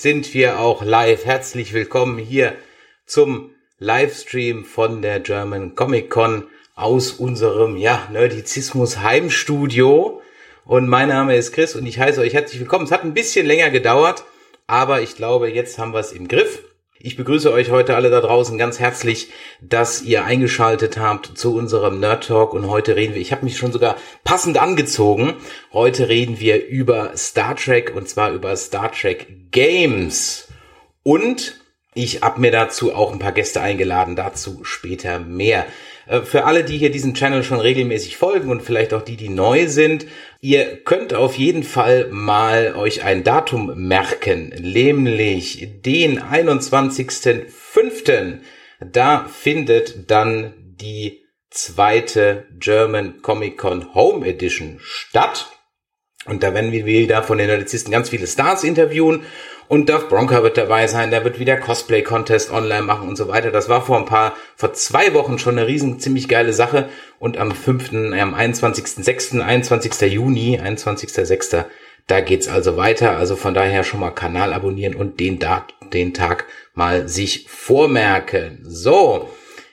Sind wir auch live. Herzlich willkommen hier zum Livestream von der German Comic Con aus unserem, ja, Nerdizismus Heimstudio. Und mein Name ist Chris und ich heiße euch herzlich willkommen. Es hat ein bisschen länger gedauert, aber ich glaube, jetzt haben wir es im Griff. Ich begrüße euch heute alle da draußen ganz herzlich, dass ihr eingeschaltet habt zu unserem Nerd Talk und heute reden wir, ich habe mich schon sogar passend angezogen. Heute reden wir über Star Trek und zwar über Star Trek Games. Und ich habe mir dazu auch ein paar Gäste eingeladen, dazu später mehr. Äh, für alle, die hier diesen Channel schon regelmäßig folgen und vielleicht auch die, die neu sind, ihr könnt auf jeden Fall mal euch ein Datum merken, nämlich den 21.05. Da findet dann die zweite German Comic Con Home Edition statt. Und da werden wir wieder von den Nerdizisten ganz viele Stars interviewen und Duff Bronca wird dabei sein, der wird wieder Cosplay-Contest online machen und so weiter. Das war vor ein paar, vor zwei Wochen schon eine riesen, ziemlich geile Sache. Und am 5., äh, am 21.06., 21. Juni, 21.06., da geht's also weiter. Also von daher schon mal Kanal abonnieren und den, Dat den Tag mal sich vormerken. So.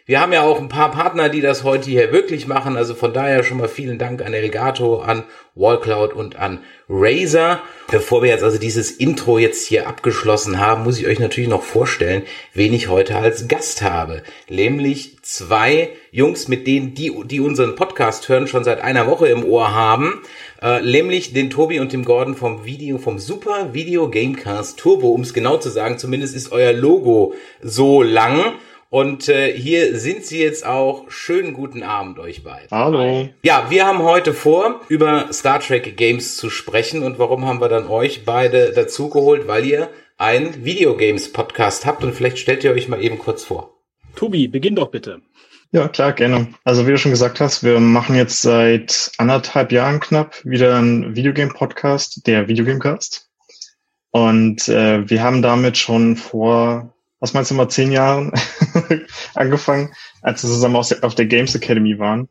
Wir haben ja auch ein paar Partner, die das heute hier wirklich machen. Also von daher schon mal vielen Dank an Erigato, an Wallcloud und an Razer. Bevor wir jetzt also dieses Intro jetzt hier abgeschlossen haben, muss ich euch natürlich noch vorstellen, wen ich heute als Gast habe. Nämlich zwei Jungs, mit denen die, die unseren Podcast hören, schon seit einer Woche im Ohr haben. Äh, nämlich den Tobi und dem Gordon vom Video, vom Super Video Gamecast Turbo, um es genau zu sagen. Zumindest ist euer Logo so lang. Und äh, hier sind sie jetzt auch. Schönen guten Abend euch beiden. Hallo. Ja, wir haben heute vor, über Star Trek Games zu sprechen. Und warum haben wir dann euch beide dazugeholt? Weil ihr einen Videogames Podcast habt und vielleicht stellt ihr euch mal eben kurz vor. Tobi, beginn doch bitte. Ja, klar, gerne. Also wie du schon gesagt hast, wir machen jetzt seit anderthalb Jahren knapp wieder einen Videogame-Podcast, der Videogamecast. Und äh, wir haben damit schon vor was meinst du mal, zehn Jahren angefangen, als wir zusammen auf der Games Academy waren.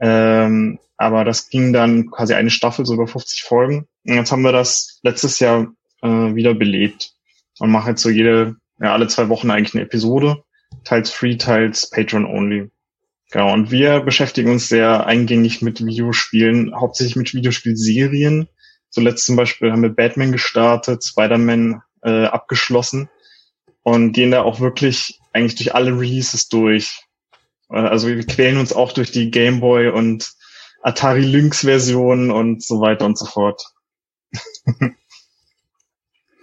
Ähm, aber das ging dann quasi eine Staffel, so über 50 Folgen. Und jetzt haben wir das letztes Jahr äh, wieder belebt und machen jetzt so jede, ja, alle zwei Wochen eigentlich eine Episode, teils free, teils Patreon only. Genau, und wir beschäftigen uns sehr eingängig mit Videospielen, hauptsächlich mit Videospielserien. Zuletzt zum Beispiel haben wir Batman gestartet, Spider-Man äh, abgeschlossen und gehen da auch wirklich eigentlich durch alle Releases durch. Also wir quälen uns auch durch die Game Boy und Atari Lynx Versionen und so weiter und so fort.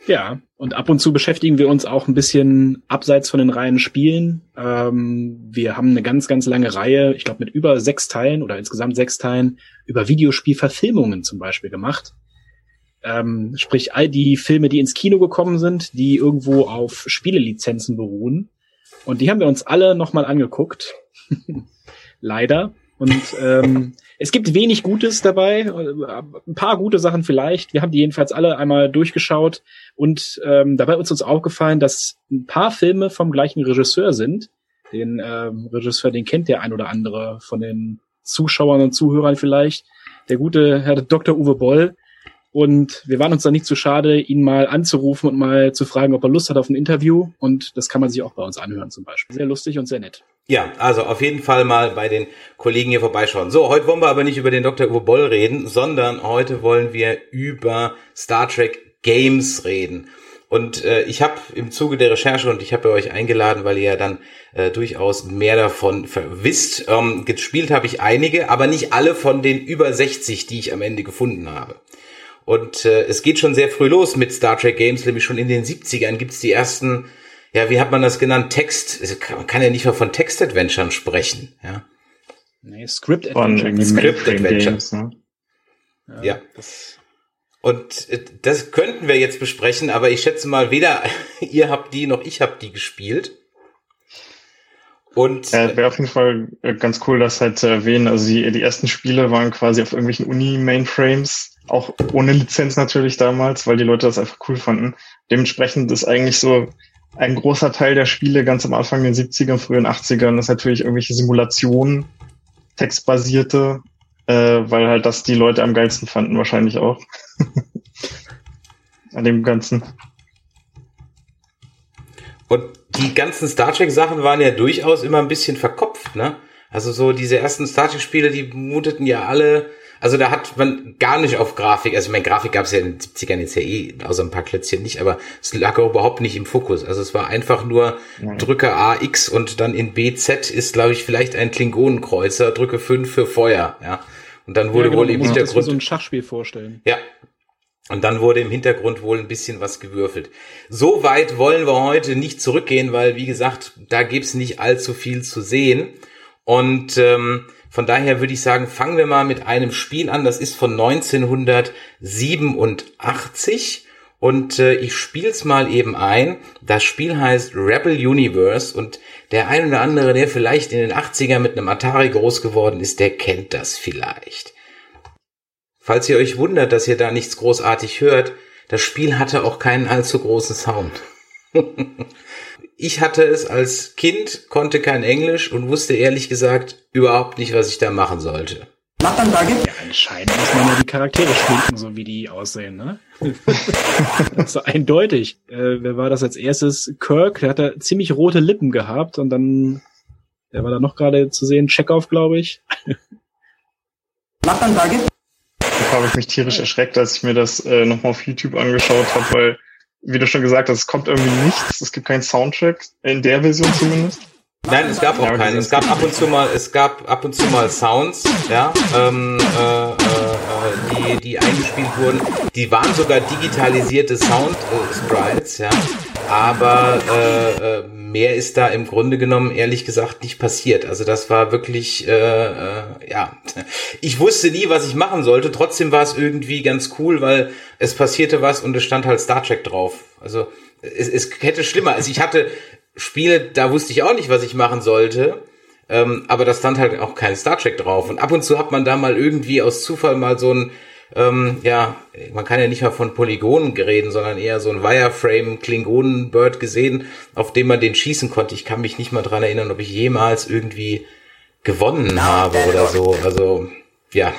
ja, und ab und zu beschäftigen wir uns auch ein bisschen abseits von den reinen Spielen. Ähm, wir haben eine ganz, ganz lange Reihe, ich glaube mit über sechs Teilen oder insgesamt sechs Teilen, über Videospielverfilmungen zum Beispiel gemacht. Ähm, sprich, all die Filme, die ins Kino gekommen sind, die irgendwo auf Spielelizenzen beruhen. Und die haben wir uns alle nochmal angeguckt. Leider. Und ähm, es gibt wenig Gutes dabei, äh, ein paar gute Sachen vielleicht. Wir haben die jedenfalls alle einmal durchgeschaut und ähm, dabei ist uns aufgefallen, dass ein paar Filme vom gleichen Regisseur sind. Den ähm, Regisseur, den kennt der ein oder andere von den Zuschauern und Zuhörern vielleicht. Der gute Herr Dr. Uwe Boll, und wir waren uns da nicht zu schade, ihn mal anzurufen und mal zu fragen, ob er Lust hat auf ein Interview. Und das kann man sich auch bei uns anhören zum Beispiel. Sehr lustig und sehr nett. Ja, also auf jeden Fall mal bei den Kollegen hier vorbeischauen. So, heute wollen wir aber nicht über den Dr. Uwe Boll reden, sondern heute wollen wir über Star Trek Games reden. Und äh, ich habe im Zuge der Recherche und ich habe euch eingeladen, weil ihr ja dann äh, durchaus mehr davon wisst. Ähm, gespielt habe ich einige, aber nicht alle von den über 60, die ich am Ende gefunden habe. Und äh, es geht schon sehr früh los mit Star Trek Games, nämlich schon in den 70ern gibt's die ersten ja, wie hat man das genannt? Text, also man kann ja nicht mal von Text-Adventuren sprechen, ja. Nee, Script-Adventure. Script-Adventure. Ne? Ja. ja. Und äh, das könnten wir jetzt besprechen, aber ich schätze mal, weder ihr habt die noch ich hab die gespielt. Und ja, wäre auf jeden Fall äh, ganz cool, das halt zu erwähnen. Also die, die ersten Spiele waren quasi auf irgendwelchen Uni-Mainframes, auch ohne Lizenz natürlich damals, weil die Leute das einfach cool fanden. Dementsprechend ist eigentlich so ein großer Teil der Spiele ganz am Anfang den 70ern, frühen 80ern, ist natürlich irgendwelche Simulationen, textbasierte, äh, weil halt das die Leute am geilsten fanden, wahrscheinlich auch. An dem Ganzen. Und die ganzen Star Trek Sachen waren ja durchaus immer ein bisschen verkopft, ne? Also so diese ersten Star Trek Spiele, die muteten ja alle, also da hat man gar nicht auf Grafik, also meine Grafik gab es ja in den 70ern jetzt ja eh, außer ein paar Klötzchen nicht, aber es lag auch überhaupt nicht im Fokus. Also es war einfach nur Nein. drücke AX und dann in BZ ist, glaube ich, vielleicht ein Klingonenkreuzer, drücke 5 für Feuer, ja. Und dann wurde ja, genau, wohl im Hintergrund. Das so ein Schachspiel vorstellen. Ja, und dann wurde im Hintergrund wohl ein bisschen was gewürfelt. So weit wollen wir heute nicht zurückgehen, weil, wie gesagt, da gibt's nicht allzu viel zu sehen. Und ähm, von daher würde ich sagen, fangen wir mal mit einem Spiel an. Das ist von 1987. Und äh, ich spiel's mal eben ein. Das Spiel heißt Rebel Universe und der ein oder andere, der vielleicht in den 80er mit einem Atari groß geworden ist, der kennt das vielleicht. Falls ihr euch wundert, dass ihr da nichts großartig hört, das Spiel hatte auch keinen allzu großen Sound. ich hatte es als Kind, konnte kein Englisch und wusste ehrlich gesagt überhaupt nicht, was ich da machen sollte. Ja, anscheinend muss man ja die Charaktere schminken, so wie die aussehen, ne? so eindeutig. Äh, wer war das als erstes? Kirk, der hat da ziemlich rote Lippen gehabt und dann, der war da noch gerade zu sehen, Checkoff, glaube ich. Machansage habe ich mich tierisch erschreckt, als ich mir das äh, nochmal auf YouTube angeschaut habe, weil, wie du schon gesagt hast, es kommt irgendwie nichts. Es gibt keinen Soundtrack, in der Version zumindest. Nein, es gab auch keinen. Es gab ab und zu mal, es gab ab und zu mal Sounds, ja, ähm, äh, äh, die, die eingespielt wurden. Die waren sogar digitalisierte Sound äh, ja. Aber äh, äh, mehr ist da im Grunde genommen ehrlich gesagt nicht passiert. Also das war wirklich, äh, äh, ja, ich wusste nie, was ich machen sollte. Trotzdem war es irgendwie ganz cool, weil es passierte was und es stand halt Star Trek drauf. Also es, es hätte schlimmer. Also ich hatte Spiele, da wusste ich auch nicht, was ich machen sollte. Ähm, aber da stand halt auch kein Star Trek drauf. Und ab und zu hat man da mal irgendwie aus Zufall mal so ein ähm, ja, man kann ja nicht mal von Polygonen reden, sondern eher so ein Wireframe Klingonen-Bird gesehen, auf dem man den schießen konnte. Ich kann mich nicht mal dran erinnern, ob ich jemals irgendwie gewonnen habe oder so. Also, ja.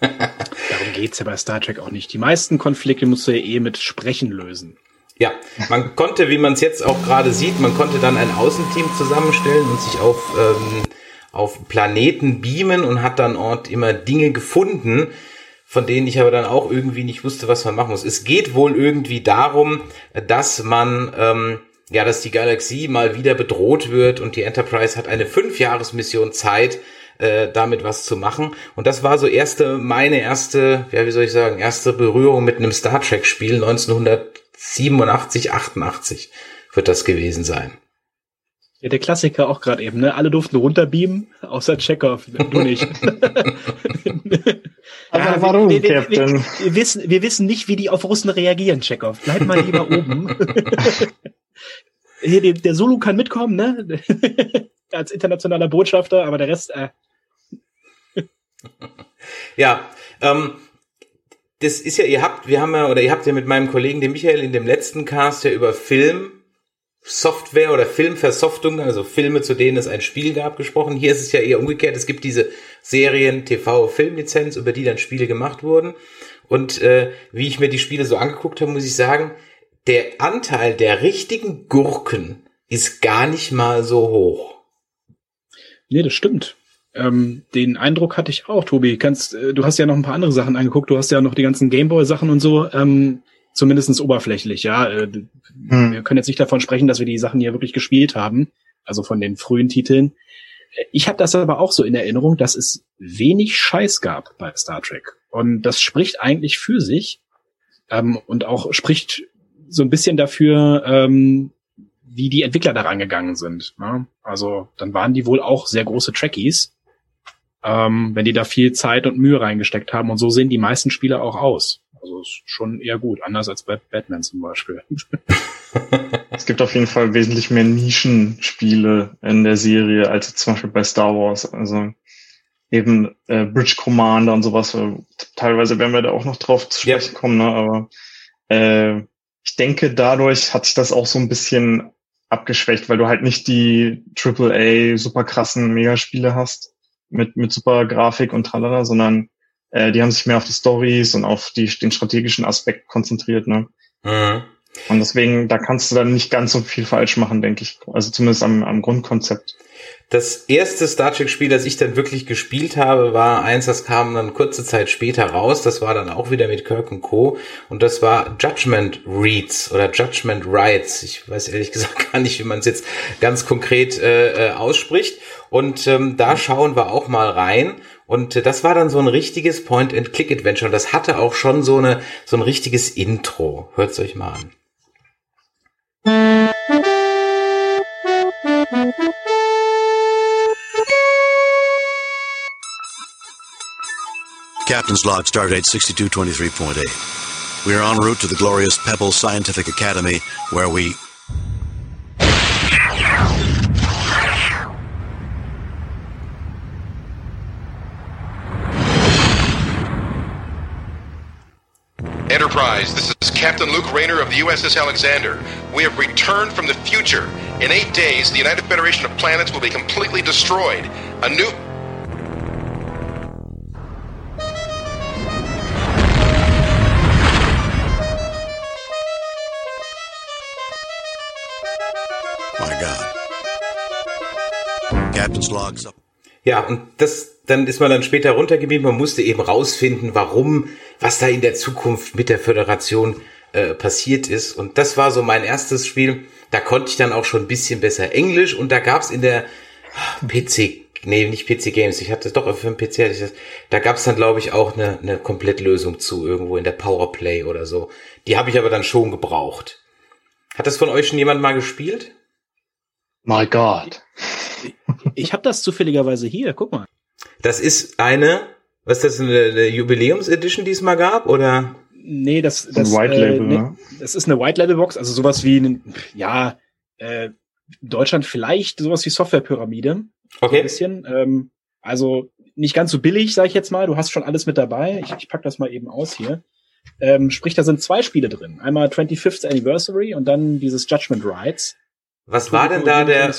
Darum geht's ja bei Star Trek auch nicht. Die meisten Konflikte musst du ja eh mit Sprechen lösen. Ja, man konnte, wie man es jetzt auch gerade sieht, man konnte dann ein Außenteam zusammenstellen und sich auf, ähm, auf Planeten beamen und hat dann Ort immer Dinge gefunden, von denen ich aber dann auch irgendwie nicht wusste, was man machen muss. Es geht wohl irgendwie darum, dass man, ähm, ja, dass die Galaxie mal wieder bedroht wird und die Enterprise hat eine Fünfjahresmission Zeit, äh, damit was zu machen. Und das war so erste, meine erste, ja, wie soll ich sagen, erste Berührung mit einem Star Trek Spiel 1987, 88 wird das gewesen sein. Ja, der Klassiker auch gerade eben, ne? Alle durften runterbeamen, außer Chekhov, du nicht. Aber warum, wir, wir, Captain? Wir, wir, wissen, wir wissen nicht, wie die auf Russen reagieren, Chekhov. Bleib mal lieber oben. Hier, der, der Solo kann mitkommen, ne? Als internationaler Botschafter, aber der Rest, äh. Ja, ähm, das ist ja, ihr habt, wir haben ja, oder ihr habt ja mit meinem Kollegen, dem Michael, in dem letzten Cast ja über Film Software oder Filmversoftung, also Filme, zu denen es ein Spiel gab, gesprochen. Hier ist es ja eher umgekehrt. Es gibt diese Serien TV Filmlizenz, über die dann Spiele gemacht wurden. Und äh, wie ich mir die Spiele so angeguckt habe, muss ich sagen, der Anteil der richtigen Gurken ist gar nicht mal so hoch. Nee, das stimmt. Ähm, den Eindruck hatte ich auch, Tobi. Kannst, äh, du hast ja noch ein paar andere Sachen angeguckt. Du hast ja noch die ganzen Gameboy-Sachen und so. Ähm, zumindestens oberflächlich, ja. Äh, hm. Wir können jetzt nicht davon sprechen, dass wir die Sachen hier wirklich gespielt haben, also von den frühen Titeln. Ich habe das aber auch so in Erinnerung, dass es wenig Scheiß gab bei Star Trek. Und das spricht eigentlich für sich ähm, und auch spricht so ein bisschen dafür, ähm, wie die Entwickler daran gegangen sind. Ne? Also dann waren die wohl auch sehr große Trekkies, ähm, wenn die da viel Zeit und Mühe reingesteckt haben. Und so sehen die meisten Spiele auch aus. Also ist schon eher gut, anders als bei Batman zum Beispiel. es gibt auf jeden Fall wesentlich mehr Nischenspiele in der Serie als zum Beispiel bei Star Wars. Also eben äh, Bridge Commander und sowas. Teilweise werden wir da auch noch drauf zu sprechen ja. kommen, ne? aber äh, ich denke, dadurch hat sich das auch so ein bisschen abgeschwächt, weil du halt nicht die AAA super krassen Megaspiele hast mit, mit super Grafik und tralala, sondern äh, die haben sich mehr auf die Stories und auf die, den strategischen Aspekt konzentriert. Ne? Mhm. Und deswegen, da kannst du dann nicht ganz so viel falsch machen, denke ich. Also zumindest am, am Grundkonzept. Das erste Star Trek Spiel, das ich dann wirklich gespielt habe, war eins, das kam dann kurze Zeit später raus. Das war dann auch wieder mit Kirk und Co. Und das war Judgment Reads oder Judgment Rights. Ich weiß ehrlich gesagt gar nicht, wie man es jetzt ganz konkret äh, äh, ausspricht. Und ähm, da schauen wir auch mal rein. Und äh, das war dann so ein richtiges Point-and-Click-Adventure. Und das hatte auch schon so eine so ein richtiges Intro. Hört's euch mal an. Captain's log, stardate 6223.8. We are en route to the glorious Pebble Scientific Academy, where we Enterprise, this is Captain Luke Rayner of the USS Alexander. We have returned from the future. In eight days, the United Federation of Planets will be completely destroyed. A new Ja, und das, dann ist man dann später runtergeblieben. Man musste eben rausfinden, warum, was da in der Zukunft mit der Föderation äh, passiert ist. Und das war so mein erstes Spiel. Da konnte ich dann auch schon ein bisschen besser Englisch und da gab's in der ah, PC, nee, nicht PC Games, ich hatte doch für den PC, hatte ich das, da gab's dann glaube ich auch eine, eine Komplettlösung zu, irgendwo in der Powerplay oder so. Die habe ich aber dann schon gebraucht. Hat das von euch schon jemand mal gespielt? My God. Ich habe das zufälligerweise hier, guck mal. Das ist eine, was ist das, eine, eine Jubiläumsedition, die es mal gab, oder? Nee, das, das, ein White äh, Label, nee, ne? das ist eine White Label Box, also sowas wie, ein, ja, äh, Deutschland vielleicht sowas wie Softwarepyramide. Okay. ein bisschen. Ähm, also nicht ganz so billig, sage ich jetzt mal. Du hast schon alles mit dabei. Ich, ich pack das mal eben aus hier. Ähm, sprich, da sind zwei Spiele drin. Einmal 25th Anniversary und dann dieses Judgment Rights. Was war denn da der,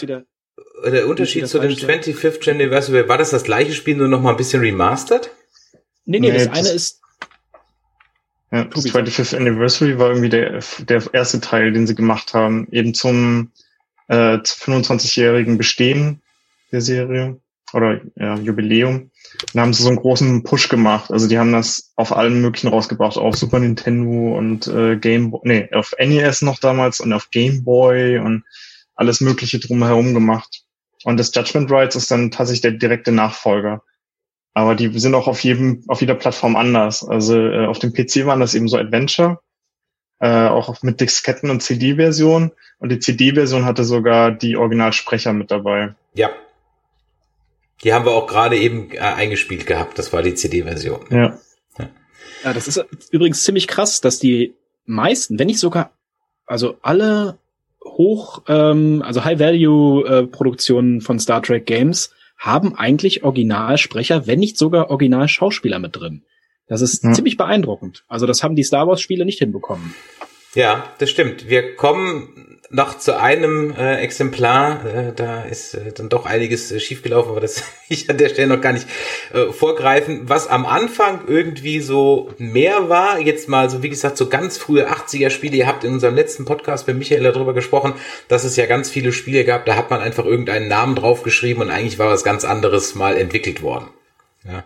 der Unterschied zu dem 25th Anniversary? War das das gleiche Spiel, nur noch mal ein bisschen remastered? Nee, nee, nee das, das eine ist ja, das 25th Anniversary war irgendwie der, der erste Teil, den sie gemacht haben, eben zum äh, 25-jährigen Bestehen der Serie oder ja, Jubiläum. Da haben sie so einen großen Push gemacht. Also die haben das auf allen möglichen rausgebracht, auf Super Nintendo und äh, Game Boy, nee, auf NES noch damals und auf Game Boy und alles Mögliche drumherum gemacht. Und das Judgment Rights ist dann tatsächlich der direkte Nachfolger. Aber die sind auch auf jedem, auf jeder Plattform anders. Also äh, auf dem PC waren das eben so Adventure, äh, auch mit Disketten und CD-Version. Und die CD-Version hatte sogar die Originalsprecher mit dabei. Ja. Die haben wir auch gerade eben äh, eingespielt gehabt. Das war die CD-Version. Ja. ja. Ja, das ist übrigens ziemlich krass, dass die meisten, wenn nicht sogar, also alle hoch, ähm, also High-Value-Produktionen äh, von Star Trek Games haben eigentlich Originalsprecher, wenn nicht sogar Originalschauspieler mit drin. Das ist hm. ziemlich beeindruckend. Also das haben die Star Wars Spiele nicht hinbekommen. Ja, das stimmt. Wir kommen noch zu einem äh, Exemplar. Äh, da ist äh, dann doch einiges äh, schiefgelaufen, aber das ich an der Stelle noch gar nicht äh, vorgreifen. Was am Anfang irgendwie so mehr war, jetzt mal so wie gesagt so ganz frühe 80er Spiele. Ihr habt in unserem letzten Podcast mit Michael darüber gesprochen, dass es ja ganz viele Spiele gab. Da hat man einfach irgendeinen Namen draufgeschrieben und eigentlich war was ganz anderes mal entwickelt worden. Ja.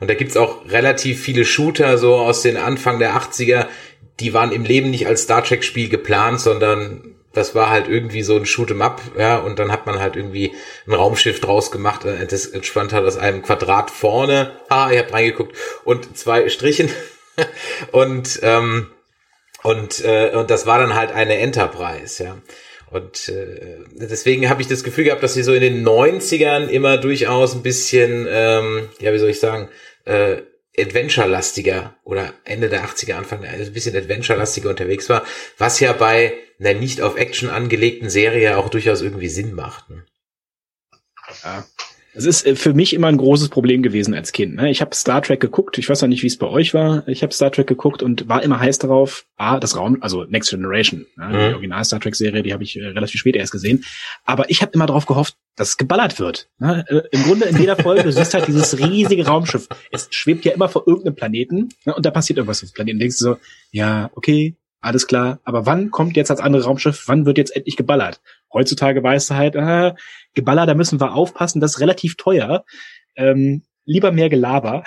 Und da gibt's auch relativ viele Shooter so aus den Anfang der 80er, die waren im Leben nicht als Star Trek Spiel geplant, sondern das war halt irgendwie so ein Shoot'em Up, ja, und dann hat man halt irgendwie ein Raumschiff draus gemacht, äh, das entspannt halt aus einem Quadrat vorne, ah, ihr habt reingeguckt, und zwei Strichen. Und, ähm, und, äh, und das war dann halt eine Enterprise, ja. Und äh, deswegen habe ich das Gefühl gehabt, dass sie so in den 90ern immer durchaus ein bisschen, ähm, ja, wie soll ich sagen, äh, Adventure-lastiger oder Ende der 80er, Anfang der, also ein bisschen Adventure-lastiger unterwegs war, was ja bei einer nicht auf Action angelegten Serie auch durchaus irgendwie Sinn macht. Ne? Ja. Es ist äh, für mich immer ein großes Problem gewesen als Kind. Ne? Ich habe Star Trek geguckt, ich weiß noch nicht, wie es bei euch war. Ich habe Star Trek geguckt und war immer heiß darauf, ah, das Raum, also Next Generation, ne? mhm. die Original Star Trek Serie, die habe ich äh, relativ spät erst gesehen. Aber ich habe immer darauf gehofft, dass geballert wird. Ne? Äh, Im Grunde in jeder Folge, du siehst halt dieses riesige Raumschiff. Es schwebt ja immer vor irgendeinem Planeten ne? und da passiert irgendwas auf dem Planeten. Denkst du so, ja, okay, alles klar. Aber wann kommt jetzt das andere Raumschiff? Wann wird jetzt endlich geballert? Heutzutage weißt du halt, äh, Geballer, da müssen wir aufpassen, das ist relativ teuer. Ähm, lieber mehr Gelaber.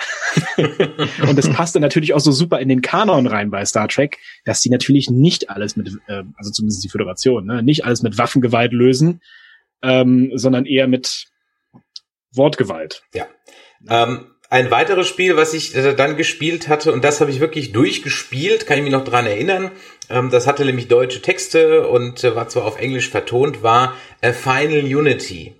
und das passte natürlich auch so super in den Kanon rein bei Star Trek, dass die natürlich nicht alles mit, äh, also zumindest die Föderation, ne, nicht alles mit Waffengewalt lösen, ähm, sondern eher mit Wortgewalt. Ja. Ähm, ein weiteres Spiel, was ich äh, dann gespielt hatte, und das habe ich wirklich durchgespielt, kann ich mich noch dran erinnern, ähm, das hatte nämlich deutsche Texte und äh, war zwar auf Englisch vertont, war A Final Unity.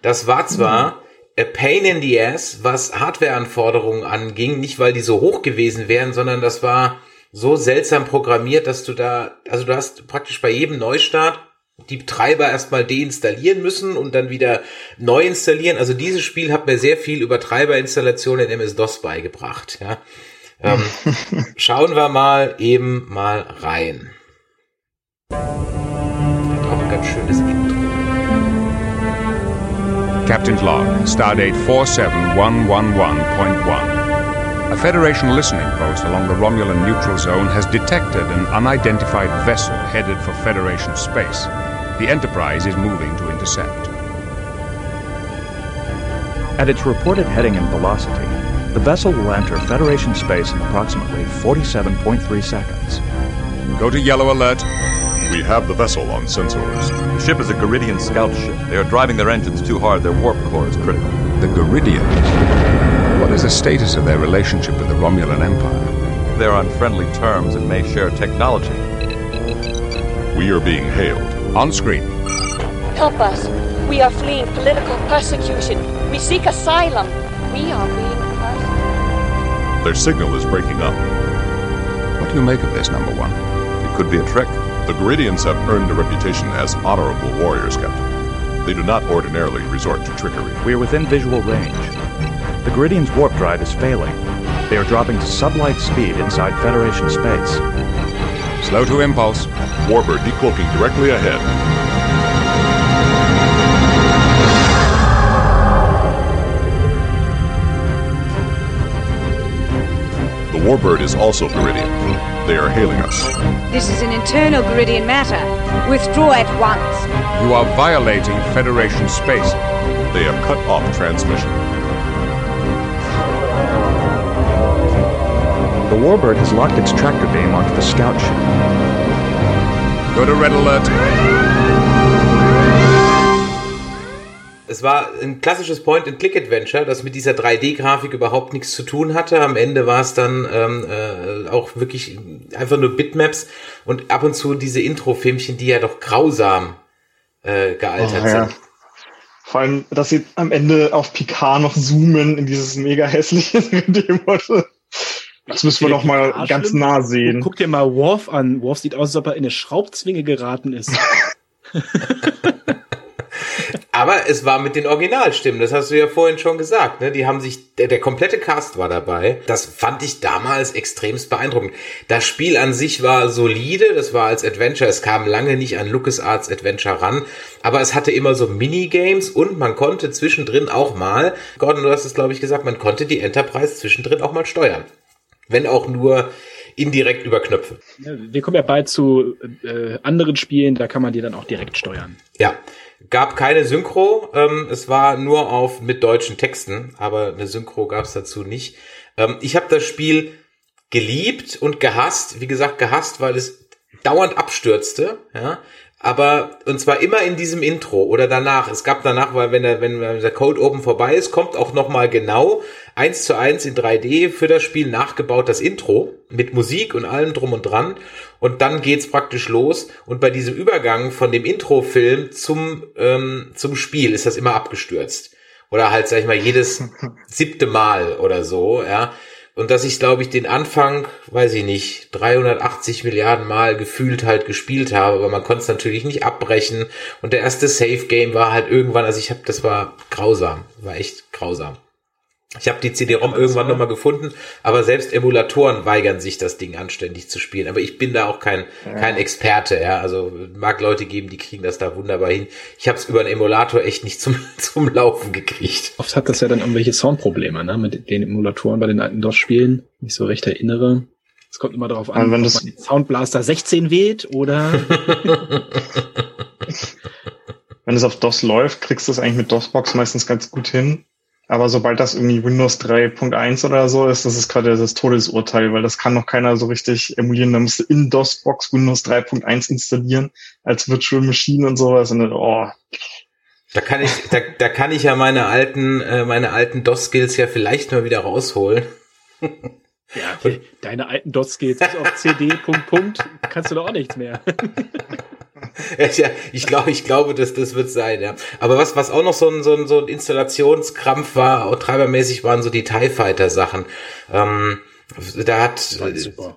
Das war zwar mhm. a pain in the ass, was Hardwareanforderungen anging, nicht weil die so hoch gewesen wären, sondern das war so seltsam programmiert, dass du da, also du hast praktisch bei jedem Neustart die Treiber erstmal deinstallieren müssen und dann wieder neu installieren. Also dieses Spiel hat mir sehr viel über Treiberinstallation in MS-DOS beigebracht. Ja. Ähm, schauen wir mal eben mal rein. Auch ein ganz schönes Intro. Captain's Log, Stardate 47111.1. A Federation listening post along the Romulan neutral zone has detected an unidentified vessel headed for Federation space. The Enterprise is moving to intercept. At its reported heading and velocity, the vessel will enter Federation space in approximately 47.3 seconds. Go to yellow alert. We have the vessel on sensors. The ship is a Garidian scout ship. They are driving their engines too hard. Their warp core is critical. The Garidians? What is the status of their relationship with the Romulan Empire? They're on friendly terms and may share technology. We are being hailed. On screen. Help us. We are fleeing political persecution. We seek asylum. We are being persecuted. Their signal is breaking up. What do you make of this, number one? It could be a trick. The Garidians have earned a reputation as honorable warriors, Captain. They do not ordinarily resort to trickery. We are within visual range. The Garidians' warp drive is failing. They are dropping to sublight speed inside Federation space. Slow to impulse. Warper decloaking directly ahead. The Warbird is also Garidian. They are hailing us. This is an internal Garidian matter. Withdraw at once. You are violating Federation space. They have cut off transmission. Warbird has locked its tractor beam onto the scout ship. Go to red alert. Es war ein klassisches Point-and-Click-Adventure, das mit dieser 3D-Grafik überhaupt nichts zu tun hatte. Am Ende war es dann ähm, äh, auch wirklich einfach nur Bitmaps und ab und zu diese Intro-Filmchen, die ja doch grausam äh, gealtert Oh, ja. sind. Vor allem, dass sie am Ende auf Picard noch zoomen in dieses mega hässliche 3D-Model. Das müssen wir noch mal Ah, ganz schlimm. nah sehen. Guck dir mal Worf an. Worf sieht aus, als ob er in eine Schraubzwinge geraten ist. Aber es war mit den Originalstimmen, das hast du ja vorhin schon gesagt, ne? Die haben sich, der, der komplette Cast war dabei. Das fand ich damals extremst beeindruckend. Das Spiel an sich war solide, das war als Adventure, es kam lange nicht an LucasArts Adventure ran, aber es hatte immer so Minigames und man konnte zwischendrin auch mal, Gordon, du hast es glaube ich gesagt, man konnte die Enterprise zwischendrin auch mal steuern. Wenn auch nur indirekt über Knöpfe. Wir kommen ja bald zu äh, anderen Spielen, da kann man die dann auch direkt steuern. Ja, gab keine Synchro. Ähm, es war nur auf mit deutschen Texten, aber eine Synchro gab es dazu nicht. Ähm, ich habe das Spiel geliebt und gehasst. Wie gesagt, gehasst, weil es dauernd abstürzte. Ja, aber und zwar immer in diesem Intro oder danach. Es gab danach, weil wenn der, wenn der Code Open vorbei ist, kommt auch noch mal genau eins zu eins in 3D für das Spiel nachgebaut das Intro mit Musik und allem drum und dran und dann geht's praktisch los und bei diesem Übergang von dem Introfilm zum ähm, zum Spiel ist das immer abgestürzt oder halt sag ich mal jedes siebte Mal oder so, ja. Und dass ich, glaube ich, den Anfang, weiß ich nicht, 380 Milliarden Mal gefühlt halt gespielt habe, aber man konnte es natürlich nicht abbrechen. Und der erste Safe Game war halt irgendwann, also ich habe, das war grausam, war echt grausam. Ich habe die CD-ROM irgendwann nochmal gefunden, aber selbst Emulatoren weigern sich, das Ding anständig zu spielen. Aber ich bin da auch kein, ja. kein Experte, ja. Also mag Leute geben, die kriegen das da wunderbar hin. Ich habe es über einen Emulator echt nicht zum, zum Laufen gekriegt. Oft hat das ja dann irgendwelche Soundprobleme, ne? Mit den Emulatoren bei den alten DOS-Spielen. Ich so recht erinnere. Es kommt immer darauf an, wenn ob man den Soundblaster 16 wählt oder. wenn es auf DOS läuft, kriegst du es eigentlich mit DOSBox meistens ganz gut hin. Aber sobald das irgendwie Windows 3.1 oder so ist, das ist gerade das Todesurteil, weil das kann noch keiner so richtig emulieren. Da musst du in DOS-Box Windows 3.1 installieren als Virtual Machine und sowas. Und dann, oh. Da kann ich, da, da kann ich ja meine alten, äh, meine alten DOS-Skills ja vielleicht mal wieder rausholen. Ja, okay. deine alten DOS-Skills auf CD, Punkt, Punkt, kannst du doch auch nichts mehr. ja, ich glaube, ich glaube, dass das wird sein, ja. Aber was, was auch noch so ein, so ein, so ein Installationskrampf war, auch treibermäßig waren so die TIE Fighter Sachen. Ähm, da hat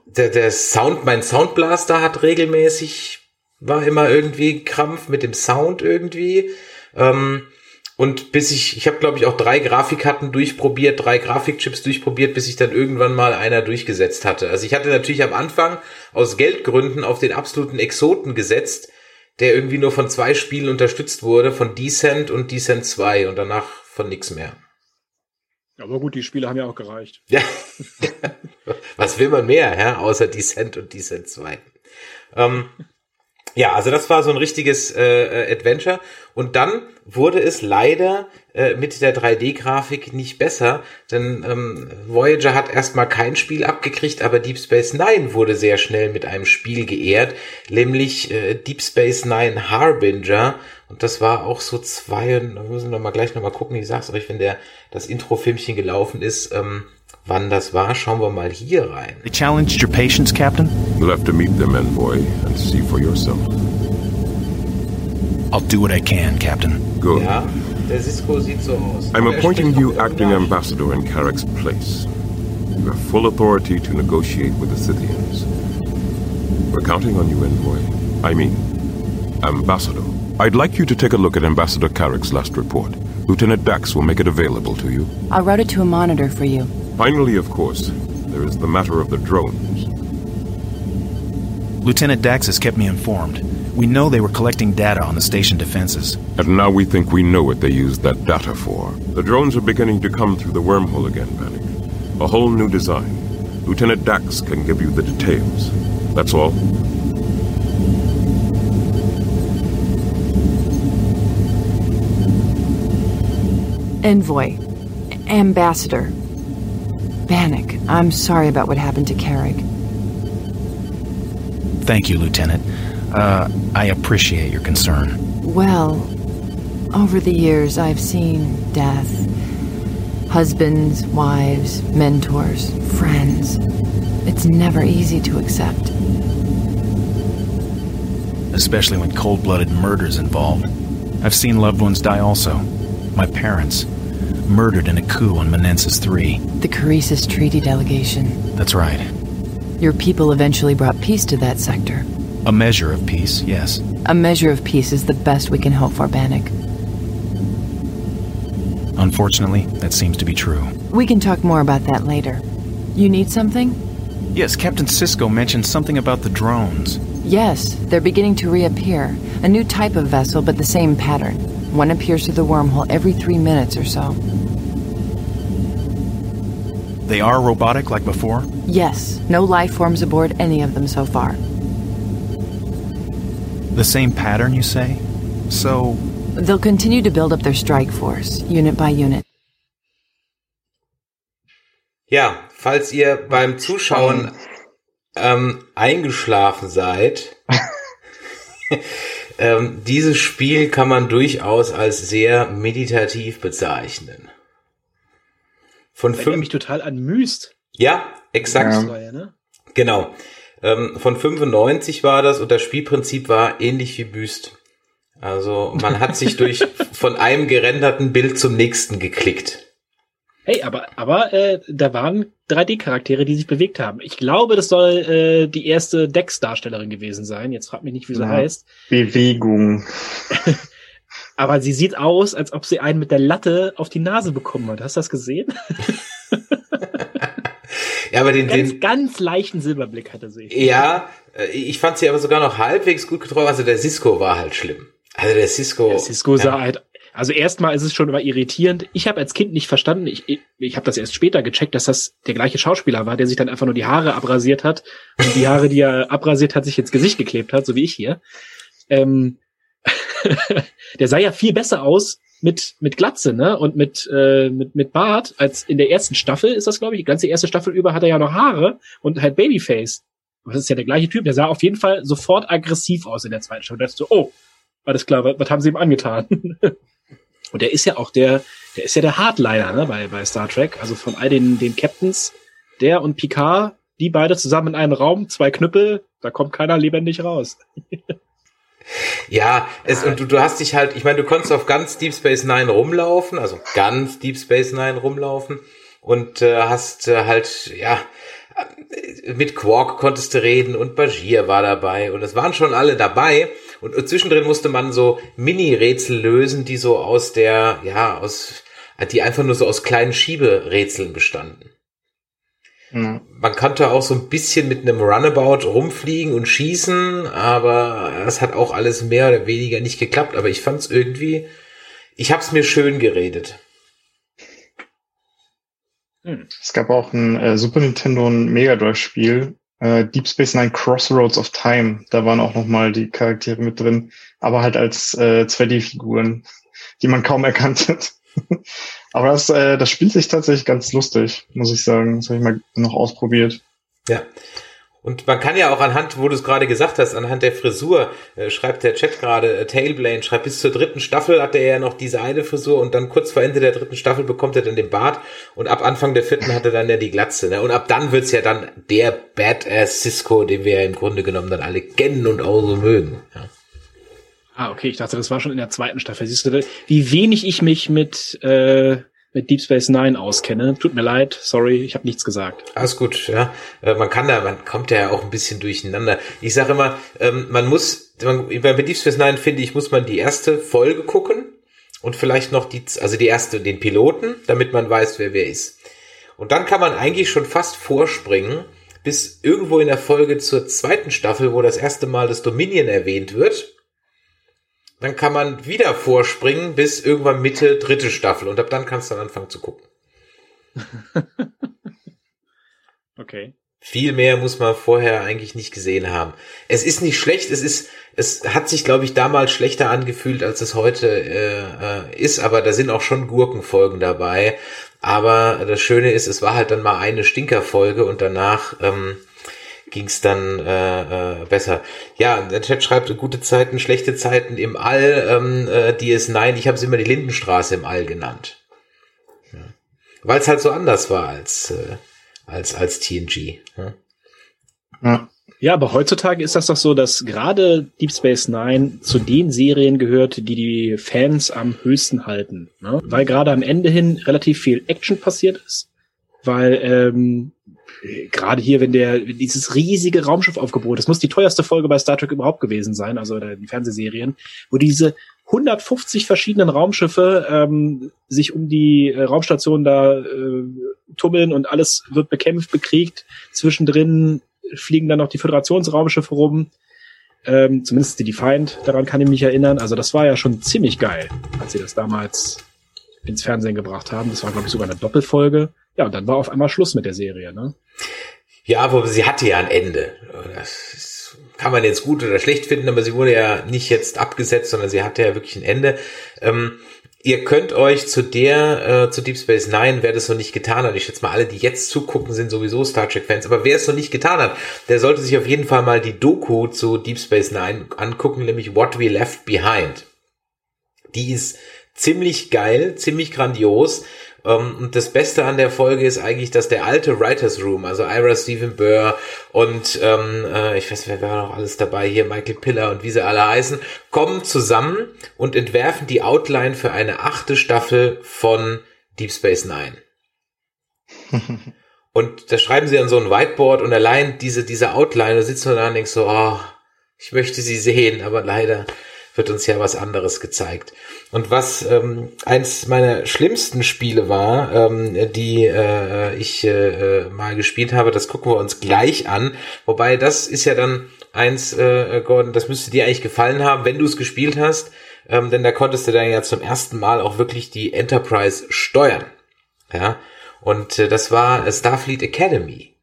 der, der Sound, mein Soundblaster hat regelmäßig, war immer irgendwie Krampf mit dem Sound irgendwie. Ähm, und bis ich, ich habe glaube ich auch drei Grafikkarten durchprobiert, drei Grafikchips durchprobiert, bis ich dann irgendwann mal einer durchgesetzt hatte. Also ich hatte natürlich am Anfang aus Geldgründen auf den absoluten Exoten gesetzt, der irgendwie nur von zwei Spielen unterstützt wurde, von Descent und Descent 2 und danach von nix mehr. Aber gut, die Spiele haben ja auch gereicht. Ja. Was will man mehr, ja, außer Descent und Descent 2? Ähm, ja, also das war so ein richtiges äh, äh, Adventure. Und dann wurde es leider äh, mit der 3D-Grafik nicht besser, denn ähm, Voyager hat erstmal kein Spiel abgekriegt, aber Deep Space Nine wurde sehr schnell mit einem Spiel geehrt, nämlich äh, Deep Space Nine Harbinger. Und das war auch so zwei, da müssen wir mal gleich noch mal gucken, ich sag's euch, wenn der das Intro-Filmchen gelaufen ist, ähm, Wann das war, schauen wir mal hier rein. They challenged your patience, Captain? You'll have to meet them, envoy, and see for yourself. I'll do what I can, Captain. Good. Ja, der Cisco sieht so aus. I'm appointing you acting Englisch. ambassador in Carrick's place. You have full authority to negotiate with the Scythians. We're counting on you, envoy. I mean, ambassador. I'd like you to take a look at Ambassador Carrick's last report. Lieutenant Dax will make it available to you. I'll route it to a monitor for you. Finally, of course, there is the matter of the drones. Lieutenant Dax has kept me informed. We know they were collecting data on the station defenses. And now we think we know what they used that data for. The drones are beginning to come through the wormhole again, Panic. A whole new design. Lieutenant Dax can give you the details. That's all. Envoy. Ambassador. Bannock, I'm sorry about what happened to Carrick. Thank you, Lieutenant. Uh, I appreciate your concern. Well, over the years, I've seen death. Husbands, wives, mentors, friends. It's never easy to accept. Especially when cold blooded murder's involved. I've seen loved ones die also. My parents. Murdered in a coup on Menensis 3. The Caresis Treaty delegation. That's right. Your people eventually brought peace to that sector. A measure of peace, yes. A measure of peace is the best we can hope for, Bannock. Unfortunately, that seems to be true. We can talk more about that later. You need something? Yes, Captain Cisco mentioned something about the drones. Yes, they're beginning to reappear. A new type of vessel, but the same pattern. One appears through the wormhole every three minutes or so. They are robotic like before? Yes, no life forms aboard any of them so far. The same pattern, you say? So, They'll continue to build up their strike force, unit by unit. Ja, falls ihr beim Zuschauen ähm, eingeschlafen seid, Ähm, dieses Spiel kann man durchaus als sehr meditativ bezeichnen. Von Erinnert fünf, mich total an Myst. ja, exakt. Ja, ne? Genau. Ähm, von 95 war das und das Spielprinzip war ähnlich wie Büst. Also man hat sich durch von einem gerenderten Bild zum nächsten geklickt. Hey, aber, aber äh, da waren 3D-Charaktere, die sich bewegt haben. Ich glaube, das soll äh, die erste Dex-Darstellerin gewesen sein. Jetzt frag mich nicht, wie sie Ja. heißt. Bewegung. Aber sie sieht aus, als ob sie einen mit der Latte auf die Nase bekommen hat. Hast du das gesehen? Ja, aber den, Ganz, den ganz leichten Silberblick hatte sie. ja, äh, ich fand sie aber sogar noch halbwegs gut getroffen. Also der Cisco war halt schlimm. Also der Cisco. Der Cisco sah ja, halt, also erstmal ist es schon immer irritierend. Ich habe als Kind nicht verstanden, ich, ich, ich habe das erst später gecheckt, dass das der gleiche Schauspieler war, der sich dann einfach nur die Haare abrasiert hat und die Haare, die er abrasiert hat, sich ins Gesicht geklebt hat, so wie ich hier. Ähm, der sah ja viel besser aus mit mit Glatze, ne? Und mit äh, mit mit Bart als in der ersten Staffel ist das, glaube ich. Die ganze erste Staffel über hat er ja noch Haare und halt Babyface. Das ist ja der gleiche Typ. Der sah auf jeden Fall sofort aggressiv aus in der zweiten Staffel. Da dachte so, oh, alles klar, was, was haben sie ihm angetan? und der ist ja auch der, der ist ja der Hardliner, ne, bei, bei Star Trek. Also von all den, den Captains, der und Picard, die beide zusammen in einem Raum, zwei Knüppel, da kommt keiner lebendig raus. Ja, es, und du, du hast dich halt, ich meine, du konntest auf ganz Deep Space Nine rumlaufen, also ganz Deep Space Nine rumlaufen und äh, hast äh, halt, ja, äh, mit Quark konntest du reden und Bashir war dabei und es waren schon alle dabei und, und zwischendrin musste man so Mini-Rätsel lösen, die so aus der, ja, aus, die einfach nur so aus kleinen Schieberätseln bestanden. Man konnte auch so ein bisschen mit einem Runabout rumfliegen und schießen, aber es hat auch alles mehr oder weniger nicht geklappt. Aber ich fand es irgendwie, ich habe es mir schön geredet. Es gab auch ein äh, Super Nintendo und Mega Drive Spiel, äh, Deep Space Nine Crossroads of Time. Da waren auch nochmal die Charaktere mit drin, aber halt als äh, 2D-Figuren, die man kaum erkannt hat. aber das, äh, das spielt sich tatsächlich ganz lustig, muss ich sagen. Das habe ich mal noch ausprobiert. Ja. Und man kann ja auch anhand, wo du es gerade gesagt hast, anhand der Frisur, äh, schreibt der Chat gerade, äh, Tailblane schreibt, bis zur dritten Staffel hat er ja noch diese eine Frisur und dann kurz vor Ende der dritten Staffel bekommt er dann den Bart und ab Anfang der vierten hat er dann ja die Glatze. Ne? Und ab dann wird's ja dann der Badass Cisco, den wir ja im Grunde genommen dann alle kennen und auch so mögen. Ja. Ah, okay, ich dachte, das war schon in der zweiten Staffel. Siehst du, wie wenig ich mich mit, äh, mit Deep Space Nine auskenne. Tut mir leid, sorry, ich habe nichts gesagt. Alles gut, ja. Äh, Man kann da, man kommt ja auch ein bisschen durcheinander. Ich sage immer, ähm, man muss, bei Deep Space Nine finde ich, muss man die erste Folge gucken und vielleicht noch die, also die erste, den Piloten, damit man weiß, wer wer ist. Und dann kann man eigentlich schon fast vorspringen, bis irgendwo in der Folge zur zweiten Staffel, wo das erste Mal das Dominion erwähnt wird. Dann kann man wieder vorspringen bis irgendwann Mitte dritte Staffel und ab dann kannst du dann anfangen zu gucken. Okay. Viel mehr muss man vorher eigentlich nicht gesehen haben. Es ist nicht schlecht, es ist, es hat sich, glaube ich, damals schlechter angefühlt, als es heute äh, äh, ist, aber da sind auch schon Gurkenfolgen dabei. Aber das Schöne ist, es war halt dann mal eine Stinkerfolge und danach ähm, ging es dann äh, äh, besser. Ja, der Chat schreibt gute Zeiten, schlechte Zeiten im All, ähm, äh, DS9, ich habe es immer die Lindenstraße im All genannt. Ja. Weil es halt so anders war als äh, als als TNG. Ja. Ja. Ja, aber heutzutage ist das doch so, dass gerade Deep Space Nine zu den Serien gehört, die die Fans am höchsten halten. Ne? Weil gerade am Ende hin relativ viel Action passiert ist. Weil ähm, gerade hier, wenn der dieses riesige Raumschiff aufgebot, das muss die teuerste Folge bei Star Trek überhaupt gewesen sein, also in Fernsehserien, wo diese 150 verschiedenen Raumschiffe ähm, sich um die äh, Raumstation da äh, tummeln und alles wird bekämpft, bekriegt. Zwischendrin fliegen dann noch die Föderationsraumschiffe rum. Ähm, zumindest die Defiant, daran kann ich mich erinnern. Also das war ja schon ziemlich geil, als sie das damals ins Fernsehen gebracht haben. Das war, glaube ich, sogar eine Doppelfolge. Ja, und dann war auf einmal Schluss mit der Serie, ne? Ja, aber sie hatte ja ein Ende. Das kann man jetzt gut oder schlecht finden, aber sie wurde ja nicht jetzt abgesetzt, sondern sie hatte ja wirklich ein Ende. Ähm, ihr könnt euch zu der, äh, zu Deep Space Nine, wer das noch nicht getan hat, ich schätze mal, alle, die jetzt zugucken, sind sowieso Star Trek-Fans, aber wer es noch nicht getan hat, der sollte sich auf jeden Fall mal die Doku zu Deep Space Nine angucken, nämlich What We Left Behind. Die ist ziemlich geil, ziemlich grandios. Ähm, und das Beste an der Folge ist eigentlich, dass der alte Writers Room, also Ira Stephen Burr und ähm, äh, ich weiß, wer war noch alles dabei hier, Michael Piller und wie sie alle heißen, kommen zusammen und entwerfen die Outline für eine achte Staffel von Deep Space Nine. und da schreiben sie an so ein Whiteboard und allein diese, diese Outline, da sitzt man da und denkst so, oh, ich möchte sie sehen, aber leider wird uns ja was anderes gezeigt. Und was ähm, eins meiner schlimmsten Spiele war, ähm, die äh, ich äh, mal gespielt habe, das gucken wir uns gleich an. Wobei das ist ja dann eins, äh, Gordon, das müsste dir eigentlich gefallen haben, wenn du es gespielt hast, ähm, denn da konntest du dann ja zum ersten Mal auch wirklich die Enterprise steuern. Ja, und äh, das war Starfleet Academy.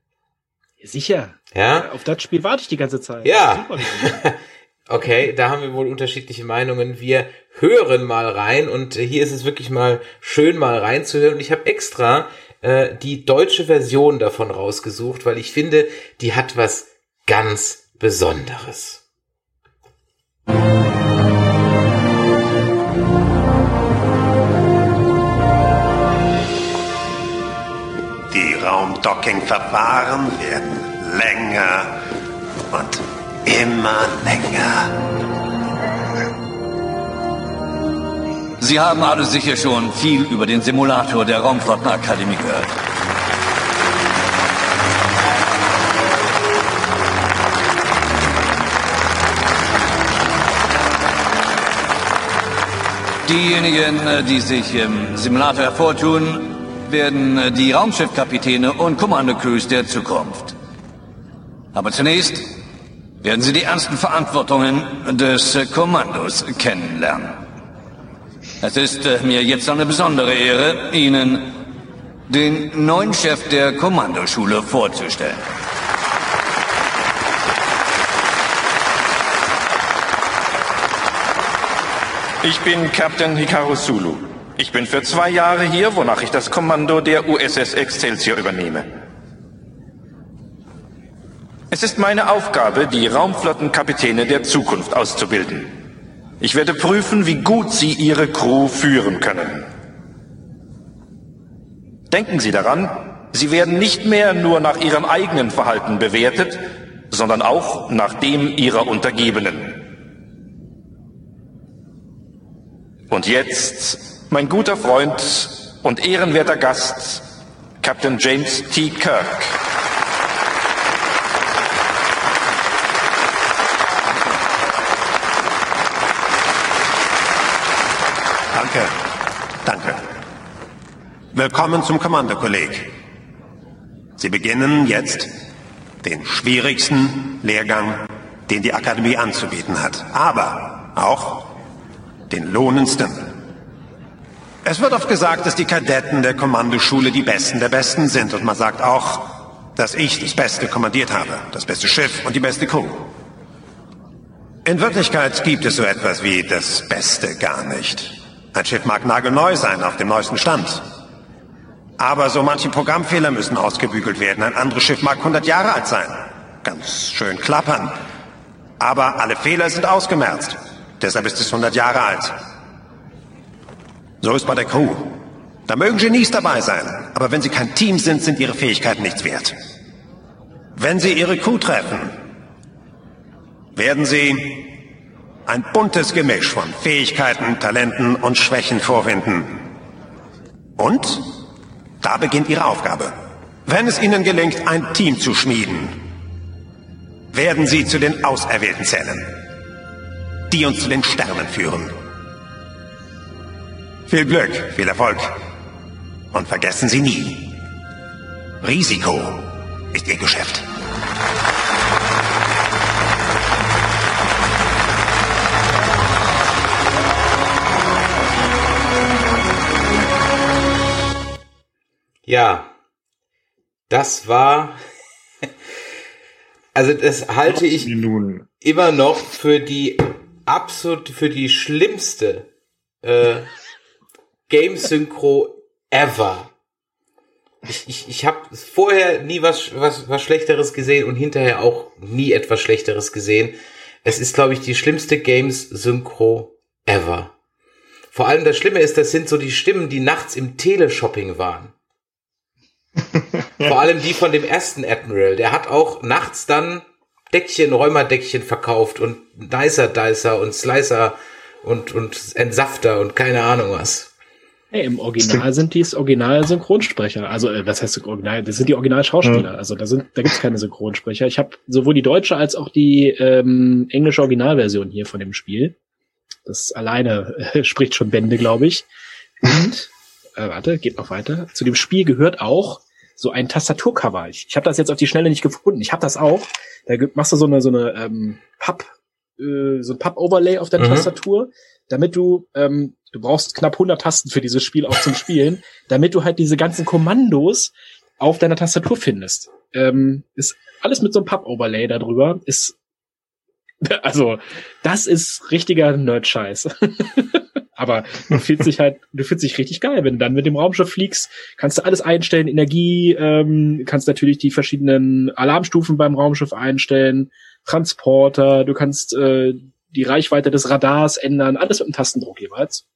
Sicher. Ja. Auf das Spiel warte ich die ganze Zeit. Ja. Okay, da haben wir wohl unterschiedliche Meinungen. Wir hören mal rein und hier ist es wirklich mal schön mal reinzuhören. Und ich habe extra äh, die deutsche Version davon rausgesucht, weil ich finde, die hat was ganz Besonderes. Die Raumdocking-Verfahren werden länger und immer länger. Sie haben alle sicher schon viel über den Simulator der Raumflottenakademie gehört. Diejenigen, die sich im Simulator hervortun, werden die Raumschiffkapitäne und Kommandocrews der Zukunft. Aber zunächst werden Sie die ernsten Verantwortungen des Kommandos kennenlernen. Es ist äh, mir jetzt eine besondere Ehre, Ihnen den neuen Chef der Kommandoschule vorzustellen. Ich bin Captain Hikaru Sulu. Ich bin für zwei Jahre hier, wonach ich das Kommando der USS Excelsior übernehme. Es ist meine Aufgabe, die Raumflottenkapitäne der Zukunft auszubilden. Ich werde prüfen, wie gut sie ihre Crew führen können. Denken Sie daran, Sie werden nicht mehr nur nach Ihrem eigenen Verhalten bewertet, sondern auch nach dem Ihrer Untergebenen. Und jetzt, mein guter Freund und ehrenwerter Gast, Captain James T. Kirk. Danke. Danke. Willkommen zum Kommandokolleg. Sie beginnen jetzt den schwierigsten Lehrgang, den die Akademie anzubieten hat. Aber auch den lohnendsten. Es wird oft gesagt, dass die Kadetten der Kommandoschule die Besten der Besten sind. Und man sagt auch, dass ich das Beste kommandiert habe. Das beste Schiff und die beste Crew. In Wirklichkeit gibt es so etwas wie das Beste gar nicht. Ein Schiff mag nagelneu sein, auf dem neuesten Stand. Aber so manche Programmfehler müssen ausgebügelt werden. Ein anderes Schiff mag 100 Jahre alt sein. Ganz schön klappern. Aber alle Fehler sind ausgemerzt. Deshalb ist es 100 Jahre alt. So ist bei der Crew. Da mögen Genies dabei sein. Aber wenn sie kein Team sind, sind ihre Fähigkeiten nichts wert. Wenn sie ihre Crew treffen, werden sie ein buntes Gemisch von Fähigkeiten, Talenten und Schwächen vorfinden. Und da beginnt Ihre Aufgabe. Wenn es Ihnen gelingt, ein Team zu schmieden, werden Sie zu den Auserwählten zählen, die uns zu den Sternen führen. Viel Glück, viel Erfolg. Und vergessen Sie nie, Risiko ist Ihr Geschäft. Ja, das war, also das halte ich immer noch für die absolut, für die schlimmste äh, Game Synchro ever. Ich, ich, ich habe vorher nie was, was, was Schlechteres gesehen und hinterher auch nie etwas Schlechteres gesehen. Es ist, glaube ich, die schlimmste Games Synchro ever. Vor allem das Schlimme ist, das sind so die Stimmen, die nachts im Teleshopping waren. Vor allem die von dem ersten Admiral. Der hat auch nachts dann Deckchen, Räumerdeckchen verkauft und Dicer Dicer und Slicer und, und Entsafter und keine Ahnung was. Hey, im Original sind dies Original-Synchronsprecher. Also, äh, was heißt Original? Das sind die Original-Schauspieler. Mhm. Also, da sind, da gibt's keine Synchronsprecher. Ich habe sowohl die deutsche als auch die ähm, englische Originalversion hier von dem Spiel. Das alleine äh, spricht schon Bände, glaube ich. Und, äh, warte, geht noch weiter. Zu dem Spiel gehört auch so ein Tastaturcover. Ich, ich habe das jetzt auf die Schnelle nicht gefunden. Ich habe das auch. Da machst du so eine so eine ähm, Papp, äh, so ein Papp-Overlay auf der mhm. Tastatur, damit du ähm, du brauchst knapp 100 Tasten für dieses Spiel auch zum Spielen, damit du halt diese ganzen Kommandos auf deiner Tastatur findest. Ähm, ist alles mit so einem Papp-Overlay darüber. Ist also das ist richtiger Nerd-Scheiß. Aber du fühlst dich halt, du fühlst dich richtig geil, wenn du dann mit dem Raumschiff fliegst, kannst du alles einstellen, Energie, ähm, kannst natürlich die verschiedenen Alarmstufen beim Raumschiff einstellen, Transporter, du kannst äh, die Reichweite des Radars ändern, alles mit einem Tastendruck jeweils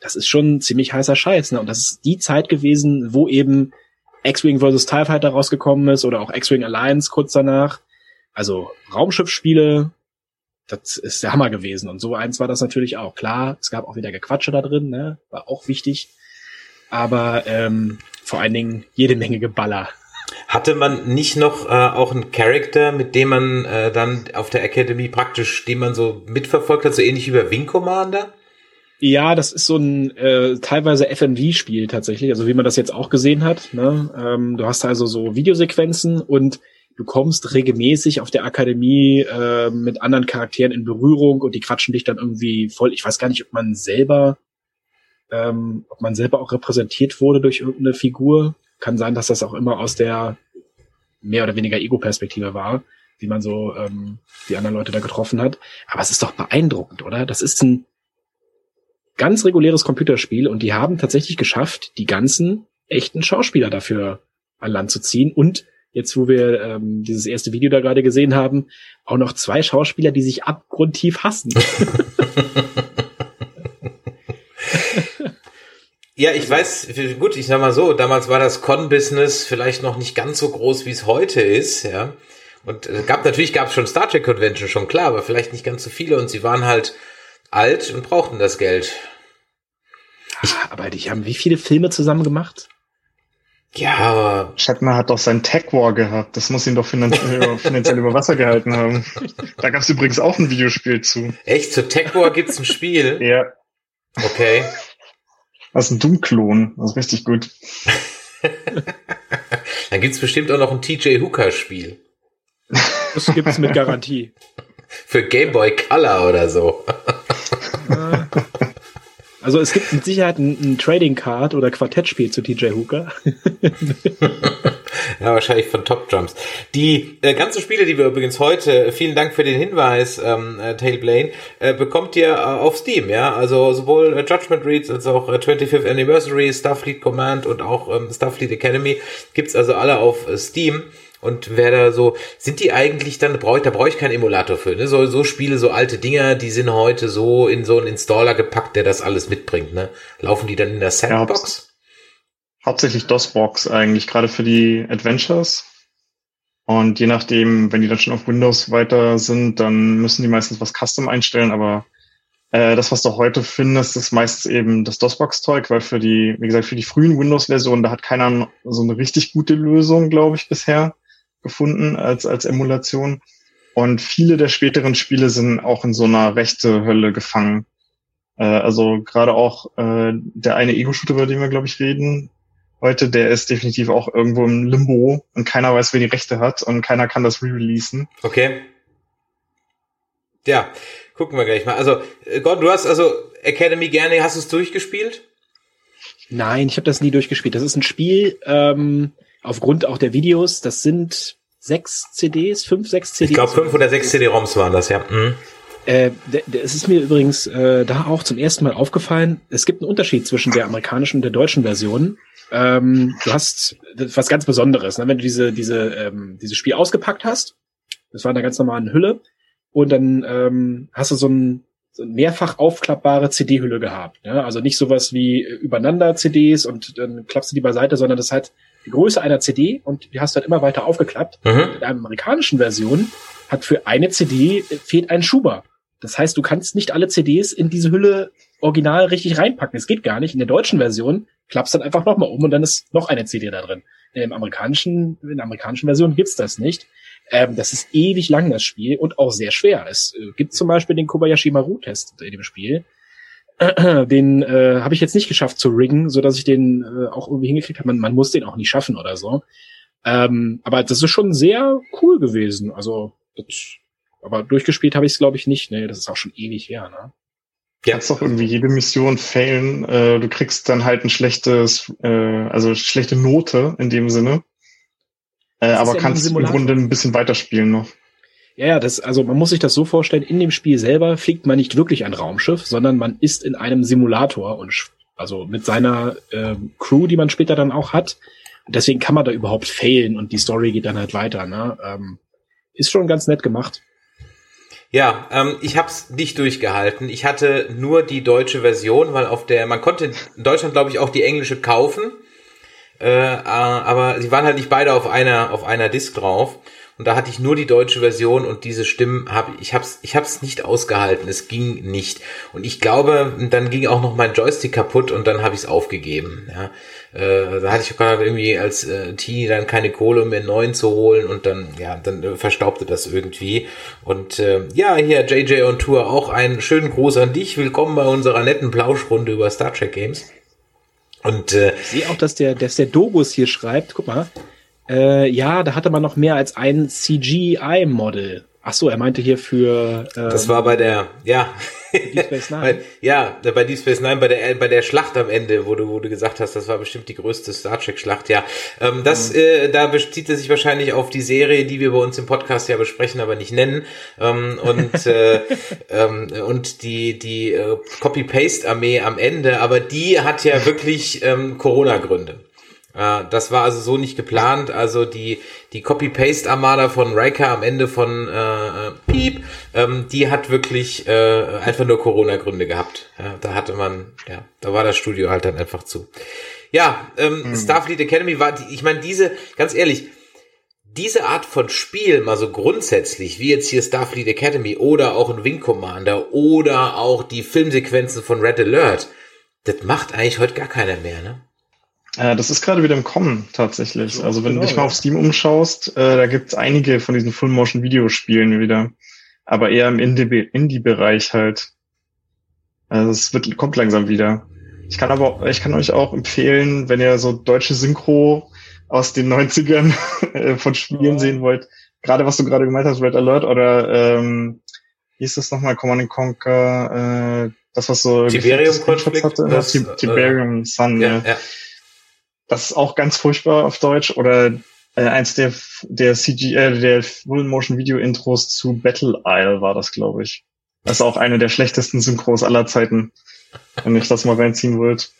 das ist schon ziemlich heißer Scheiß. Ne? Und das ist die Zeit gewesen, wo eben X-Wing vs. TIE Fighter rausgekommen ist oder auch X-Wing Alliance kurz danach. Also Raumschiffspiele, das ist der Hammer gewesen. Und so eins war das natürlich auch. Klar, es gab auch wieder Gequatsche da drin, ne? war auch wichtig. Aber ähm, vor allen Dingen jede Menge Geballer. Hatte man nicht noch äh, auch einen Charakter, mit dem man äh, dann auf der Academy praktisch, den man so mitverfolgt hat, so ähnlich wie bei Wing Commander? Ja, das ist so ein äh, teilweise FMV-Spiel tatsächlich, also wie man das jetzt auch gesehen hat. Ne? Ähm, du hast also so Videosequenzen und du kommst regelmäßig auf der Akademie äh, mit anderen Charakteren in Berührung und die quatschen dich dann irgendwie voll. Ich weiß gar nicht, ob man selber, ähm, ob man selber auch repräsentiert wurde durch irgendeine Figur. Kann sein, dass das auch immer aus der mehr oder weniger Ego-Perspektive war, wie man so ähm, die anderen Leute da getroffen hat. Aber es ist doch beeindruckend, oder? Das ist ein ganz reguläres Computerspiel und die haben tatsächlich geschafft, die ganzen echten Schauspieler dafür an Land zu ziehen und jetzt, wo wir ähm, dieses erste Video da gerade gesehen haben, auch noch zwei Schauspieler, die sich abgrundtief hassen. Ja, ich weiß, gut, ich sag mal so, damals war das Con-Business vielleicht noch nicht ganz so groß, wie es heute ist, ja. Und äh, gab natürlich gab es schon Star Trek Convention, schon klar, aber vielleicht nicht ganz so viele und sie waren halt alt und brauchten das Geld. Ich, aber die haben wie viele Filme zusammen gemacht? Ja, aber. Shatner hat doch sein Tech War gehabt. Das muss ihn doch finanziell, finanziell über Wasser gehalten haben. Da gab es übrigens auch ein Videospiel zu. Echt? Zu Tech War gibt's ein Spiel? ja. Okay. Das ist ein Doom-Klon. Das ist richtig gut. Dann gibt's bestimmt auch noch ein TJ Hooker-Spiel. Das gibt's mit Garantie. Für Game Boy Color oder so. Also es gibt mit Sicherheit ein, ein Trading Card oder Quartettspiel zu TJ Hooker. ja, wahrscheinlich von Top Jumps. Die äh, ganzen Spiele, die wir übrigens heute, vielen Dank für den Hinweis, ähm, äh, Tail äh, bekommt ihr äh, auf Steam, ja. Also sowohl äh, Judgment Reads als auch äh, 25th Anniversary, Starfleet Command und auch ähm, Starfleet Academy gibt's also alle auf äh, Steam. Und wer da so, sind die eigentlich dann, brauche ich, da brauche ich keinen Emulator für, ne? So, so Spiele, so alte Dinger, die sind heute so in so einen Installer gepackt, der das alles mitbringt, ne? Laufen die dann in der Sandbox? Ja, hauptsächlich DOS-Box eigentlich, gerade für die Adventures. Und je nachdem, wenn die dann schon auf Windows weiter sind, dann müssen die meistens was Custom einstellen, aber äh, das, was du heute findest, ist meistens eben das DOS-Box-Zeug, weil für die, wie gesagt, für die frühen Windows-Versionen, da hat keiner so eine richtig gute Lösung, glaube ich, bisher gefunden als, als Emulation. Und viele der späteren Spiele sind auch in so einer rechte Hölle gefangen. Äh, also gerade auch äh, der eine Ego-Shooter, über den wir, glaube ich, reden heute, der ist definitiv auch irgendwo im Limbo und keiner weiß, wer die Rechte hat und keiner kann das re-releasen. Okay. Ja, gucken wir gleich mal. Also, äh, Gott, du hast also Academy gerne, hast du es durchgespielt? Nein, ich habe das nie durchgespielt. Das ist ein Spiel, ähm, aufgrund auch der Videos, das sind sechs CDs, fünf, sechs CDs. Ich glaube, fünf oder sechs CD-ROMs waren das, ja. Mhm. Äh, es ist mir übrigens äh, da auch zum ersten Mal aufgefallen, es gibt einen Unterschied zwischen der amerikanischen und der deutschen Version. Ähm, du hast was ganz Besonderes, ne? wenn du diese, diese, ähm, dieses Spiel ausgepackt hast, das war in einer ganz normalen Hülle, und dann ähm, hast du so ein, so ein mehrfach aufklappbare CD-Hülle gehabt. Ne? Also nicht sowas wie übereinander CDs und dann klappst du die beiseite, sondern das hat die Größe einer CD und die hast du halt immer weiter aufgeklappt. Mhm. In der amerikanischen Version hat für eine CD äh, fehlt ein Schuber. Das heißt, du kannst nicht alle CDs in diese Hülle original richtig reinpacken. Es geht gar nicht. In der deutschen Version klappst dann einfach nochmal um und dann ist noch eine CD da drin. Im amerikanischen, in der amerikanischen Version gibt's das nicht. Ähm, das ist ewig lang, das Spiel, und auch sehr schwer. Es äh, gibt zum Beispiel den Kobayashi Maru-Test in dem Spiel. den äh, habe ich jetzt nicht geschafft zu riggen, so dass ich den äh, auch irgendwie hingekriegt habe. Man, man muss den auch nicht schaffen oder so. Ähm, aber das ist schon sehr cool gewesen. Also, das, aber durchgespielt habe ich es, glaube ich, nicht. Nee, das ist auch schon ewig her, ne? Du kannst doch irgendwie jede Mission failen. Äh, du kriegst dann halt ein schlechtes, äh, also schlechte Note in dem Sinne. Äh, aber ja kannst im Grunde ein bisschen weiterspielen noch. Ja, ja, das, also man muss sich das so vorstellen, in dem Spiel selber fliegt man nicht wirklich ein Raumschiff, sondern man ist in einem Simulator und also mit seiner äh, Crew, die man später dann auch hat. Deswegen kann man da überhaupt failen und die Story geht dann halt weiter. Ne? Ähm, ist schon ganz nett gemacht. Ja, ähm, ich habe es nicht durchgehalten. Ich hatte nur die deutsche Version, weil auf der man konnte in Deutschland glaube ich auch die englische kaufen, äh, aber sie waren halt nicht beide auf einer auf einer Disc drauf. Und da hatte ich nur die deutsche Version und diese Stimmen habe ich hab's ich hab's nicht ausgehalten. Es ging nicht. Und ich glaube, dann ging auch noch mein Joystick kaputt und dann habe ich es aufgegeben. Ja. Äh, da hatte ich gerade irgendwie als äh, Teenie dann keine Kohle, um mir einen neuen zu holen und dann ja dann äh, verstaubte das irgendwie. Und äh, ja hier JJ on Tour auch einen schönen Gruß an dich. Willkommen bei unserer netten Plauschrunde über Star Trek Games. Und äh, Ich sehe auch, dass der, dass der Dogus hier schreibt, guck mal, äh, ja, da hatte man noch mehr als ein CGI-Model. Ach so, er meinte hier für. Ähm, Das war bei der, ja. Deep Space Nine. ja, bei Deep Space Nine, bei der, bei der Schlacht am Ende, wo du, wo du gesagt hast, das war bestimmt die größte Star Trek Schlacht, ja. Ähm, das, äh, da bezieht es sich wahrscheinlich auf die Serie, die wir bei uns im Podcast ja besprechen, aber nicht nennen. Ähm, und, äh, ähm, und die, die äh, Copy-Paste-Armee am Ende, aber die hat ja wirklich ähm, Corona-Gründe. Äh, Das war also so nicht geplant. Also die, die Copy-Paste-Armada von Riker am Ende von äh, Piep, ähm, die hat wirklich äh, einfach nur Corona-Gründe gehabt. Ja, da hatte man, ja, da war das Studio halt dann einfach zu. Ja, ähm, Starfleet Academy war, die, ich meine, diese, ganz ehrlich, diese Art von Spiel, mal so grundsätzlich, wie jetzt hier Starfleet Academy oder auch ein Wing Commander oder auch die Filmsequenzen von Red Alert, das macht eigentlich heute gar keiner mehr, ne? Äh, das ist gerade wieder im Kommen tatsächlich. Also wenn genau, du dich mal ja. auf Steam umschaust, äh, da gibt es einige von diesen Full-Motion-Videospielen wieder. Aber eher im Indie- Indie-Bereich halt. Also es wird, kommt langsam wieder. Ich kann aber, ich kann euch auch empfehlen, wenn ihr so deutsche Synchro aus den 90ern äh, von Spielen sehen wollt, gerade was du gerade gemeint hast, Red Alert oder ähm, wie ist das nochmal, Command and Conquer, äh, das was so Tiberium Konflikt, hatte, das, Tib- äh, Tiberium Sun, Ja, ja. Das ist auch ganz furchtbar auf Deutsch. Oder äh, eins der der CG, äh, der Full Motion Video Intros zu Battle Isle war das, glaube ich. Das ist auch eine der schlechtesten Synchros aller Zeiten, wenn ich das mal reinziehen wollt.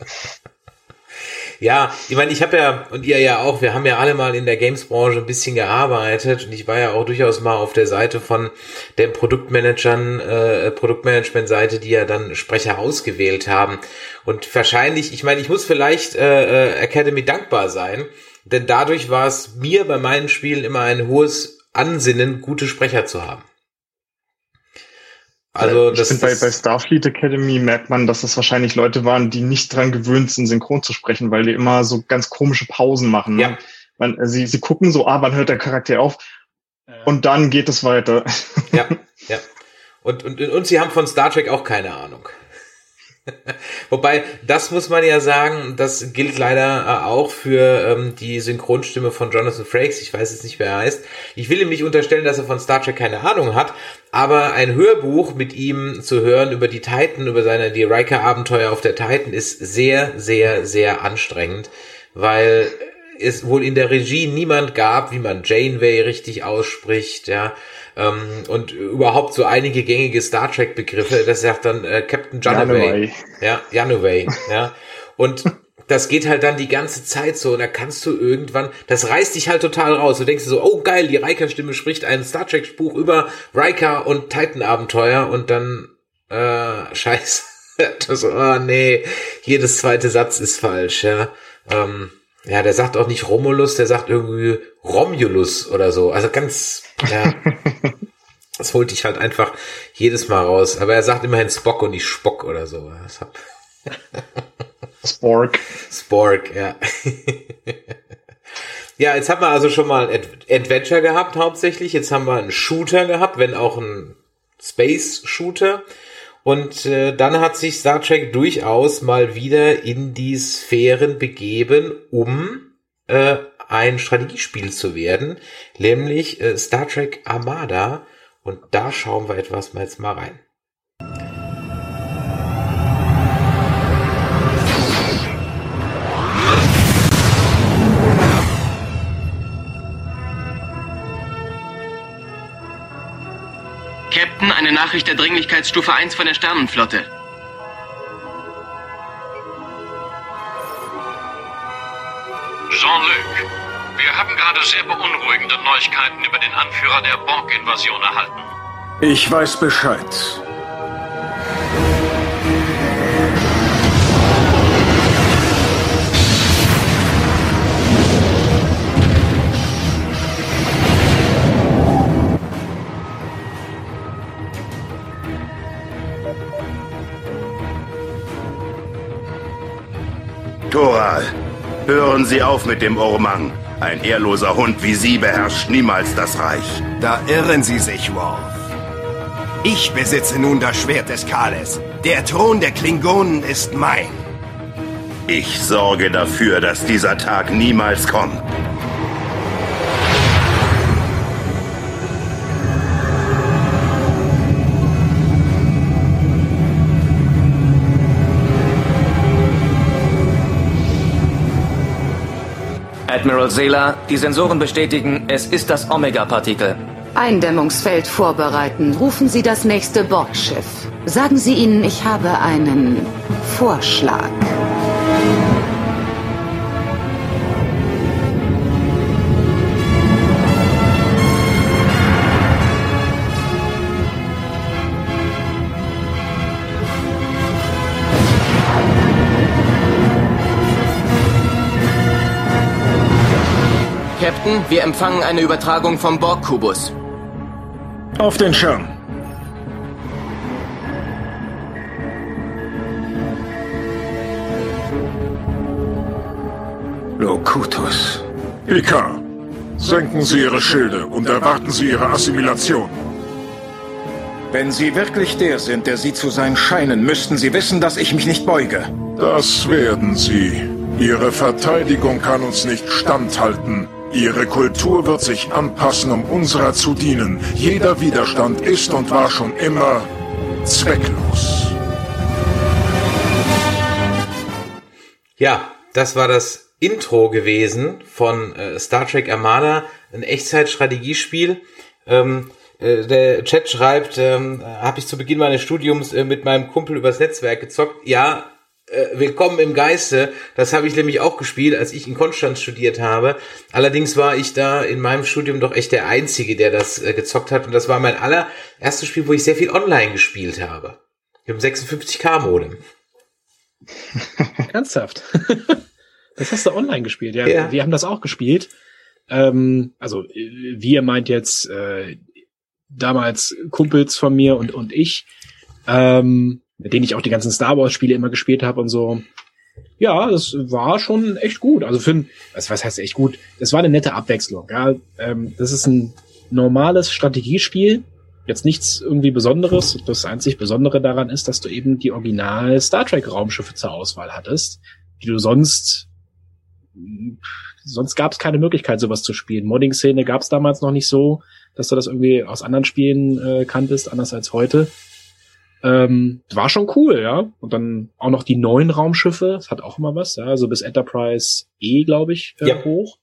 Ja, ich meine, ich habe ja, und ihr ja auch, wir haben ja alle mal in der Games-Branche ein bisschen gearbeitet und ich war ja auch durchaus mal auf der Seite von den Produktmanagern, äh, Produktmanagement-Seite, die ja dann Sprecher ausgewählt haben. Und wahrscheinlich, ich meine, ich muss vielleicht äh, äh, Academy dankbar sein, denn dadurch war es mir bei meinen Spielen immer ein hohes Ansinnen, gute Sprecher zu haben. Also ich das, finde, bei, bei Starfleet Academy merkt man, dass das wahrscheinlich Leute waren, die nicht dran gewöhnt sind, synchron zu sprechen, weil die immer so ganz komische Pausen machen. Ne? Ja. Man, sie, sie gucken so, ah, wann hört der Charakter auf? Und dann geht es weiter. Ja, ja. Und, und, und sie haben von Star Trek auch keine Ahnung. Wobei, das muss man ja sagen, das gilt leider äh, auch für ähm, die Synchronstimme von Jonathan Frakes. Ich weiß jetzt nicht, wer er heißt. Ich will ihm nicht unterstellen, dass er von Star Trek keine Ahnung hat, aber ein Hörbuch mit ihm zu hören über die Titan, über seine die Riker-Abenteuer auf der Titan ist sehr, sehr, sehr anstrengend, weil es wohl in der Regie niemand gab, wie man Janeway richtig ausspricht, ja. Ähm, und überhaupt so einige gängige Star Trek Begriffe, das sagt dann äh, Captain Janeway. Janeway. Ja, Janeway, ja. Und das geht halt dann die ganze Zeit so und da kannst du irgendwann, das reißt dich halt total raus. Du denkst dir so, oh geil, die Riker-Stimme spricht ein Star Trek-Buch über Riker und Titan-Abenteuer und dann, äh, scheiße. das, oh nee, jedes zweite Satz ist falsch, ja. Ähm, ja, der sagt auch nicht Romulus, der sagt irgendwie Romulus oder so. Also ganz, ja. das holt dich halt einfach jedes Mal raus. Aber er sagt immerhin Spock und nicht Spock oder so. Das hab Spork. Spork, ja. ja, jetzt haben wir also schon mal Adventure gehabt hauptsächlich. Jetzt haben wir einen Shooter gehabt, wenn auch ein Space-Shooter. Und äh, dann hat sich Star Trek durchaus mal wieder in die Sphären begeben, um äh, ein Strategiespiel zu werden, nämlich äh, Star Trek Armada. Und da schauen wir etwas mal jetzt mal rein. Captain, eine Nachricht der Dringlichkeitsstufe 1 von der Sternenflotte. Jean-Luc, wir haben gerade sehr beunruhigende Neuigkeiten über den Anführer der Borg-Invasion erhalten. Ich weiß Bescheid. Toral, hören Sie auf mit dem Ormang. Ein ehrloser Hund wie Sie beherrscht niemals das Reich. Da irren Sie sich, Worf. Ich besitze nun das Schwert des Kales. Der Thron der Klingonen ist mein. Ich sorge dafür, dass dieser Tag niemals kommt. Admiral Sela, die Sensoren bestätigen, es ist das Omega-Partikel. Eindämmungsfeld vorbereiten. Rufen Sie das nächste Borgschiff. Sagen Sie ihnen, ich habe einen Vorschlag. Captain, wir empfangen eine Übertragung vom Borg-Kubus. Auf den Schirm. Locutus. Picard, senken Sie Ihre Schilde und erwarten Sie Ihre Assimilation. Wenn Sie wirklich der sind, der Sie zu sein scheinen, müssten Sie wissen, dass ich mich nicht beuge. Das werden Sie. Ihre Verteidigung kann uns nicht standhalten. Ihre Kultur wird sich anpassen, um unserer zu dienen. Jeder Widerstand ist und war schon immer zwecklos. Ja, das war das Intro gewesen von äh, Star Trek Armada, ein Echtzeitstrategiespiel. Ähm, äh, der Chat schreibt, ähm, habe ich zu Beginn meines Studiums äh, mit meinem Kumpel übers Netzwerk gezockt. Ja, äh, Willkommen im Geiste. Das habe ich nämlich auch gespielt, als ich in Konstanz studiert habe. Allerdings war ich da in meinem Studium doch echt der Einzige, der das äh, gezockt hat. Und das war mein allererstes Spiel, wo ich sehr viel online gespielt habe. Im 56k-Modem. Ernsthaft? das hast du online gespielt, ja. ja. Wir haben das auch gespielt. Ähm, also wir meint jetzt äh, damals Kumpels von mir und, und ich. Ähm, mit denen ich auch die ganzen Star Wars Spiele immer gespielt habe und so. Ja, das war schon echt gut. Also für ein, was, was heißt echt gut? Das war eine nette Abwechslung. Ja, ähm, das ist ein normales Strategiespiel. Jetzt nichts irgendwie Besonderes. Das einzig Besondere daran ist, dass du eben die original Star Trek Raumschiffe zur Auswahl hattest, die du sonst sonst gab es keine Möglichkeit, sowas zu spielen. Modding-Szene gab es damals noch nicht so, dass du das irgendwie aus anderen Spielen äh, kanntest, anders als heute. Ähm, war schon cool, ja. Und dann auch noch die neuen Raumschiffe, das hat auch immer was, ja, also bis Enterprise E, glaube ich, äh, Ja. hoch.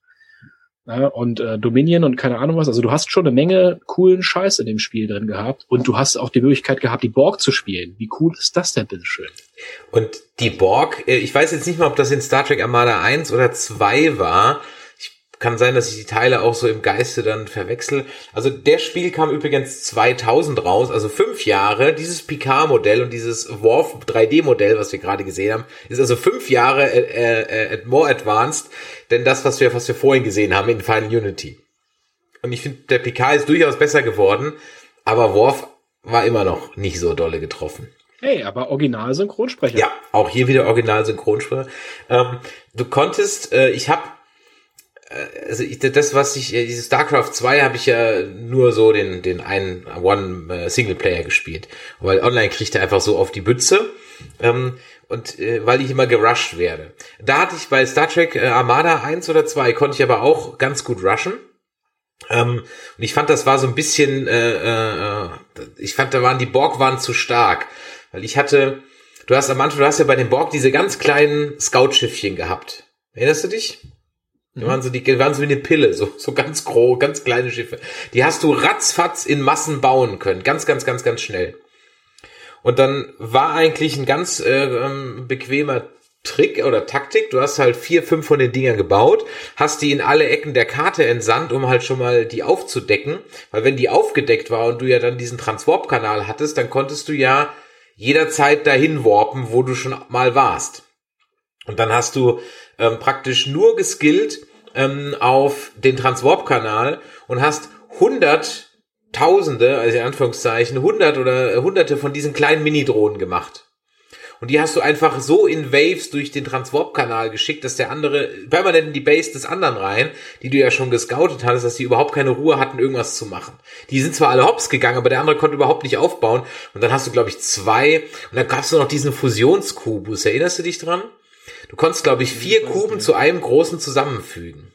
Ja, und äh, Dominion und keine Ahnung was. Also du hast schon eine Menge coolen Scheiß in dem Spiel drin gehabt. Und du hast auch die Möglichkeit gehabt, die Borg zu spielen. Wie cool ist das denn, bitteschön? Und die Borg, äh, ich weiß jetzt nicht mal, ob das in Star Trek Armada 1 oder 2 war. Kann sein, dass ich die Teile auch so im Geiste dann verwechsel. Also der Spiel kam übrigens 2000 raus, also fünf Jahre. Dieses Picard-Modell und dieses Worf 3D-Modell, was wir gerade gesehen haben, ist also fünf Jahre äh, äh, äh, more advanced, denn das, was wir, was wir vorhin gesehen haben in Final Unity. Und ich finde, der Picard ist durchaus besser geworden, aber Worf war immer noch nicht so dolle getroffen. Hey, aber Original-Synchronsprecher. Ja, auch hier wieder Original-Synchronsprecher. Ähm, du konntest, äh, ich habe also ich, das, was ich, äh, dieses StarCraft 2 habe ich ja nur so den, den einen One äh, Singleplayer gespielt. Weil online kriegt er einfach so auf die Bütze. Ähm, und äh, weil ich immer gerusht werde. Da hatte ich bei Star Trek äh, Armada 1 oder 2 konnte ich aber auch ganz gut rushen. Ähm, und ich fand, das war so ein bisschen, äh, äh, ich fand, da waren die Borg waren zu stark. Weil ich hatte, du hast am Anfang, du hast ja bei den Borg diese ganz kleinen Scout-Schiffchen gehabt. Erinnerst du dich? Die waren so, die die waren so wie eine Pille, so, so ganz groß, ganz kleine Schiffe. Die hast du ratzfatz in Massen bauen können. Ganz, ganz, ganz, ganz schnell. Und dann war eigentlich ein ganz äh, ähm, bequemer Trick oder Taktik. Du hast halt vier, fünf von den Dingern gebaut, hast die in alle Ecken der Karte entsandt, um halt schon mal die aufzudecken. Weil wenn die aufgedeckt war und du ja dann diesen Transwarp-Kanal hattest, dann konntest du ja jederzeit dahin warpen, wo du schon mal warst. Und dann hast du ähm, praktisch nur geskillt ähm, auf den Transwarp-Kanal und hast hunderttausende, also in Anführungszeichen, hundert oder hunderte von diesen kleinen Mini-Drohnen gemacht. Und die hast du einfach so in Waves durch den Transwarp-Kanal geschickt, dass der andere permanent in die Base des anderen rein, die du ja schon gescoutet hattest, dass die überhaupt keine Ruhe hatten, irgendwas zu machen. Die sind zwar alle hops gegangen, aber der andere konnte überhaupt nicht aufbauen. Und dann hast du, glaube ich, zwei. Und dann gab's noch diesen Fusionskubus. Erinnerst du dich dran? Du konntest, glaube ich, vier Kuben zu einem großen zusammenfügen.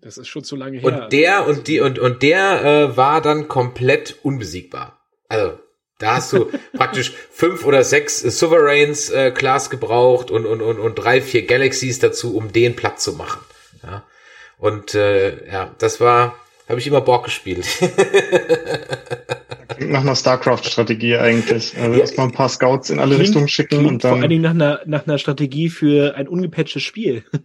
Das ist schon zu lange her. Und der und die und und der äh, war dann komplett unbesiegbar. Also da hast du praktisch fünf oder sechs äh, Sovereigns äh, Class gebraucht und und und und drei vier Galaxies dazu, um den platt zu machen. Ja. Und äh, ja, das war habe ich immer Borg gespielt. Klingt nach einer StarCraft-Strategie eigentlich. Also Ja, erstmal ein paar Scouts in alle Klingt- Richtungen schicken und vor allen dann. Dingen nach einer, nach einer Strategie für ein ungepatchtes Spiel.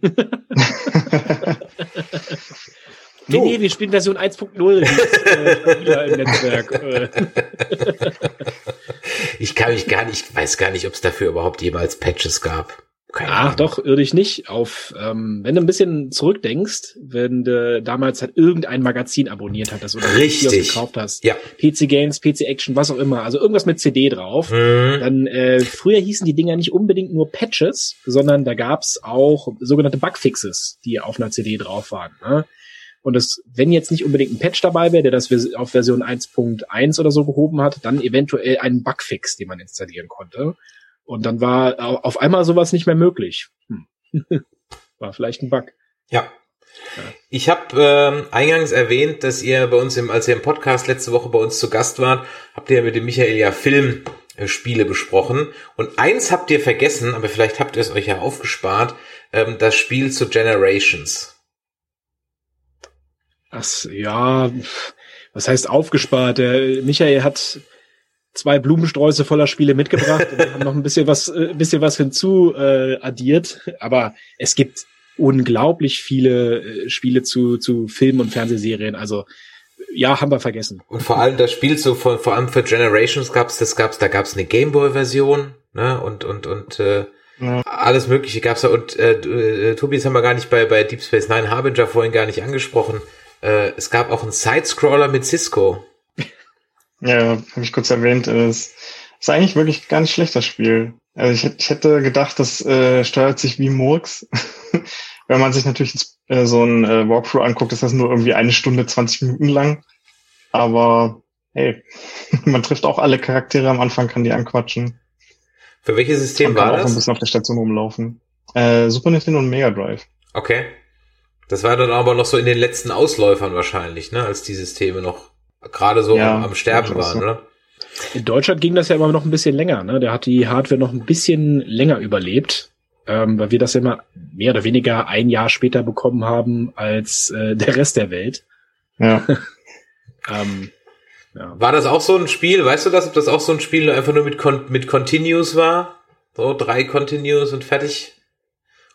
nee, nee, wir spielen Version 1.0, die ist äh, im Netzwerk. Äh, ich kann mich gar nicht, weiß gar nicht, ob es dafür überhaupt jemals Patches gab. Keine Ach doch, irr dich nicht. Auf, ähm, wenn du ein bisschen zurückdenkst, wenn du damals halt irgendein Magazin abonniert hattest oder Richtig. Gekauft hast, Ja. PC Games, PC Action, was auch immer, also irgendwas mit CD drauf, Mhm. dann äh, früher hießen die Dinger nicht unbedingt nur Patches, sondern da gab's auch sogenannte Bugfixes, die auf einer CD drauf waren. Ne? Und das, wenn jetzt nicht unbedingt ein Patch dabei wäre, der das auf Version 1.1 oder so gehoben hat, dann eventuell einen Bugfix, den man installieren konnte. Und dann war au- auf einmal sowas nicht mehr möglich. Hm. War vielleicht ein Bug. Ja. Ich habe ähm, eingangs erwähnt, dass ihr bei uns, im, als ihr im Podcast letzte Woche bei uns zu Gast wart, habt ihr mit dem Michael ja Filmspiele besprochen. Und eins habt ihr vergessen, aber vielleicht habt ihr es euch ja aufgespart, ähm, das Spiel zu Generations. Ach, ja, was heißt aufgespart? Der Michael hat zwei Blumensträuße voller Spiele mitgebracht und haben noch ein bisschen was, äh, ein bisschen was hinzu äh, addiert. Aber es gibt unglaublich viele äh, Spiele zu, zu Filmen und Fernsehserien. Also ja, haben wir vergessen. Und vor allem das Spiel so vor, vor allem für Generations gab's, das gab's, da gab's eine Gameboy-Version, ne, und und und äh, alles Mögliche gab's da. Und äh, äh, Tobi, das haben wir gar nicht bei bei Deep Space Nine Harbinger vorhin gar nicht angesprochen. Äh, es gab auch einen Sidescroller mit Cisco. Ja, habe ich kurz erwähnt. Es ist eigentlich wirklich gar nicht schlecht, das Spiel. Also ich, ich hätte gedacht, das äh, steuert sich wie Murks. Wenn man sich natürlich äh, so ein äh, Walkthrough anguckt, ist das nur irgendwie eine Stunde, 20 Minuten lang. Aber hey, man trifft auch alle Charaktere am Anfang, kann die anquatschen. Für welches System Man kann war auch ein das? bisschen auf der Station rumlaufen. Äh, Super Nintendo und Mega Drive. Okay. Das war dann aber noch so in den letzten Ausläufern wahrscheinlich, ne, als die Systeme noch gerade so Ja, am, am Sterben waren, so. oder? In Deutschland ging das ja immer noch ein bisschen länger. Ne? Der hat die Hardware noch ein bisschen länger überlebt, ähm, weil wir das ja immer mehr oder weniger ein Jahr später bekommen haben als äh, der Rest der Welt. Ja. Ähm, War das auch so ein Spiel, weißt du das, ob das auch so ein Spiel einfach nur mit, Con mit Continues war? So drei Continues und fertig?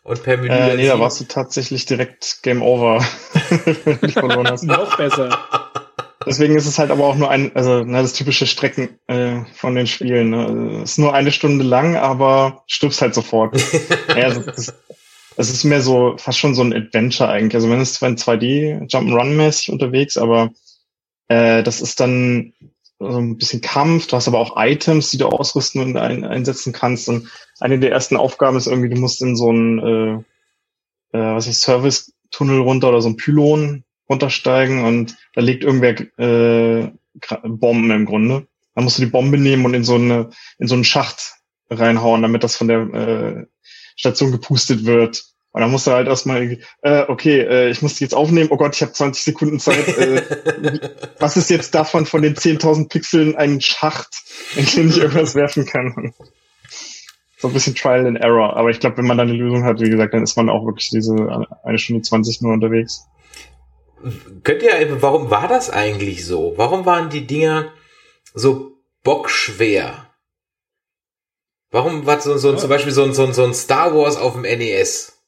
Und per Menü. Äh, nee, da warst du tatsächlich direkt Game Over, noch besser. Deswegen ist es halt aber auch nur ein, also ne, das typische Strecken äh, von den Spielen. Ne? Also, Es ist nur eine Stunde lang, aber stirbst halt sofort. ja, also, das, es ist mehr so, fast schon so ein Adventure eigentlich. Also wenn es zwar in 2D Jump'n'Run-mäßig unterwegs, aber äh, das ist dann so ein bisschen Kampf. Du hast aber auch Items, die du ausrüsten und ein, einsetzen kannst. Und eine der ersten Aufgaben ist irgendwie, du musst in so einen, äh, äh, was ich, Service-Tunnel runter oder so ein Pylon runtersteigen und da liegt irgendwer äh, Bomben im Grunde. Dann musst du die Bombe nehmen und in so eine in so einen Schacht reinhauen, damit das von der äh, Station gepustet wird. Und dann musst du halt erstmal, äh, okay, äh, ich muss die jetzt aufnehmen. Oh Gott, ich habe 20 Sekunden Zeit. Äh, was ist jetzt davon von den 10.000 Pixeln ein Schacht, in den ich irgendwas werfen kann? So ein bisschen Trial and Error. Aber ich glaube, wenn man dann eine Lösung hat, wie gesagt, dann ist man auch wirklich diese eine Stunde 20 nur unterwegs. Könnt ihr, warum war das eigentlich so? Warum waren die Dinger so bockschwer? Warum war so, so zum Beispiel so ein, so, ein, so ein Star Wars auf dem NES?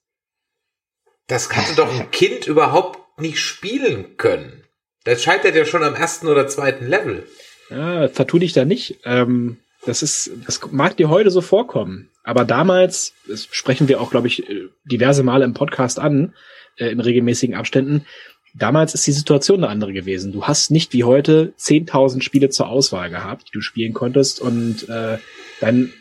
Das hatte doch ein Kind überhaupt nicht spielen können. Das scheitert ja schon am ersten oder zweiten Level. Ja, vertu dich da nicht. Ähm, das ist, das mag dir heute so vorkommen. Aber damals, das sprechen wir auch, glaube ich, äh, diverse Male im Podcast an, äh, in regelmäßigen Abständen. Damals ist die Situation eine andere gewesen. Du hast nicht wie heute 10.000 Spiele zur Auswahl gehabt, die du spielen konntest und äh, dein,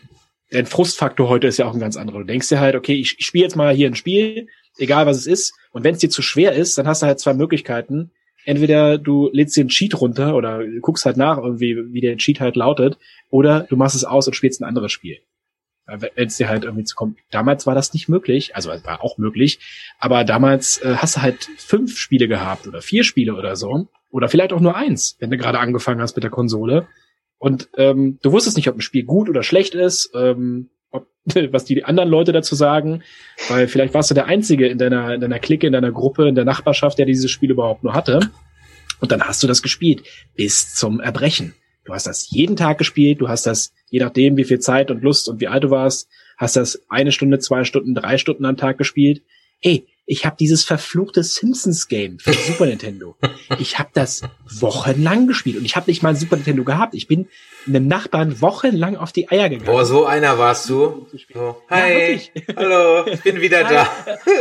dein Frustfaktor heute ist ja auch ein ganz anderer. Du denkst dir halt, okay, ich, ich spiele jetzt mal hier ein Spiel, egal was es ist. Und wenn es dir zu schwer ist, dann hast du halt zwei Möglichkeiten. Entweder du lädst dir einen Cheat runter oder guckst halt nach, irgendwie, wie der Cheat halt lautet, oder du machst es aus und spielst ein anderes Spiel. Wenn es dir halt irgendwie zu kommt. Damals war das nicht möglich, also es war auch möglich, aber damals äh, hast du halt fünf Spiele gehabt oder vier Spiele oder so. Oder vielleicht auch nur eins, wenn du gerade angefangen hast mit der Konsole. Und ähm, du wusstest nicht, ob ein Spiel gut oder schlecht ist, ähm, ob, was die anderen Leute dazu sagen, weil vielleicht warst du der Einzige in deiner, in deiner Clique, in deiner Gruppe, in der Nachbarschaft, der dieses Spiel überhaupt nur hatte. Und dann hast du das gespielt bis zum Erbrechen. Du hast das jeden Tag gespielt, du hast das, je nachdem, wie viel Zeit und Lust und wie alt du warst, hast das eine Stunde, zwei Stunden, drei Stunden am Tag gespielt. Ey, ich habe dieses verfluchte Simpsons-Game für Super Nintendo. Ich habe das wochenlang gespielt und ich habe nicht mal ein Super Nintendo gehabt. Ich bin einem Nachbarn wochenlang auf die Eier gegangen. Boah, so einer warst du. So, hi, hallo, ich bin wieder Hi, da.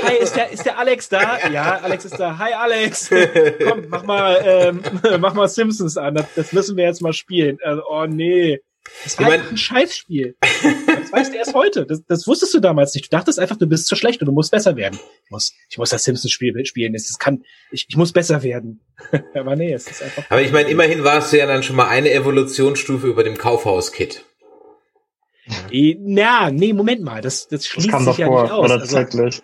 Hi, ist der, ist der Alex da? Ja, Alex ist da. Hi, Alex. Komm, mach mal, ähm, mach mal Simpsons an. Das, das müssen wir jetzt mal spielen. Also, oh nee. Das war Ich mein- einfach ein Scheißspiel. Das weißt du erst heute. Das, das wusstest du damals nicht. Du dachtest einfach, du bist zu schlecht und du musst besser werden. Ich muss, ich muss das Simpsons-Spiel spielen. Das kann, ich, ich muss besser werden. Aber nee, es ist einfach. Aber ich meine, immerhin warst du ja dann schon mal eine Evolutionsstufe über dem Kaufhaus-Kit. Na, nee, Moment mal. Das, das schließt kam sich ja davor nicht aus. oder Also- zeitgleich.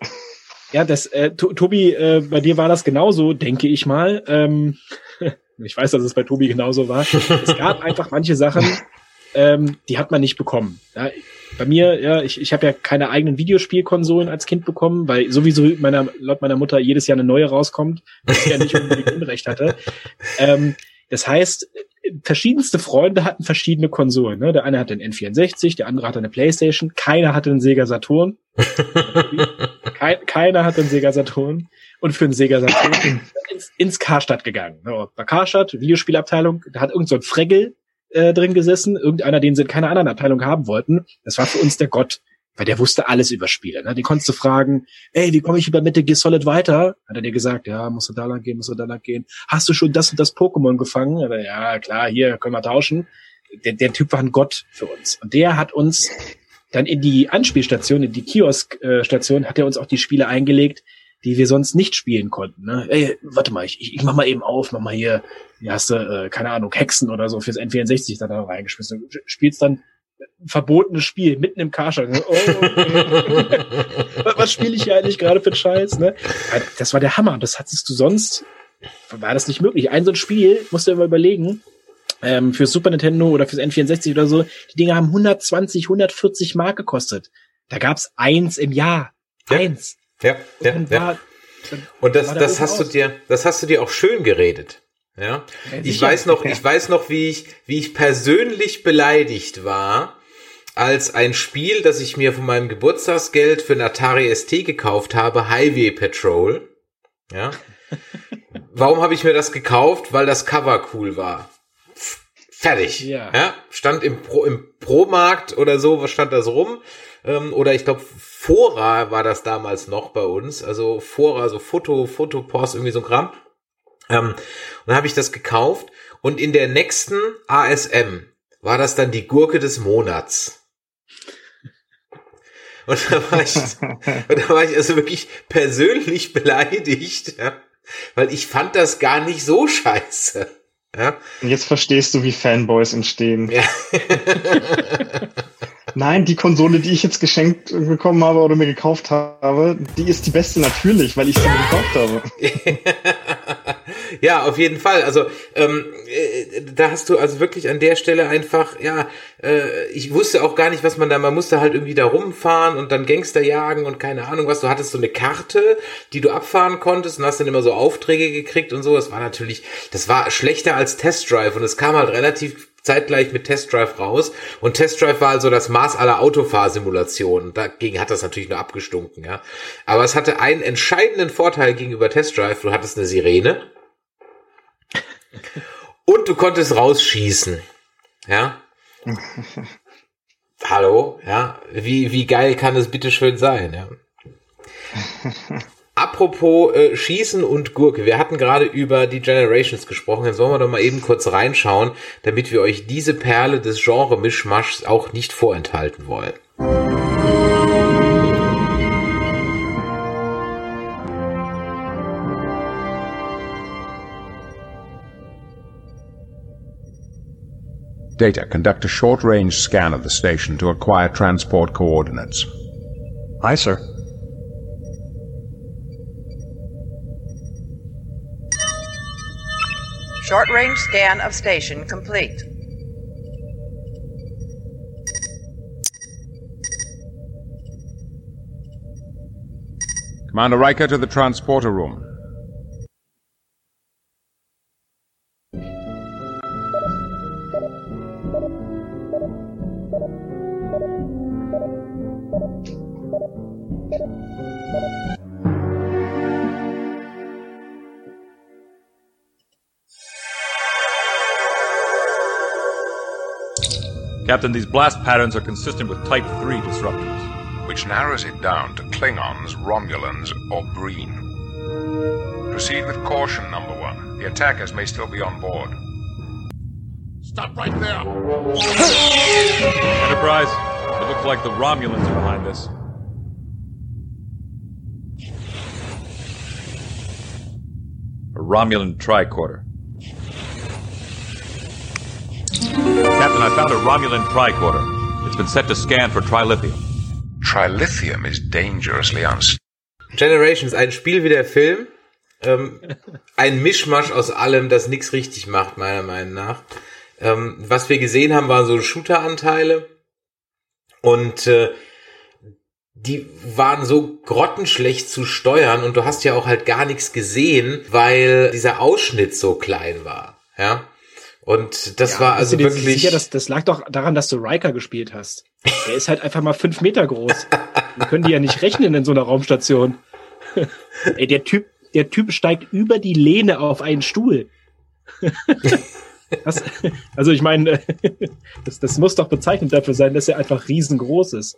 Ja, das, äh, To- Tobi, äh, bei dir war das genauso, denke ich mal. Ähm, ich weiß, dass es bei Tobi genauso war. Es gab einfach manche Sachen, ähm, die hat man nicht bekommen. Ja, bei mir, ja, ich, ich habe ja keine eigenen Videospielkonsolen als Kind bekommen, weil sowieso meiner, laut meiner Mutter jedes Jahr eine neue rauskommt, was ich ja nicht unbedingt Unrecht hatte. Ähm, das heißt, verschiedenste Freunde hatten verschiedene Konsolen. Ne? Der eine hatte einen N64, der andere hatte eine Playstation, keiner hatte einen Sega Saturn. Kein, keiner hatte einen Sega Saturn. Und für einen Sega Saturn ins, ins Karstadt gegangen. Ne? Bei Karstadt, Videospielabteilung, da hat irgend so ein Fregel äh, drin gesessen, irgendeiner, den sie in keiner anderen Abteilung haben wollten. Das war für uns der Gott, weil der wusste alles über Spiele. Ne? Den konntest du fragen, ey, wie komme ich über Metal Gear Solid weiter? Hat er dir gesagt, ja, musst du da lang gehen, musst du da lang gehen. Hast du schon das und das Pokémon gefangen? Ja, klar, hier, können wir tauschen. Der, der Typ war ein Gott für uns. Und der hat uns dann in die Anspielstation, in die Kiosk-Station, hat er uns auch die Spiele eingelegt, die wir sonst nicht spielen konnten. Ne? Ey, warte mal, ich, ich mach mal eben auf, mach mal hier, hier hast du, äh, keine Ahnung, Hexen oder so fürs N64 da, da reingeschmissen. Du spielst dann ein verbotenes Spiel mitten im Karstadt. Oh, okay. was spiele ich hier eigentlich gerade für einen Scheiß? Ne? Das war der Hammer. Das hattest du sonst war das nicht möglich. Ein so ein Spiel, musst du mal überlegen, ähm, für Super Nintendo oder fürs N64 oder so, die Dinge haben 120, 140 Mark gekostet. Da gab's eins im Jahr. Ja. Eins. Ja, ja, Und ja. war- Und das, das hast du aus. dir, das hast du dir auch schön geredet. Ja. Ja, Ich weiß noch, ich weiß noch, wie ich, wie ich persönlich beleidigt war, als ein Spiel, das ich mir von meinem Geburtstagsgeld für ein Atari ST gekauft habe, Highway Patrol. Ja. Warum habe ich mir das gekauft? Weil das Cover cool war. Fertig. Ja. Stand im Pro, im Pro-Markt oder so, was stand das rum? Ähm, oder ich glaube, Fora war das damals noch bei uns. Also Fora, so Foto, Fotopost, irgendwie so ein Kram. Ähm, und dann habe ich das gekauft und in der nächsten ASM war das dann die Gurke des Monats. Und da war ich, und da war ich also wirklich persönlich beleidigt, ja, weil ich fand das gar nicht so scheiße. Ja. Und jetzt verstehst du, wie Fanboys entstehen. Ja. Nein, die Konsole, die ich jetzt geschenkt bekommen habe oder mir gekauft habe, die ist die beste natürlich, weil ich sie mir gekauft habe. Ja, auf jeden Fall. Also ähm, äh, da hast du also wirklich an der Stelle einfach, ja, äh, ich wusste auch gar nicht, was man da, man musste halt irgendwie da rumfahren und dann Gangster jagen und keine Ahnung was. Du hattest so eine Karte, die du abfahren konntest und hast dann immer so Aufträge gekriegt und so. Das war natürlich, das war schlechter als Test Drive und es kam halt relativ zeitgleich mit Test Drive raus und Test Drive war also das Maß aller Autofahrsimulationen. Dagegen hat das natürlich nur abgestunken, ja. Aber es hatte einen entscheidenden Vorteil gegenüber Test Drive. Du hattest eine Sirene und du konntest rausschießen, ja. Hallo, ja. Wie, wie geil kann es bitte schön sein, ja. Apropos äh, Schießen und Gurke, wir hatten gerade über die Generations gesprochen, jetzt wollen wir doch mal eben kurz reinschauen, damit wir euch diese Perle des Genre-Mischmaschs auch nicht vorenthalten wollen. Data, conduct a short-range scan of the station to acquire transport coordinates. Aye, sir. Short range scan of station complete. Commander Riker to the transporter room. Captain, these blast patterns are consistent with Type 3 disruptors. which narrows it down to Klingons, Romulans, or Breen. Proceed with caution, number one. The attackers may still be on board. Stop right there! Enterprise, it looks like the Romulans are behind this. A Romulan tricorder. Captain, I found a Romulan tricorder. It's been set to scan for trilithium. Trilithium is dangerously unstable. Generations, ein Spiel wie der Film. Ähm, ein Mischmasch aus allem, das nichts richtig macht, meiner Meinung nach. Ähm, was wir gesehen haben, waren so Shooter-Anteile. Und äh, die waren so grottenschlecht zu steuern und du hast ja auch halt gar nichts gesehen, weil dieser Ausschnitt so klein war. Ja. Und das Ja, war bist also du dir wirklich. Sicher, das, das lag doch daran, dass du Riker gespielt hast. Der ist halt einfach mal fünf Meter groß. Wir können die ja nicht rechnen in so einer Raumstation. Ey, der Typ, der Typ steigt über die Lehne auf einen Stuhl. Das, also ich meine, das, das muss doch bezeichnend dafür sein, dass er einfach riesengroß ist.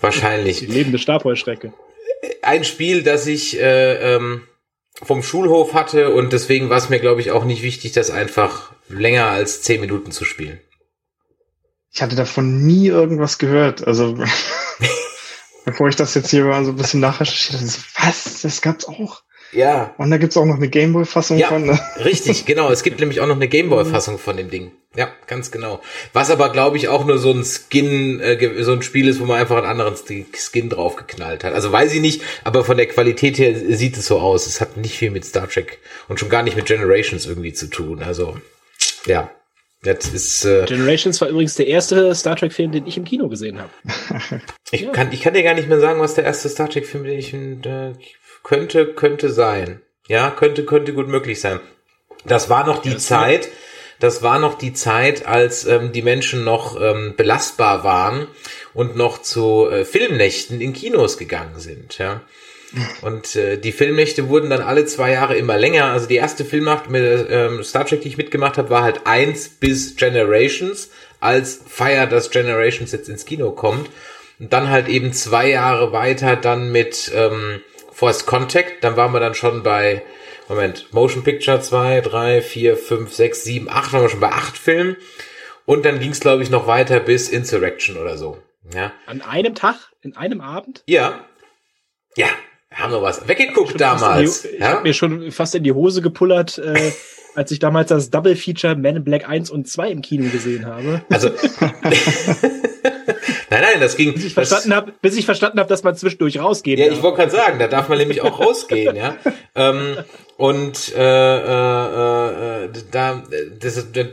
Wahrscheinlich. Die lebende Stabheuschrecke. ein Spiel, das ich äh, ähm, vom Schulhof hatte und deswegen war es mir, glaube ich, auch nicht wichtig, das einfach länger als zehn Minuten zu spielen. Ich hatte davon nie irgendwas gehört. Also bevor ich das jetzt hier mal so ein bisschen nachrecherchiert habe, was? Das gab's auch. Ja. Und da gibt's auch noch eine Gameboy-Fassung Ja, von. Ne? richtig, genau. Es gibt nämlich auch noch eine Gameboy-Fassung von dem Ding. Ja, ganz genau. Was aber, glaube ich, auch nur so ein Skin, äh, so ein Spiel ist, wo man einfach einen anderen Skin draufgeknallt hat. Also weiß ich nicht, aber von der Qualität her sieht es so aus. Es hat nicht viel mit Star Trek und schon gar nicht mit Generations irgendwie zu tun. Also, ja. Das ist, äh, Generations war übrigens der erste Star Trek-Film, den ich im Kino gesehen habe. ich kann, ich kann dir gar nicht mehr sagen, was der erste Star Trek-Film, den ich, äh, könnte, könnte sein. Ja, könnte, könnte gut möglich sein. Das war noch die Zeit, das war noch die Zeit, als ähm, die Menschen noch ähm, belastbar waren und noch zu äh, Filmnächten in Kinos gegangen sind, ja. Und äh, die Filmnächte wurden dann alle zwei Jahre immer länger. Also die erste Filmnacht mit ähm, Star Trek, die ich mitgemacht habe, war halt eins bis Generations, als Feier, dass Generations jetzt ins Kino kommt. Und dann halt eben zwei Jahre weiter dann mit ähm, Forced Contact. Dann waren wir dann schon bei, Moment, Motion Picture 2, 3, 4, 5, 6, 7, 8, waren wir schon bei acht Filmen. Und dann ging es, glaube ich, noch weiter bis Insurrection oder so. Ja. An einem Tag, in einem Abend? Ja. Ja, haben wir was weggeguckt damals. die- Ich ja? habe mir schon fast in die Hose gepullert, äh, als ich damals das Double Feature Man in Black 1 und 2 im Kino gesehen habe. Also Nein, nein, das ging. Bis ich verstanden habe, bis ich verstanden habe, dass man zwischendurch rausgeht. Ja, ich wollte gerade sagen, da darf man nämlich auch rausgehen, ja. Ähm, und äh, äh, äh, da, das, das,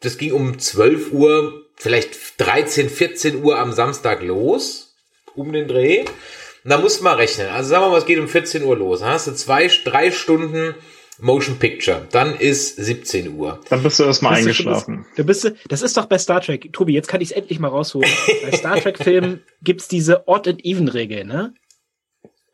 das ging um 12 Uhr, vielleicht 13, 14 Uhr am Samstag los, um den Dreh. Und da musst du mal rechnen. Also sagen wir mal, es geht um 14 Uhr los. Dann hast du zwei, drei Stunden Motion Picture. Dann ist 17 Uhr. Dann bist du erstmal Bist du schon- eingeschlafen. Du bist, das ist doch bei Star Trek. Tobi, jetzt kann ich es endlich mal rausholen. bei Star Trek-Filmen gibt's diese Odd and Even-Regel, ne?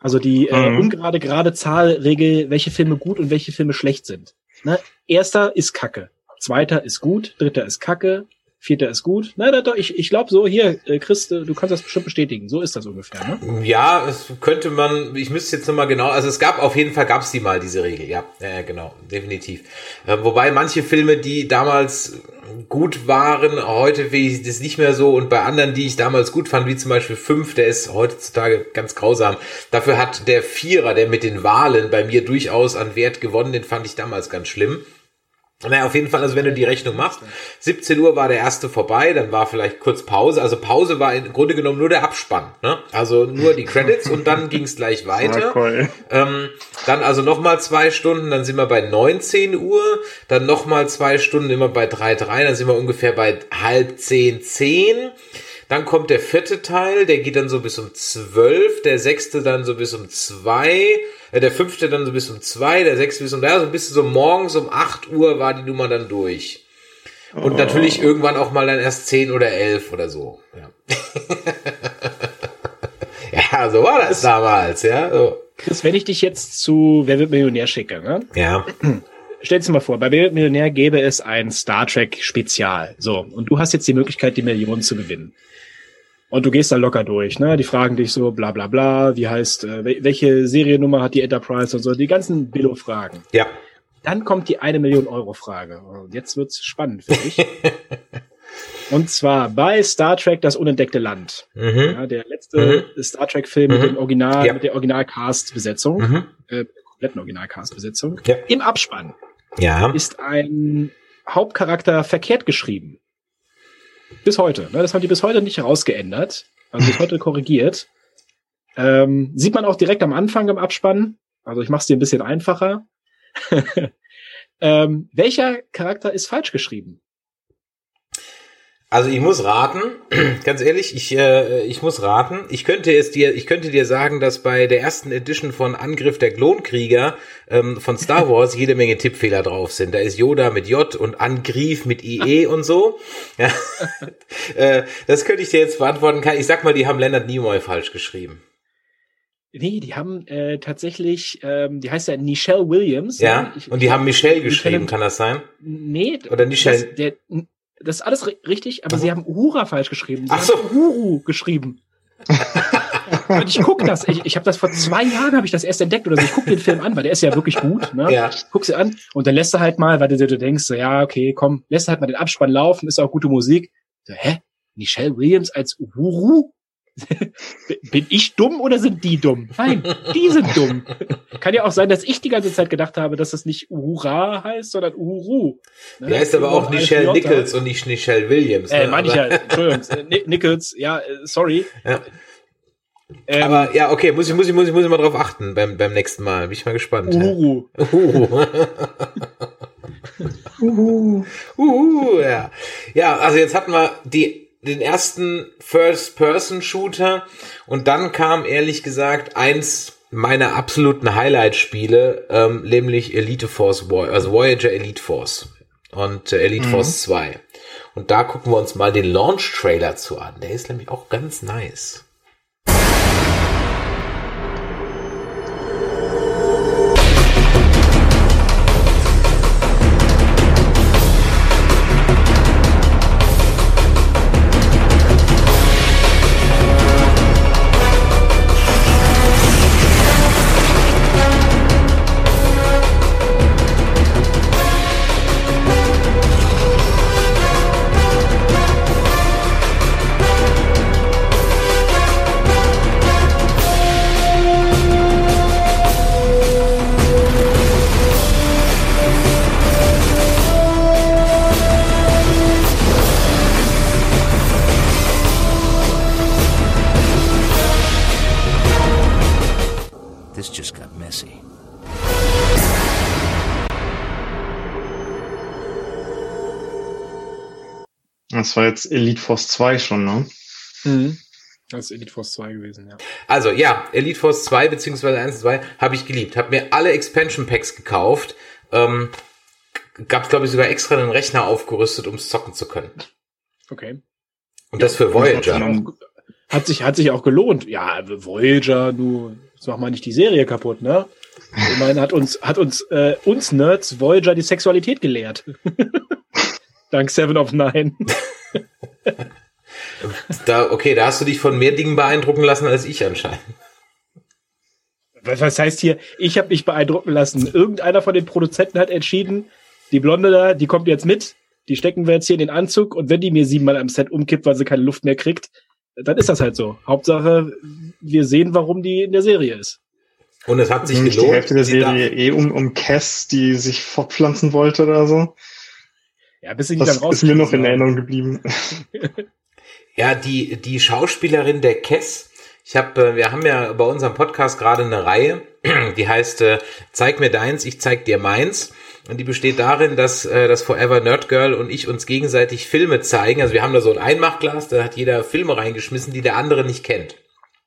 Also die äh, Mhm. ungerade gerade Zahl-Regel, welche Filme gut und welche Filme schlecht sind. Ne? Erster ist Kacke. Zweiter ist gut. Dritter ist Kacke. Vierter ist gut. Na, da, da, ich, ich glaube so, hier, äh, Chris, äh, du kannst das bestimmt bestätigen. So ist das ungefähr, ne? Ja, es könnte man, ich müsste jetzt nochmal genau, also es gab auf jeden Fall gab's die mal, diese Regel, ja, ja, genau, definitiv. Äh, wobei manche Filme, die damals gut waren, heute finde ich das nicht mehr so und bei anderen, die ich damals gut fand, wie zum Beispiel 5, der ist heutzutage ganz grausam. Dafür hat der Vierer, der mit den Wahlen bei mir durchaus an Wert gewonnen, den fand ich damals ganz schlimm. Naja, auf jeden Fall, also wenn du die Rechnung machst, 17 Uhr war der erste vorbei, dann war vielleicht kurz Pause. Also Pause war im Grunde genommen nur der Abspann. Ne? Also nur die Credits und dann ging es gleich weiter. cool. Ähm, dann also nochmal zwei Stunden, dann sind wir bei 19 Uhr, dann nochmal zwei Stunden immer bei 3,3, dann sind wir ungefähr bei halb zehn, zehn. Dann kommt der vierte Teil, der geht dann so bis um zwölf, der sechste dann so bis um zwei, äh, der fünfte dann so bis um zwei, der sechste bis um drei, also bis so morgens um 8 Uhr war die Nummer dann durch. Und Oh. natürlich irgendwann auch mal dann erst 10 oder 11 oder so. Ja, ja so war das damals, ja. So. Chris, wenn ich dich jetzt zu Wer wird Millionär schicke, ne? Ja. Stell dir mal vor, bei Wer Millionär gäbe es ein Star Trek Spezial. So. Und du hast jetzt die Möglichkeit, die Million zu gewinnen. Und du gehst da locker durch, ne? Die fragen dich so, bla, bla, bla, wie heißt, äh, wel- welche Seriennummer hat die Enterprise und so, die ganzen Billo-Fragen. Ja. Dann kommt die eine Million Euro Frage. Und jetzt wird's spannend für dich. und zwar bei Star Trek Das unentdeckte Land. Mhm. Ja, der letzte Star Trek Film mit Mhm. dem Original, Ja. mit der Original-Cast-Besetzung, Mhm. äh, kompletten Original-Cast-Besetzung. Ja. Im Abspann Ja. ist ein Hauptcharakter verkehrt geschrieben. Bis heute. Ne? Das haben die bis heute nicht rausgeändert. Also bis heute korrigiert. Ähm, sieht man auch direkt am Anfang im Abspann. Also ich mache es dir ein bisschen einfacher. ähm, welcher Charakter ist falsch geschrieben? Also ich muss raten, ganz ehrlich, ich, äh, ich muss raten. Ich könnte es dir, ich könnte dir sagen, dass bei der ersten Edition von Angriff der Klonkrieger ähm, von Star Wars jede Menge Tippfehler drauf sind. Da ist Yoda mit J und Angriff mit IE und so. Ja. äh, das könnte ich dir jetzt beantworten. Ich sag mal, die haben Leonard Nimoy falsch geschrieben. Nee, die haben äh, tatsächlich, ähm, die heißt ja Nichelle Williams. Ja. Ich- Und die haben Michelle geschrieben, Lieutenant- kann das sein? Nee, Oder Nichelle? Das, der, das ist alles ri- richtig, aber sie haben Uhura falsch geschrieben. Sie Ach so. haben Uhuru geschrieben. Und ich guck das, ich, ich habe das vor zwei Jahren habe ich das erst entdeckt oder so. Ich guck den Film an, weil der ist ja wirklich gut. Ne? Ja. Guck sie an und dann lässt du halt mal, weil du, du denkst, so, ja okay, komm, lässt du halt mal den Abspann laufen, ist auch gute Musik. So, hä? Michelle Williams als Uhuru? Bin ich dumm oder sind die dumm? Nein, die sind dumm. Kann ja auch sein, dass ich die ganze Zeit gedacht habe, dass das nicht Uhura heißt, sondern Uhuru. Ne? Die heißt aber auch Nichelle Nichols und nicht Nichelle Williams. Ne? Äh, meine ich ja, Entschuldigung, Nichols, ja, äh, sorry. Ja. Ähm, aber ja, okay, muss ich, muss ich, muss ich, muss ich mal drauf achten beim, beim nächsten Mal. Bin ich mal gespannt. Uhuru. Uhuru. Uhu. Uhu, ja. Ja, also jetzt hatten wir die, den ersten First-Person-Shooter und dann kam ehrlich gesagt eins meiner absoluten Highlight-Spiele, ähm, nämlich Elite Force, also Voyager Elite Force und äh, Elite mhm. Force 2. Und da gucken wir uns mal den Launch-Trailer zu an. Der ist nämlich auch ganz nice. Das war jetzt Elite Force 2 schon, ne? Mhm. Das ist Elite Force 2 gewesen, ja. Also ja, Elite Force 2 beziehungsweise 1 und 2 habe ich geliebt. Habe mir alle Expansion Packs gekauft. Ähm, Gab glaube ich sogar extra einen Rechner aufgerüstet, um es zocken zu können. Okay. Und das für Voyager. Hat sich, hat sich auch gelohnt. Ja, Voyager, du, jetzt mach mal nicht die Serie kaputt, ne? Ich meine, hat uns, hat uns, äh, uns Nerds Voyager die Sexualität gelehrt. Dank Seven of Nine. Da, okay, da hast du dich von mehr Dingen beeindrucken lassen als ich anscheinend. Was, heißt hier, ich habe mich beeindrucken lassen. Irgendeiner von den Produzenten hat entschieden, die Blonde da, die kommt jetzt mit, die stecken wir jetzt hier in den Anzug und wenn die mir siebenmal am Set umkippt, weil sie keine Luft mehr kriegt, dann ist das halt so. Hauptsache, wir sehen, warum die in der Serie ist. Und es hat sich gelohnt. Die Hälfte der Serie eh um, um Cass, die sich fortpflanzen wollte oder so. Ja, bis sie die dann raus. Ist mir noch in Erinnerung geblieben. ja, die, die Schauspielerin der Kess, ich habe, äh, wir haben ja bei unserem Podcast gerade eine Reihe, die heißt äh, Zeig mir deins, ich zeig dir meins. Und die besteht darin, dass äh, das Forever Nerd Girl und ich uns gegenseitig Filme zeigen. Also wir haben da so ein Einmachglas, da hat jeder Filme reingeschmissen, die der andere nicht kennt.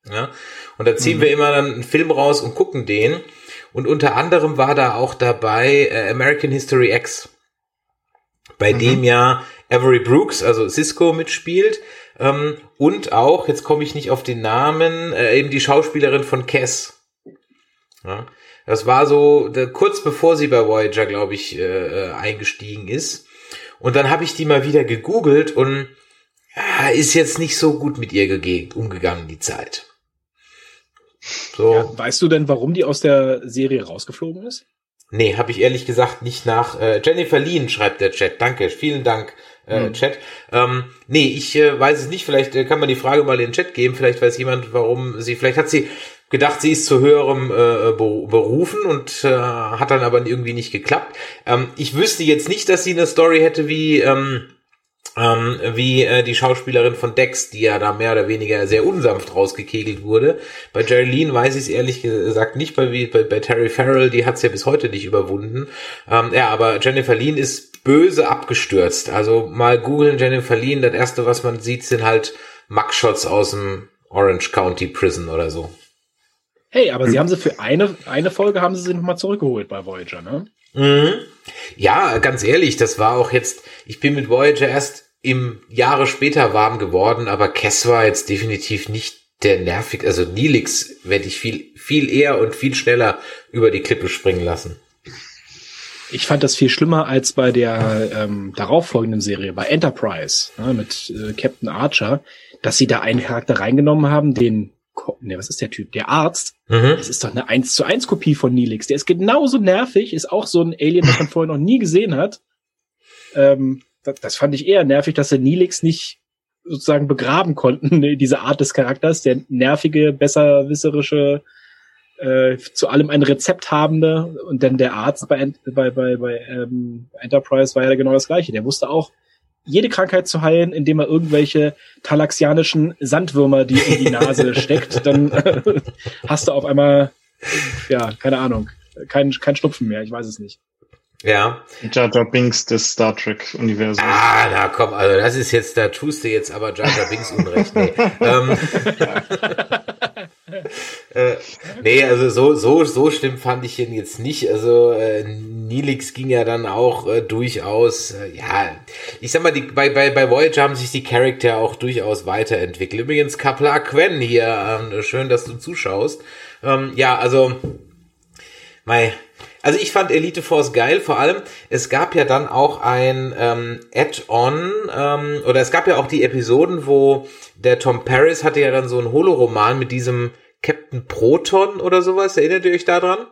Ja? Und da ziehen mhm. wir immer dann einen Film raus und gucken den. Und unter anderem war da auch dabei äh, American History X bei mhm. dem ja Avery Brooks, also Cisco mitspielt ähm, und auch, jetzt komme ich nicht auf den Namen, äh, eben die Schauspielerin von Cass. Ja, das war so da, kurz bevor sie bei Voyager, glaube ich, äh, äh, eingestiegen ist. Und dann habe ich die mal wieder gegoogelt und ja, ist jetzt nicht so gut mit ihr umgegangen, die Zeit. So. Ja, weißt du denn, warum die aus der Serie rausgeflogen ist? Nee, habe ich ehrlich gesagt nicht nach. Äh, Jennifer Lean schreibt der Chat. Danke, vielen Dank, äh, hm. Chat. Ähm, nee, ich äh, weiß es nicht. Vielleicht äh, kann man die Frage mal in den Chat geben. Vielleicht weiß jemand, warum sie. Vielleicht hat sie gedacht, sie ist zu höherem äh, berufen und äh, hat dann aber irgendwie nicht geklappt. Ähm, ich wüsste jetzt nicht, dass sie eine Story hätte wie. Ähm, ähm, wie äh, die Schauspielerin von Dex, die ja da mehr oder weniger sehr unsanft rausgekegelt wurde. Bei Jerry Lean weiß ich es ehrlich gesagt nicht, bei, bei, bei Terry Farrell, die hat es ja bis heute nicht überwunden. Ähm, ja, aber Jennifer Lean ist böse abgestürzt. Also mal googeln Jennifer Lean, das erste, was man sieht, sind halt Mugshots aus dem Orange County Prison oder so. Hey, aber sie haben sie für eine, eine Folge haben sie sie nochmal zurückgeholt bei Voyager, ne? Mhm. Ja, ganz ehrlich, das war auch jetzt, ich bin mit Voyager erst im Jahre später warm geworden, aber Kess war jetzt definitiv nicht der nervig, also Nilix werde ich viel, viel eher und viel schneller über die Klippe springen lassen. Ich fand das viel schlimmer als bei der ähm, darauffolgenden Serie, bei Enterprise, ne, mit äh, Captain Archer, dass sie da einen Charakter reingenommen haben, den ne, was ist der Typ? Der Arzt. Mhm. Das ist doch eine 1 zu 1 Kopie von Nilix. Der ist genauso nervig, ist auch so ein Alien, das man vorher noch nie gesehen hat. Ähm, das, das fand ich eher nervig, dass der Nilix nicht sozusagen begraben konnten, diese Art des Charakters, der nervige, besserwisserische, äh, zu allem ein Rezept habende und dann der Arzt bei, bei, bei, bei ähm, Enterprise war ja genau das gleiche. Der wusste auch, jede Krankheit zu heilen, indem er irgendwelche talaxianischen Sandwürmer, die in die Nase steckt, dann äh, hast du auf einmal, ja, keine Ahnung, kein, kein Schnupfen mehr, ich weiß es nicht. Ja. Jar Jar Binks des Star Trek-Universums. Ah, na komm, also das ist jetzt, da tust du jetzt aber Jar Jar Binks Unrecht. Nee, ähm, äh, nee also so, so, so schlimm fand ich ihn jetzt nicht. Also äh, Nilix ging ja dann auch äh, durchaus, äh, ja, ich sag mal, die, bei, bei, bei Voyager haben sich die Charakter auch durchaus weiterentwickelt. Übrigens, Kapla Quen hier, ähm, schön, dass du zuschaust. Ähm, ja, also, mei, also ich fand Elite Force geil, vor allem, es gab ja dann auch ein ähm, Add-on, ähm, oder es gab ja auch die Episoden, wo der Tom Paris hatte ja dann so einen Holoroman mit diesem Captain Proton oder sowas, erinnert ihr euch daran?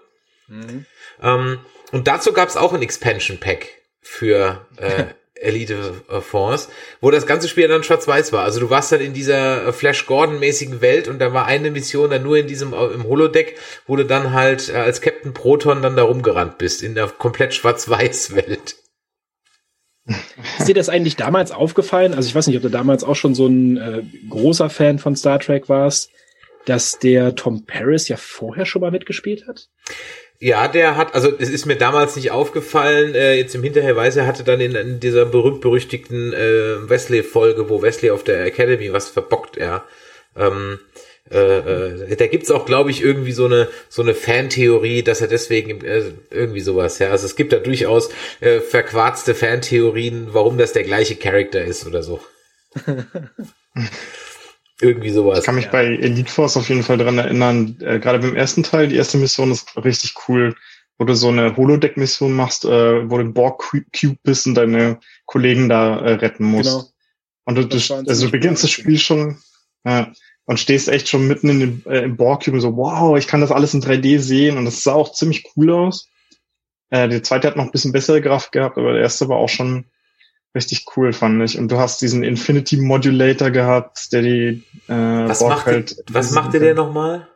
Ähm, und dazu gab es auch ein Expansion Pack für äh, Elite Force, wo das ganze Spiel dann schwarz-weiß war. Also du warst dann in dieser äh, Flash Gordon-mäßigen Welt und da war eine Mission dann nur in diesem äh, im Holodeck, wo du dann halt äh, als Captain Proton dann da rumgerannt bist, in der komplett schwarz-weiß Welt. Ist dir das eigentlich damals aufgefallen? Also ich weiß nicht, ob du damals auch schon so ein äh, großer Fan von Star Trek warst, dass der Tom Paris ja vorher schon mal mitgespielt hat? Ja, der hat, also es ist mir damals nicht aufgefallen, äh, jetzt im Hinterher weiß er, hatte dann in, in dieser berühmt-berüchtigten äh, Wesley-Folge, wo Wesley auf der Academy was verbockt, er. Ähm, äh, äh, da gibt's auch, glaube ich, irgendwie so eine so eine Fantheorie, dass er deswegen äh, irgendwie sowas, ja. Also es gibt da durchaus äh, verquarzte Fantheorien, warum das der gleiche Charakter ist oder so. irgendwie sowas. Ich kann mich bei Elite Force auf jeden Fall dran erinnern, äh, gerade beim ersten Teil, die erste Mission ist richtig cool, wo du so eine Holodeck-Mission machst, äh, wo du im Borg-Cube bist und deine Kollegen da äh, retten musst. Genau. Und du, du, Das also du beginnst das Spiel schon ja, und stehst echt schon mitten in dem, äh, im Borg-Cube und so, wow, ich kann das alles in 3D sehen und das sah auch ziemlich cool aus. Äh, der zweite hat noch ein bisschen bessere Grafik gehabt, aber der erste war auch schon richtig cool, fand ich. Und du hast diesen Infinity Modulator gehabt, der die äh, Was Borg macht, halt. was machte der nochmal?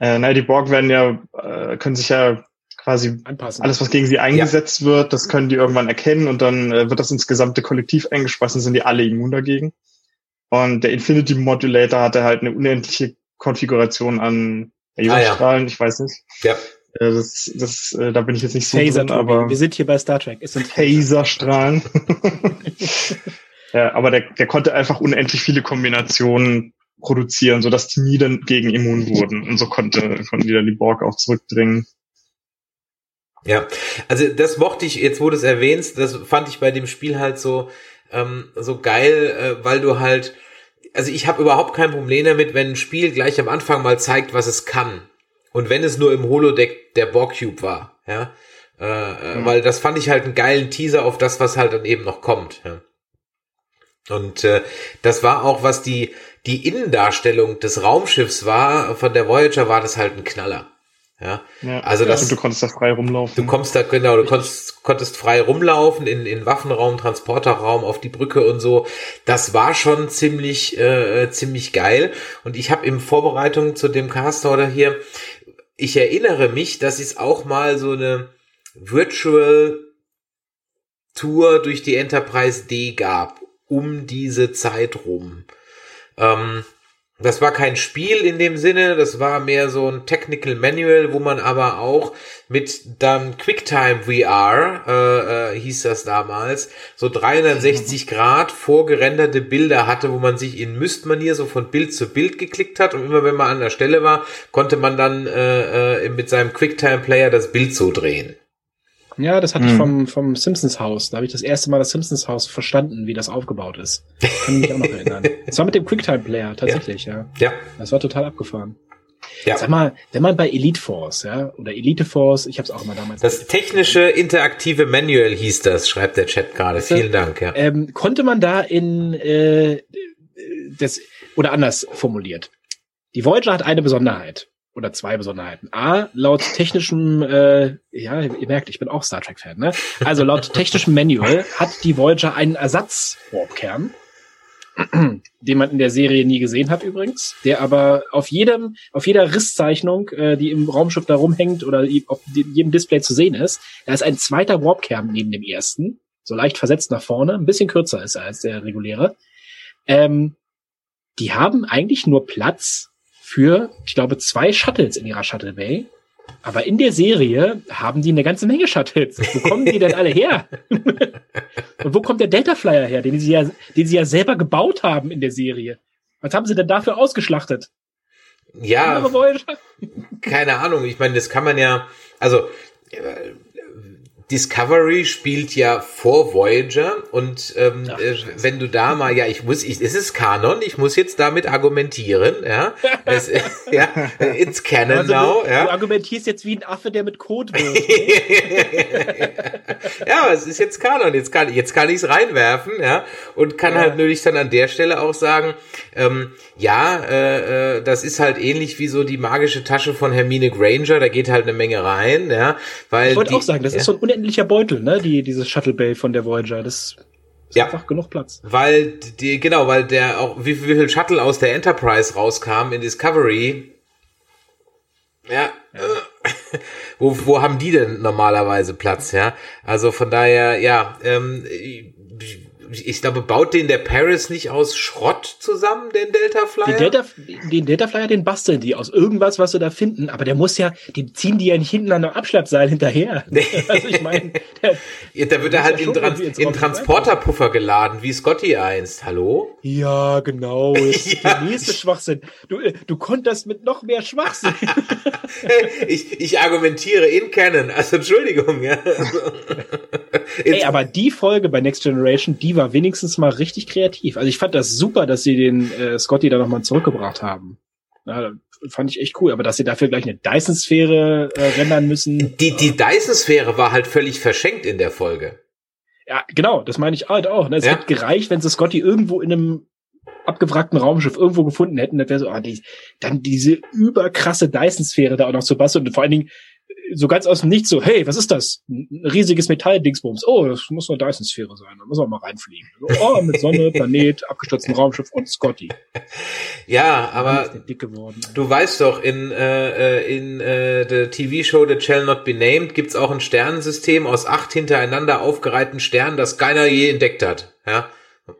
Äh, naja, die Borg werden ja, äh, können sich ja quasi Anpassen. alles, was gegen sie eingesetzt wird, das können die irgendwann erkennen und dann äh, wird das ins gesamte Kollektiv eingespeist und sind die alle immun dagegen. Und der Infinity Modulator hatte halt eine unendliche Konfiguration an Laserstrahlen, ich weiß nicht. Ja. Äh, das, das, äh, da bin ich jetzt nicht so Phaser, drin, aber Wir sind hier bei Star Trek. Es sind Phaserstrahlen. ja, aber der, der konnte einfach unendlich viele Kombinationen produzieren, sodass die nie dann gegen immun wurden. Und so konnte, konnten die dann die Borg auch zurückdringen. Ja, also das mochte ich, jetzt wo du es erwähnst, das fand ich bei dem Spiel halt so, ähm, so geil, äh, weil du halt, also ich habe überhaupt kein Problem damit, wenn ein Spiel gleich am Anfang mal zeigt, was es kann. Und wenn es nur im Holodeck der Borg-Cube war, ja. Äh, äh, Weil das fand ich halt einen geilen Teaser auf das, was halt dann eben noch kommt. Ja. Und äh, das war auch, was die, die Innendarstellung des Raumschiffs war, von der Voyager war das halt ein Knaller. Ja, Ja, also das, du konntest da frei rumlaufen. Du kommst da, genau, du konntest, konntest frei rumlaufen in, in Waffenraum, Transporterraum, auf die Brücke und so. Das war schon ziemlich, äh, ziemlich geil. Und ich habe in Vorbereitung zu dem Caster oder hier, ich erinnere mich, dass es auch mal so eine Virtual Tour durch die Enterprise D gab, um diese Zeit rum. Ähm, das war kein Spiel in dem Sinne, das war mehr so ein Technical Manual, wo man aber auch mit dann QuickTime VR, äh, äh, hieß das damals, so 360 Grad vorgerenderte Bilder hatte, wo man sich in Müsstmanier so von Bild zu Bild geklickt hat und immer wenn man an der Stelle war, konnte man dann äh, äh, mit seinem QuickTime Player das Bild so drehen. Ja, das hatte ich Mhm. vom, vom Simpsons Haus. Da habe ich das erste Mal das Simpsons Haus verstanden, wie das aufgebaut ist. Kann mich auch noch erinnern. Das war mit dem Quicktime Player, tatsächlich, ja. Ja. Das war total abgefahren. Ja. Sag mal, wenn man bei Elite Force, ja, oder Elite Force, ich habe es auch immer damals. Das technische interaktive Manual hieß das, schreibt der Chat gerade. Vielen Dank, ja. Ähm, konnte man da in äh, das oder anders formuliert. Die Voyager hat eine Besonderheit oder zwei Besonderheiten. A, laut technischem, äh, ja, ihr merkt, ich bin auch Star Trek-Fan, ne? Also laut technischem Manual hat die Voyager einen Ersatz-Warp-Kern. den man in der Serie nie gesehen hat übrigens, der aber auf jedem, auf jeder Risszeichnung, äh, die im Raumschiff da rumhängt oder auf jedem Display zu sehen ist, da ist ein zweiter Warpkern neben dem ersten, so leicht versetzt nach vorne, ein bisschen kürzer ist er als der reguläre. Ähm, die haben eigentlich nur Platz für, ich glaube, zwei Shuttles in ihrer Shuttle Bay. Aber in der Serie haben die eine ganze Menge Shuttles. Wo kommen die denn alle her? Und wo kommt der Delta Flyer her, den sie ja, den sie ja selber gebaut haben in der Serie? Was haben sie denn dafür ausgeschlachtet? Ja, keine Ahnung. Ich meine, das kann man ja, also äh, Discovery spielt ja vor Voyager und ähm, Ach, äh, wenn du da mal, ja, ich muss, ich, es ist Kanon, ich muss jetzt damit argumentieren, ja, es, ja, it's Canon also now, du, ja. Du argumentierst jetzt wie ein Affe, der mit Code wirft. ja, es ist jetzt Kanon, jetzt kann, jetzt kann ich es reinwerfen, ja, und kann ja. halt natürlich dann an der Stelle auch sagen, ähm, ja, äh, äh, das ist halt ähnlich wie so die magische Tasche von Hermine Granger, da geht halt eine Menge rein, ja, weil ich wollte auch sagen, das ja. ist so ein unendlicher Beutel, ne, die dieses Shuttle Bay von der Voyager, das ist ja. einfach genug Platz. Weil die genau, weil der auch wie, wie viel Shuttle aus der Enterprise rauskam in Discovery. Ja, ja. wo, wo haben die denn normalerweise Platz, ja? Also von daher, ja, ähm, ich glaube, baut den der Paris nicht aus Schrott zusammen, den Delta Flyer? Den Delta, den Delta Flyer, den basteln die aus irgendwas, was sie da finden. Aber der muss ja, den ziehen die ja nicht hinten an einem Abschleppseil hinterher. also ich meine, ja, da wird er halt in, Trans in Transporterpuffer geladen, wie Scotty einst. Hallo? Ja, genau. Ist ja. der nächste Schwachsinn. Du, äh, du konntest mit noch mehr Schwachsinn. ich, ich argumentiere in Canon. Also Entschuldigung, ja. Ey, aber die Folge bei Next Generation, die war wenigstens mal richtig kreativ. Also ich fand das super, dass sie den äh, Scotty da nochmal zurückgebracht haben. Ja, fand ich echt cool. Aber dass sie dafür gleich eine Dyson-Sphäre äh, rendern müssen. Die, die Dyson-Sphäre war halt völlig verschenkt in der Folge. Ja, genau, das meine ich halt auch. Ne? Es ja. hätte gereicht, wenn sie Scotty irgendwo in einem abgewrackten Raumschiff irgendwo gefunden hätten, das wäre so, ah, die, dann diese überkrasse Dyson-Sphäre da auch noch zu basteln und vor allen Dingen so ganz aus dem Nichts so, hey, was ist das? Ein riesiges Metall-Dingsbums. Oh, das muss eine Dyson-Sphäre sein. Da muss man mal reinfliegen. Oh, mit Sonne, Planet, abgestürztem Raumschiff und Scotty. Ja, aber du weißt doch, in, äh, äh, in äh, der TV-Show The Shall Not Be Named gibt's auch ein Sternensystem aus acht hintereinander aufgereihten Sternen, das keiner je entdeckt hat. Ja,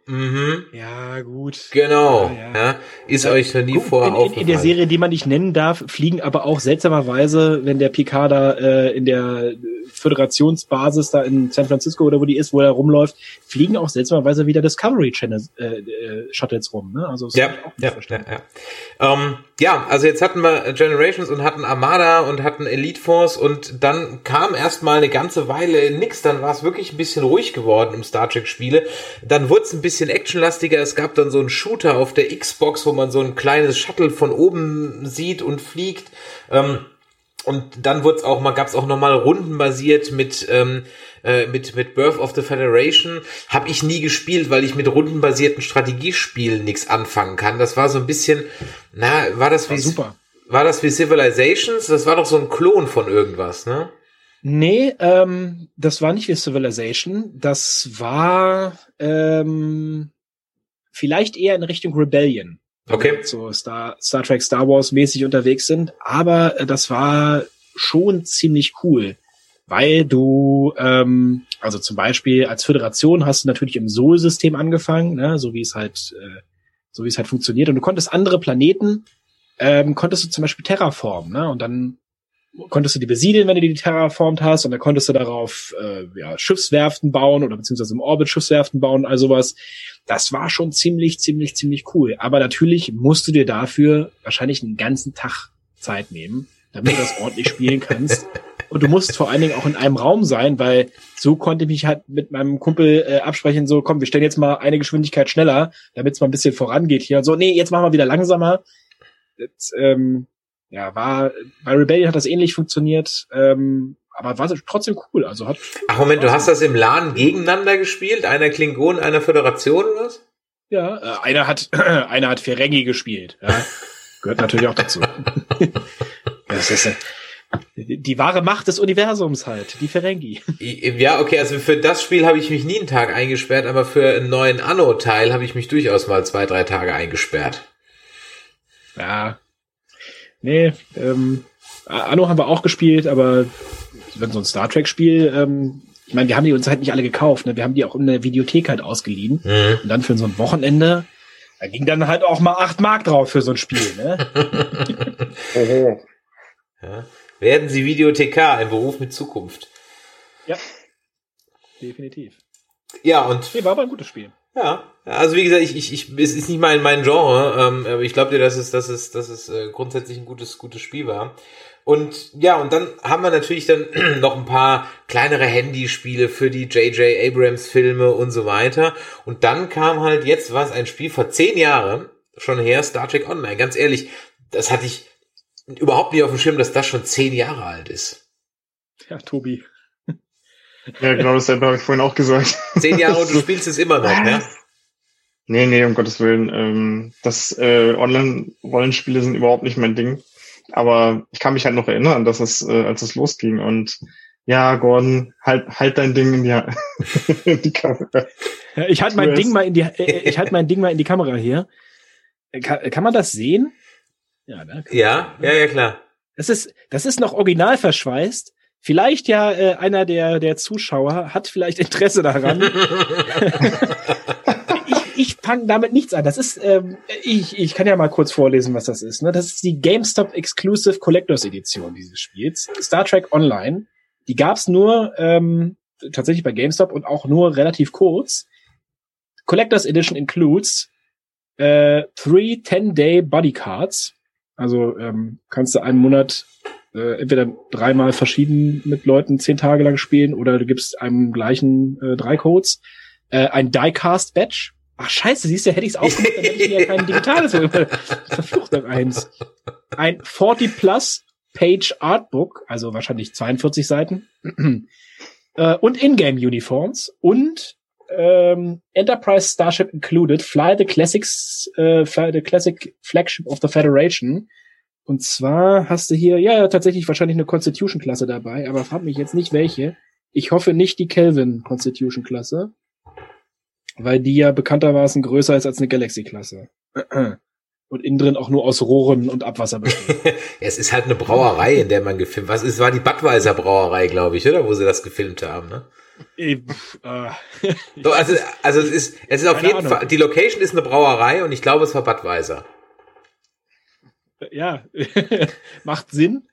Mhm. Ja, gut. Genau. Ja, ja. ja ist ja, euch noch nie vor in, in, in, der Serie, die man nicht nennen darf, fliegen aber auch seltsamerweise, wenn der Picard da äh, in der Föderationsbasis da in San Francisco oder wo die ist, wo er rumläuft, fliegen auch seltsamerweise wieder Discovery Channel äh, äh, Shuttles rum. Ne? Also ja, ja, ja, ja. Ähm, ja, also jetzt hatten wir Generations und hatten Armada und hatten Elite Force und dann kam erstmal eine ganze Weile nix. Dann war es wirklich ein bisschen ruhig geworden im Star Trek Spiele. Dann wurde es ein bisschen actionlastiger. Es gab dann so einen Shooter auf der Xbox, wo man so ein kleines Shuttle von oben sieht und fliegt. Ähm, und dann wurde es auch mal, gab es auch nochmal rundenbasiert mit ähm, äh, mit mit Birth of the Federation. Habe ich nie gespielt, weil ich mit rundenbasierten Strategiespielen nichts anfangen kann. Das war so ein bisschen, na, war das wie war super. War das wie Civilizations? Das war doch so ein Klon von irgendwas, ne? Nee, ähm, das war nicht wie Civilization. Das war ähm, vielleicht eher in Richtung Rebellion. Okay. So Star, Star Trek, Star Wars mäßig unterwegs sind. Aber äh, das war schon ziemlich cool. Weil du, ähm, also zum Beispiel als Föderation hast du natürlich im Sol-System angefangen, ne, so wie es halt, äh, so wie es halt funktioniert. Und du konntest andere Planeten, ähm, konntest du zum Beispiel terraformen, ne? Und dann konntest du die besiedeln, wenn du die terraformt hast, und dann konntest du darauf äh, ja, Schiffswerften bauen oder beziehungsweise im Orbit Schiffswerften bauen, all sowas. Das war schon ziemlich, ziemlich, ziemlich cool. Aber natürlich musst du dir dafür wahrscheinlich einen ganzen Tag Zeit nehmen, damit du das ordentlich spielen kannst. Und du musst vor allen Dingen auch in einem Raum sein, weil so konnte ich mich halt mit meinem Kumpel äh, absprechen, so komm, wir stellen jetzt mal eine Geschwindigkeit schneller, damit es mal ein bisschen vorangeht hier. Und so, nee, jetzt machen wir wieder langsamer. Jetzt, ähm, ja, war, bei Rebellion hat das ähnlich funktioniert, ähm, aber war trotzdem cool. Also hat. Ach Moment, du hast das im LAN gegeneinander gespielt? Einer Klingon, einer Föderation oder was? Ja, äh, einer hat, einer hat Ferengi gespielt. Ja. Gehört natürlich auch dazu. das ist, die, die wahre Macht des Universums halt, die Ferengi. Ja, okay, also für das Spiel habe ich mich nie einen Tag eingesperrt, aber für einen neuen Anno-Teil habe ich mich durchaus mal zwei, drei Tage eingesperrt. Ja. Nee, ähm, Anno haben wir auch gespielt, aber wenn so ein Star Trek-Spiel, ähm, ich meine, wir haben die uns halt nicht alle gekauft, ne? Wir haben die auch in der Videothek halt ausgeliehen. Mhm. Und dann für so ein Wochenende, da ging dann halt auch mal acht Mark drauf für so ein Spiel, ne? Oho. Ja. Werden Sie Videothekar, ein Beruf mit Zukunft. Ja. Definitiv. Ja, und. Nee, war aber ein gutes Spiel. Ja, also wie gesagt, ich, ich, ich es ist nicht mein mein Genre, ähm, aber ich glaube dir, dass es, dass es, dass es äh, grundsätzlich ein gutes gutes Spiel war. Und ja, und dann haben wir natürlich dann noch ein paar kleinere Handyspiele für die J.J. Abrams Filme und so weiter. Und dann kam halt jetzt was ein Spiel vor zehn Jahren schon her, Star Trek Online. Ganz ehrlich, das hatte ich überhaupt nicht auf dem Schirm, dass das schon zehn Jahre alt ist. Ja, Tobi. Ja, genau dasselbe habe ich vorhin auch gesagt. Zehn Jahre und du spielst es immer noch, ne? Nee, nee, um Gottes Willen. Ähm, das äh, Online-Rollenspiele sind überhaupt nicht mein Ding. Aber ich kann mich halt noch erinnern, dass es, äh, als es losging und ja, Gordon, halt, halt dein Ding in die, in die Kamera. Ich halte mein Ding mal in die, äh, ich halte mein Ding mal in die Kamera hier. Kann, kann man das sehen? Ja, ne? ja, ja, ja, klar. Das ist, das ist noch original verschweißt. Vielleicht ja äh, einer der, der Zuschauer hat vielleicht Interesse daran. ich ich fange damit nichts an. Das ist, ähm, ich, ich kann ja mal kurz vorlesen, was das ist. Ne? Das ist die GameStop Exclusive Collectors Edition dieses Spiels. Star Trek Online. Die gab's nur ähm, tatsächlich bei GameStop und auch nur relativ kurz. Collectors Edition includes äh, three 10-day Bodycards. Also ähm, kannst du einen Monat äh, entweder dreimal verschieden mit Leuten zehn Tage lang spielen oder du gibst einem gleichen äh, drei Codes. Äh, ein Diecast Badge. Ach scheiße, siehst du, hätte ich es aufgemacht, dann hätte ich mir ja kein digitales verfluchte eins. Ein 40 Plus Page Artbook, also wahrscheinlich 42 Seiten. äh, und Ingame Uniforms und ähm, Enterprise Starship included, Fly the Classics, äh, Fly the Classic Flagship of the Federation. Und zwar hast du hier, ja, tatsächlich wahrscheinlich eine Constitution-Klasse dabei, aber frag mich jetzt nicht welche. Ich hoffe nicht die Kelvin Constitution-Klasse, weil die ja bekanntermaßen größer ist als eine Galaxy-Klasse. Und innen drin auch nur aus Rohren und Abwasser besteht. es ist halt eine Brauerei, in der man gefilmt. Was ist, war die Budweiser Brauerei, glaube ich, oder? Wo sie das gefilmt haben, ne? äh, so, also, also es ist, es ist auf jeden Ahnung. Fall, die Location ist eine Brauerei und ich glaube, es war Budweiser. Ja, macht Sinn.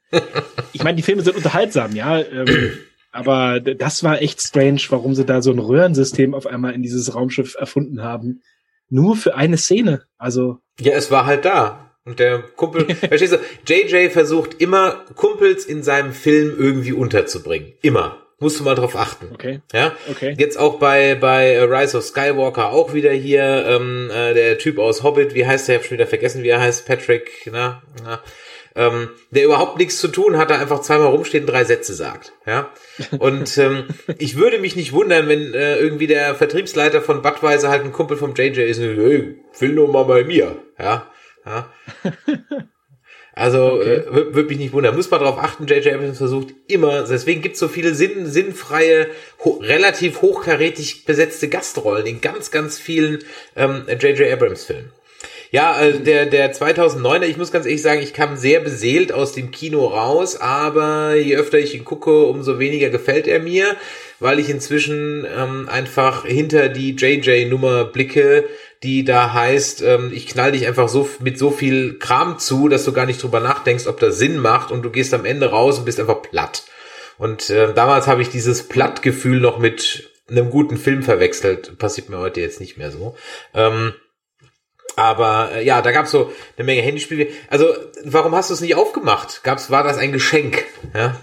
Ich meine, die Filme sind unterhaltsam, ja. Ähm, aber das war echt strange, warum sie da so ein Röhrensystem auf einmal in dieses Raumschiff erfunden haben. Nur für eine Szene. Also. Ja, es war halt da. Und der Kumpel, verstehst du, JJ versucht immer Kumpels in seinem Film irgendwie unterzubringen. Immer. Musst du mal drauf achten. Okay. Ja. Okay. Jetzt auch bei bei Rise of Skywalker auch wieder hier ähm, äh, der Typ aus Hobbit. Wie heißt der? Ich hab schon wieder vergessen, wie er heißt. Patrick. Na, na. Ähm, der überhaupt nichts zu tun hat, er einfach zweimal rumsteht und drei Sätze sagt. Ja. Und ähm, ich würde mich nicht wundern, wenn äh, irgendwie der Vertriebsleiter von Budweiser halt ein Kumpel vom JJ ist. Und, hey, will nur mal bei mir. Ja. ja. Also okay. äh, würde mich nicht wundern. Muss man darauf achten, J.J. Abrams versucht immer, deswegen gibt es so viele sinn, sinnfreie, ho relativ hochkarätig besetzte Gastrollen in ganz, ganz vielen J.J. Ähm, Abrams Filmen. Ja, äh, der, der 2009er, ich muss ganz ehrlich sagen, ich kam sehr beseelt aus dem Kino raus, aber je öfter ich ihn gucke, umso weniger gefällt er mir, weil ich inzwischen ähm, einfach hinter die JJ-Nummer blicke, die da heißt, ähm, ich knall dich einfach so mit so viel Kram zu, dass du gar nicht drüber nachdenkst, ob das Sinn macht und du gehst am Ende raus und bist einfach platt. Und äh, damals habe ich dieses Plattgefühl noch mit einem guten Film verwechselt. Passiert mir heute jetzt nicht mehr so. Ähm, aber äh, ja, da gab's so eine Menge Handyspiele. Also, warum hast du es nicht aufgemacht? Gab's, war das ein Geschenk? Ja.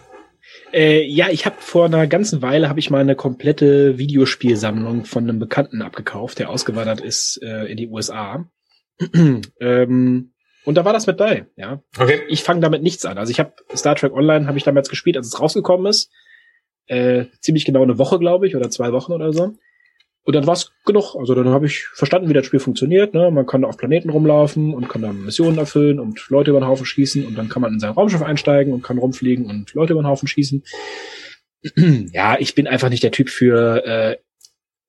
Äh, ja, ich habe vor einer ganzen Weile habe ich mal eine komplette Videospielsammlung von einem Bekannten abgekauft, der ausgewandert ist äh, in die USA. ähm, und da war das mit bei, ja. Okay. Ich fange damit nichts an. Also ich habe Star Trek Online habe ich damals gespielt, als es rausgekommen ist. Äh, ziemlich genau eine Woche, glaube ich, oder zwei Wochen oder so. Und dann war's genug. Also dann habe ich verstanden, wie das Spiel funktioniert. Ne? Man kann auf Planeten rumlaufen und kann dann Missionen erfüllen und Leute über den Haufen schießen und dann kann man in sein Raumschiff einsteigen und kann rumfliegen und Leute über den Haufen schießen. ja, ich bin einfach nicht der Typ für äh,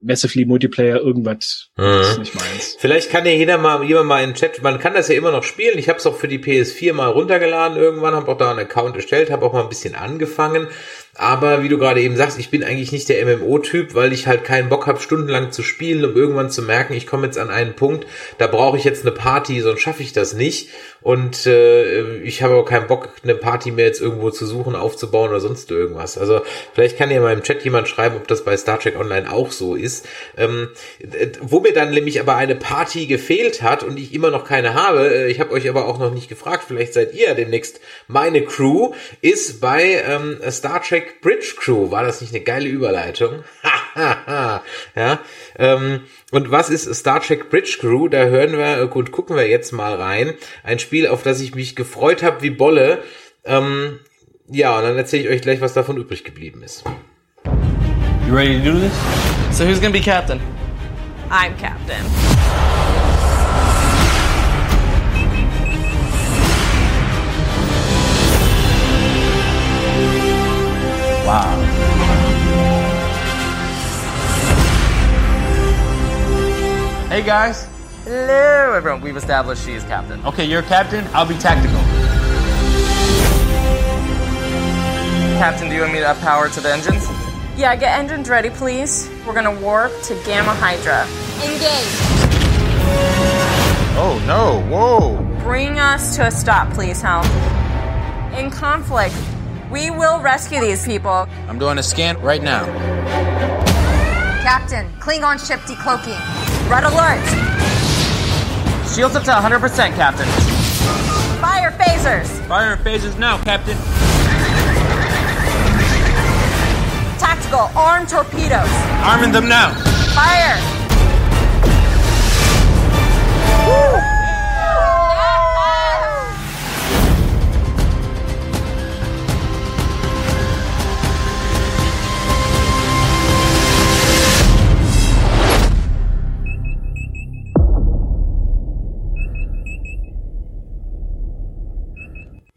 Massively Multiplayer, irgendwas. Das ist Mhm. nicht meins. Vielleicht kann ja jeder mal, jemand mal in den Chat, man kann das ja immer noch spielen. Ich habe es auch für die PS4 mal runtergeladen irgendwann, habe auch da einen Account erstellt, habe auch mal ein bisschen angefangen. Aber wie du gerade eben sagst, ich bin eigentlich nicht der MMO-Typ, weil ich halt keinen Bock habe, stundenlang zu spielen, um irgendwann zu merken, ich komme jetzt an einen Punkt, da brauche ich jetzt eine Party, sonst schaffe ich das nicht. Und äh, ich habe auch keinen Bock, eine Party mehr jetzt irgendwo zu suchen, aufzubauen oder sonst irgendwas. Also vielleicht kann ja mal im Chat jemand schreiben, ob das bei Star Trek Online auch so ist. Ähm, äh, wo mir dann nämlich aber eine Party gefehlt hat und ich immer noch keine habe, äh, ich habe euch aber auch noch nicht gefragt, vielleicht seid ihr demnächst meine Crew, ist bei ähm, Star Trek Bridge Crew. War das nicht eine geile Überleitung? ja. Ähm, und was ist Star Trek Bridge Crew? Da hören wir, äh, gut, gucken wir jetzt mal rein. Ein Spiel, auf das ich mich gefreut habe wie Bolle. Ähm, ja, und dann erzähle ich euch gleich, was davon übrig geblieben ist. You ready to do this? So who's gonna be captain? I'm captain. Wow. Hey guys. Hello, everyone. We've established she is captain. Okay, you're captain. I'll be tactical. Captain, do you want me to up power to the engines? Yeah, get engines ready, please. We're gonna warp to Gamma Hydra. Engage. Oh no! Whoa! Bring us to a stop, please, Hal. In conflict, we will rescue these people. I'm doing a scan right now. Captain, Klingon ship decloaking. Red alert. Shields up to 100%, Captain. Fire phasers. Fire phasers now, Captain. Tactical armed torpedoes. Arming them now. Fire.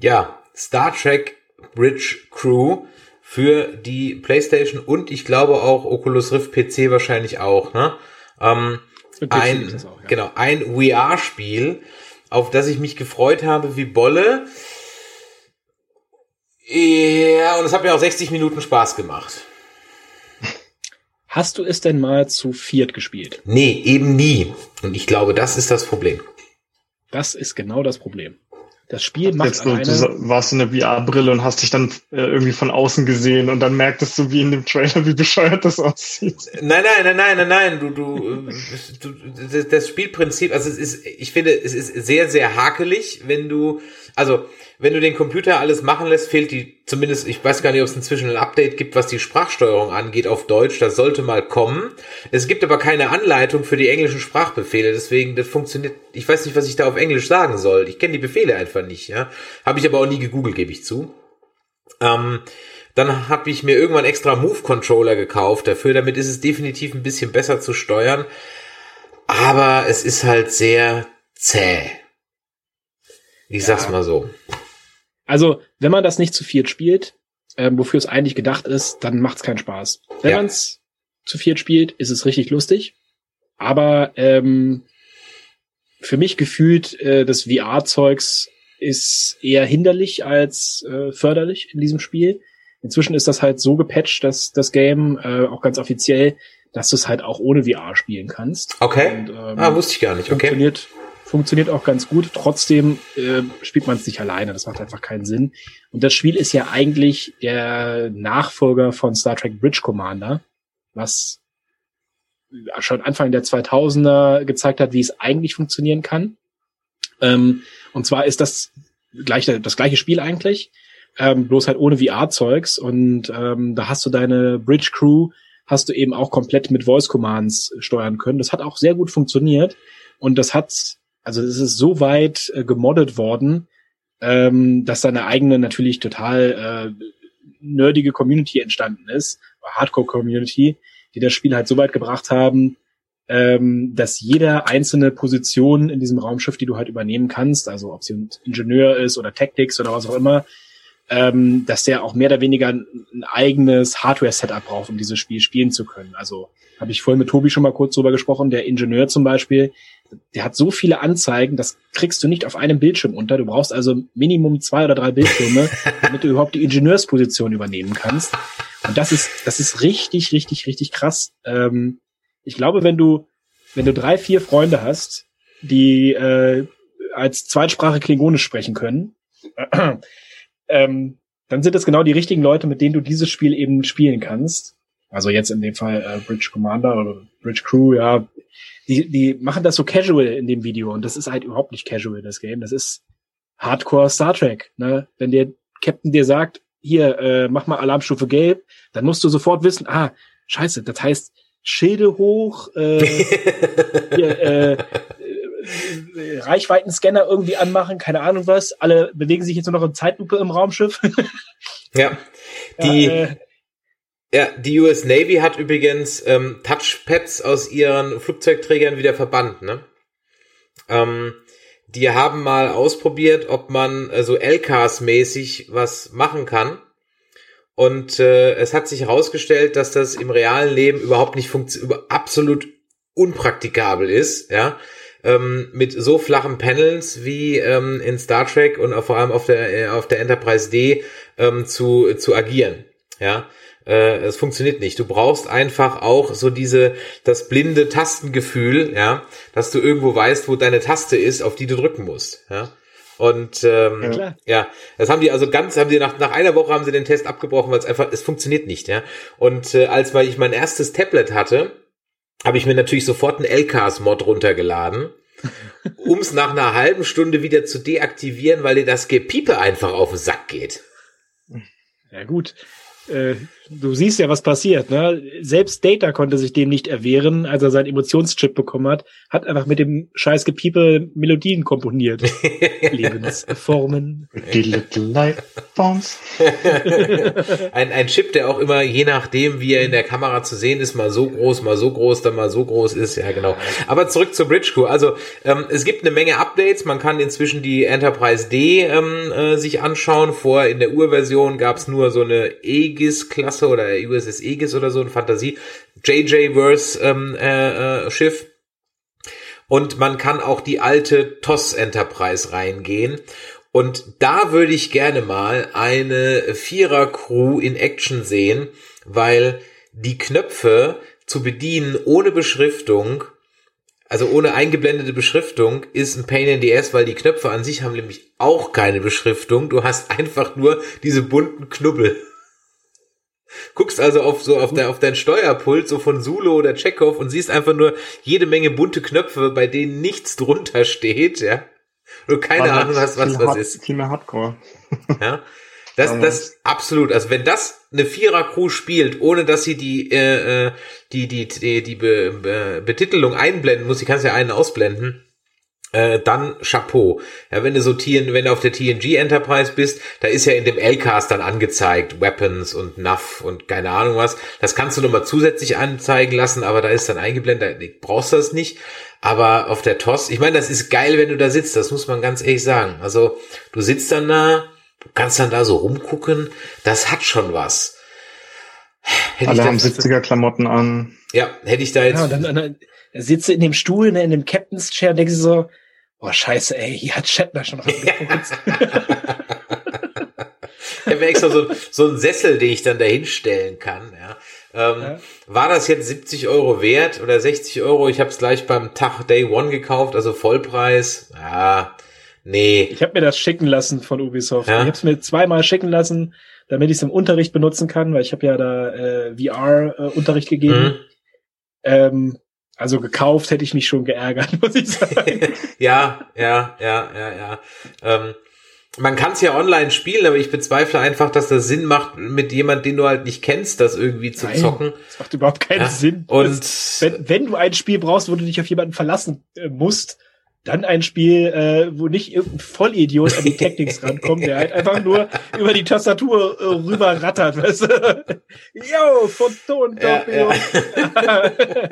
Ja, Star Trek Bridge Crew für die PlayStation und ich glaube auch Oculus Rift PC wahrscheinlich auch, ne? Ähm, ein, auch, ja. genau, ein VR-Spiel, auf das ich mich gefreut habe wie Bolle. Ja, und es hat mir auch 60 Minuten Spaß gemacht. Hast du es denn mal zu viert gespielt? Nee, eben nie. Und ich glaube, das ist das Problem. Das ist genau das Problem. Das Spiel macht Jetzt, du, alleine. du warst in der VR-Brille und hast dich dann äh, irgendwie von außen gesehen und dann merktest du, wie in dem Trailer, wie bescheuert das aussieht. Nein, nein, nein, nein, nein, nein, du, du, äh, du, das- das Spielprinzip, also es ist, ich finde, es ist sehr, sehr hakelig, wenn du, also, wenn du den Computer alles machen lässt, fehlt die, zumindest, ich weiß gar nicht, ob es inzwischen ein Update gibt, was die Sprachsteuerung angeht auf Deutsch, das sollte mal kommen. Es gibt aber keine Anleitung für die englischen Sprachbefehle, deswegen, das funktioniert, ich weiß nicht, was ich da auf Englisch sagen soll. Ich kenne die Befehle einfach nicht, ja. Habe ich aber auch nie gegoogelt, gebe ich zu. Ähm, dann habe ich mir irgendwann extra Move-Controller gekauft dafür. Damit ist es definitiv ein bisschen besser zu steuern. Aber es ist halt sehr zäh. Ich sag's mal so. Also, wenn man das nicht zu viert spielt, ähm, wofür es eigentlich gedacht ist, dann macht es keinen Spaß. Wenn Ja. man es zu viert spielt, ist es richtig lustig. Aber ähm, für mich gefühlt, äh, das VR-Zeugs ist eher hinderlich als äh, förderlich in diesem Spiel. Inzwischen ist das halt so gepatcht, dass das Game äh, auch ganz offiziell, dass du es halt auch ohne VR spielen kannst. Okay. Und, ähm, ah, wusste ich gar nicht. Okay. Funktioniert, funktioniert auch ganz gut. Trotzdem äh, spielt man es nicht alleine. Das macht einfach keinen Sinn. Und das Spiel ist ja eigentlich der Nachfolger von Star Trek Bridge Commander, was schon Anfang der 2000er gezeigt hat, wie es eigentlich funktionieren kann. Ähm, und zwar ist das gleiche, das gleiche Spiel eigentlich, ähm, bloß halt ohne VR-Zeugs. Und ähm, da hast du deine Bridge Crew, hast du eben auch komplett mit Voice Commands steuern können. Das hat auch sehr gut funktioniert. Und das hat, also es ist so weit äh, gemoddet worden, ähm, dass da eine eigene natürlich total äh, nerdige Community entstanden ist, Hardcore-Community, die das Spiel halt so weit gebracht haben, ähm, dass jeder einzelne Position in diesem Raumschiff, die du halt übernehmen kannst, also ob sie ein Ingenieur ist oder Tactics oder was auch immer, ähm, dass der auch mehr oder weniger ein, ein eigenes Hardware-Setup braucht, um dieses Spiel spielen zu können. Also habe ich vorhin mit Tobi schon mal kurz drüber gesprochen, der Ingenieur zum Beispiel, der hat so viele Anzeigen, das kriegst du nicht auf einem Bildschirm unter. Du brauchst also Minimum zwei oder drei Bildschirme, damit du überhaupt die Ingenieursposition übernehmen kannst. Und das ist, das ist richtig, richtig, richtig krass. Ähm, ich glaube, wenn du, wenn du drei, vier Freunde hast, die äh, als Zweitsprache Klingonisch sprechen können, ähm, dann sind das genau die richtigen Leute, mit denen du dieses Spiel eben spielen kannst. Also jetzt in dem Fall äh, Bridge Commander oder Bridge Crew, ja. Die, die machen das so casual in dem Video und das ist halt überhaupt nicht casual, das Game. Das ist Hardcore Star Trek. Ne? Wenn der Captain dir sagt, hier, äh, mach mal Alarmstufe gelb, dann musst du sofort wissen, ah, scheiße, das heißt, Schilde hoch, äh, hier, äh, Reichweitenscanner irgendwie anmachen, keine Ahnung was. Alle bewegen sich jetzt nur noch in Zeitlupe im Raumschiff. ja. Die, ja, äh, ja, die US Navy hat übrigens ähm, Touchpads aus ihren Flugzeugträgern wieder verbannt, ne? Ähm, die haben mal ausprobiert, ob man äh, so LKs-mäßig was machen kann. Und äh, es hat sich herausgestellt, dass das im realen Leben überhaupt nicht funktioniert, absolut unpraktikabel ist, ja, ähm, mit so flachen Panels wie ähm, in Star Trek und vor allem auf der äh, auf der Enterprise D ähm, zu zu agieren, ja. Äh, es funktioniert nicht. Du brauchst einfach auch so diese das blinde Tastengefühl, ja, dass du irgendwo weißt, wo deine Taste ist, auf die du drücken musst, ja. Und ähm, ja, ja, das haben die also ganz, haben die nach, nach einer Woche haben sie den Test abgebrochen, weil es einfach, es funktioniert nicht, ja. Und äh, als weil ich mein erstes Tablet hatte, habe ich mir natürlich sofort einen LKs-Mod runtergeladen, um es nach einer halben Stunde wieder zu deaktivieren, weil dir das Gepiepe einfach auf den Sack geht. Ja gut, äh, du siehst ja, was passiert. Ne? Selbst Data konnte sich dem nicht erwehren, als er seinen Emotionschip bekommen hat, hat einfach mit dem scheiß Gepiepe Melodien komponiert. Lebensformen. Die Little Light Bombs. ein, ein Chip, der auch immer, je nachdem, wie er in der Kamera zu sehen ist, mal so groß, mal so groß, dann mal so groß ist. Ja, genau. Aber zurück zur Bridge Crew. Also, ähm, es gibt eine Menge Updates. Man kann inzwischen die Enterprise D ähm, äh, sich anschauen. Vorher in der Urversion gab es nur so eine Aegis-Klasse oder USS Aegis oder so, ein Fantasie JJ-Verse ähm, äh, äh, Schiff. Und man kann auch die alte TOS Enterprise reingehen. Und da würde ich gerne mal eine Vierer-Crew in Action sehen, weil die Knöpfe zu bedienen ohne Beschriftung, also ohne eingeblendete Beschriftung, ist ein Pain in the Ass, weil die Knöpfe an sich haben nämlich auch keine Beschriftung. Du hast einfach nur diese bunten Knubbel. Guckst also auf so auf, der, auf dein Steuerpult so von Sulu oder Chekhov und siehst einfach nur jede Menge bunte Knöpfe, bei denen nichts drunter steht, ja. Du keine Aber Ahnung hast, was das hard, ist. Viel mehr Hardcore. Ja. Das, das absolut. Also wenn das eine Vierer-Crew spielt, ohne dass sie die äh, äh die die die die Be Be Betitelung einblenden muss, sie kann es ja einen ausblenden äh, dann Chapeau. Ja, wenn du so TN, wenn du auf der TNG Enterprise bist, da ist ja in dem L-Cast dann angezeigt, Weapons und NAV und keine Ahnung was. Das kannst du nochmal zusätzlich anzeigen lassen, aber da ist dann eingeblendet, du brauchst das nicht. Aber auf der TOS, ich meine, das ist geil, wenn du da sitzt, das muss man ganz ehrlich sagen. Also, du sitzt dann da, du kannst dann da so rumgucken, das hat schon was. Hätte Alle haben 70er-Klamotten an. Ja, hätte ich da jetzt. Ja, dann, dann, dann sitze in dem Stuhl, ne, in dem Captain's Chair, denkst du so, oh scheiße, ey, hier hat Shatner schon rangeputzt. ich habe extra so, so einen Sessel, den ich dann da hinstellen kann. Ja. Ähm, ja. War das jetzt 70 Euro wert oder 60 Euro? Ich habe es gleich beim Tag Day One gekauft, also Vollpreis. Ja, nee. Ich habe mir das schicken lassen von Ubisoft. Ja? Ich habe es mir zweimal schicken lassen, damit ich es im Unterricht benutzen kann, weil ich habe ja da äh, VR-Unterricht äh, gegeben. Mhm. Ähm, also gekauft hätte ich mich schon geärgert, muss ich sagen. ja, ja, ja, ja, ja. Ähm, man kann es ja online spielen, aber ich bezweifle einfach, dass das Sinn macht, mit jemand, den du halt nicht kennst, das irgendwie zu Nein, zocken. Das macht überhaupt keinen ja. Sinn. Und wenn, wenn du ein Spiel brauchst, wo du dich auf jemanden verlassen äh, musst, dann ein Spiel, äh, wo nicht irgendein Vollidiot an die Technics rankommt, der halt einfach nur über die Tastatur äh, rüber rattert, weißt du? Yo, Photon Ja, ja.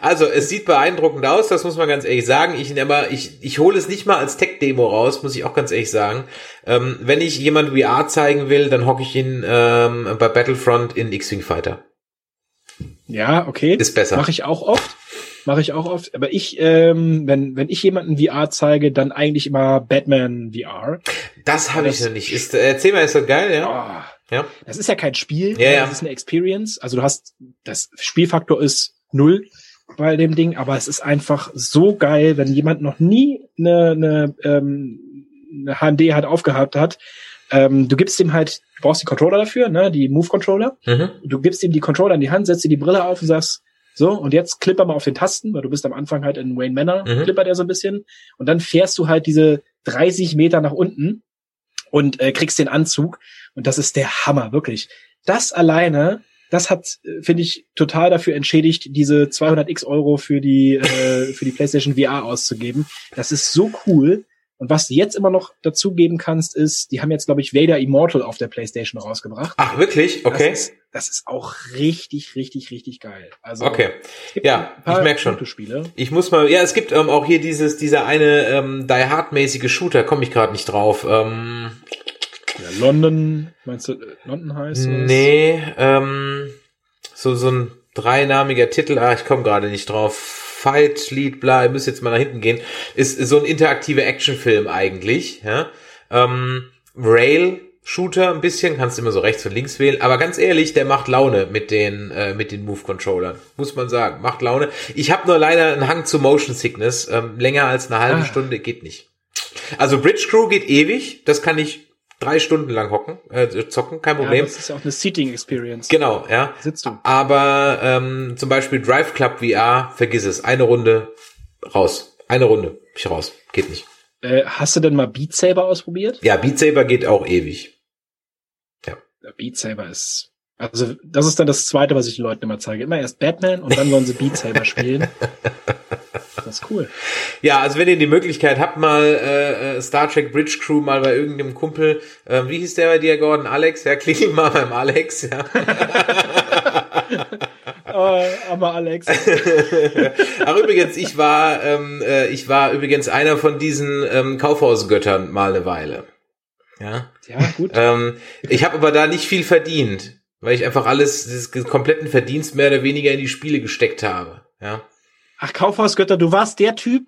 Also, es sieht beeindruckend aus, das muss man ganz ehrlich sagen. Ich, aber ich, ich hole es nicht mal als Tech-Demo raus, muss ich auch ganz ehrlich sagen. Ähm, wenn ich jemand VR zeigen will, dann hocke ich ihn ähm, bei Battlefront in X-Wing Fighter. Ja, okay. Ist besser. Mache ich auch oft. Mache ich auch oft. Aber ich, ähm, wenn, wenn ich jemanden VR zeige, dann eigentlich immer Batman VR. Das habe ich noch nicht. Ist, äh, erzähl mal, ist das geil, ja? Ja. Das ist ja kein Spiel, Ja, ja. das ist eine Experience. Also du hast, das Spielfaktor ist null bei dem Ding, aber es ist einfach so geil, wenn jemand noch nie eine, eine, ähm, eine HMD hat aufgehabt hat. Ähm, du gibst ihm halt, du brauchst die Controller dafür, ne, die Move-Controller. Mhm. Du gibst ihm die Controller in die Hand, setzt dir die Brille auf und sagst, so, und jetzt klipper mal auf den Tasten, weil du bist am Anfang halt in Wayne Manor, Mhm. klippert er so ein bisschen. Und dann fährst du halt diese 30 Meter nach unten und äh, kriegst den Anzug. Und das ist der Hammer, wirklich. Das alleine, das hat, äh, finde ich, total dafür entschädigt, diese 200x Euro für die, äh, für die PlayStation VR auszugeben. Das ist so cool. Und was du jetzt immer noch dazugeben kannst, ist, die haben jetzt, glaube ich, Vader Immortal auf der PlayStation rausgebracht. Ach, wirklich? Okay. Das ist, das ist auch richtig, richtig, richtig geil. Also, Okay. Ja, ich merk schon. Spiele. Ich muss mal, ja, es gibt ähm, auch hier dieses, dieser eine ähm, Die Hard-mäßige Shooter, komme ich gerade nicht drauf. Ähm, Ja, London, meinst du, äh, London heißt nee, ähm, so, so ein dreiinamiger Titel, ah, ich komme gerade nicht drauf. Fight, Lead, bla, ihr müsst jetzt mal nach hinten gehen. Ist so ein interaktiver Actionfilm eigentlich, ja. Ähm, Rail, Shooter ein bisschen, kannst immer so rechts und links wählen, aber ganz ehrlich, der macht Laune mit den äh, mit den Move Controllern, muss man sagen, macht Laune. Ich habe nur leider einen Hang zu Motion Sickness, ähm, länger als eine halbe Ah. Stunde geht nicht. Also Bridge Crew geht ewig, das kann ich drei Stunden lang hocken, äh, zocken, kein Ja, Problem. das ist ja auch eine Seating Experience. Genau, ja. Sitzt du. Aber ähm, zum Beispiel Drive Club VR, vergiss es, eine Runde raus, eine Runde, ich raus, geht nicht. Äh, hast du denn mal Beat Saber ausprobiert? Ja, Beat Saber geht auch ewig. Ja, Beat Saber ist, also das ist dann das Zweite, was ich den Leuten immer zeige. Immer erst Batman und dann sollen sie Beat Saber spielen. Das ist cool. Ja, also wenn ihr die Möglichkeit habt, mal äh, äh, Star Trek Bridge Crew mal bei irgendeinem Kumpel, äh, wie hieß der bei dir, Gordon? Alex? Ja, klingel mal beim Alex, ja. äh, aber Alex. Ach übrigens, ich war, ähm, äh, ich war übrigens einer von diesen ähm, Kaufhausgöttern mal eine Weile. Ja. Ja, gut. Ähm, ich habe aber da nicht viel verdient, weil ich einfach alles, das kompletten Verdienst mehr oder weniger in die Spiele gesteckt habe. Ja. Ach, Kaufhausgötter, du warst der Typ.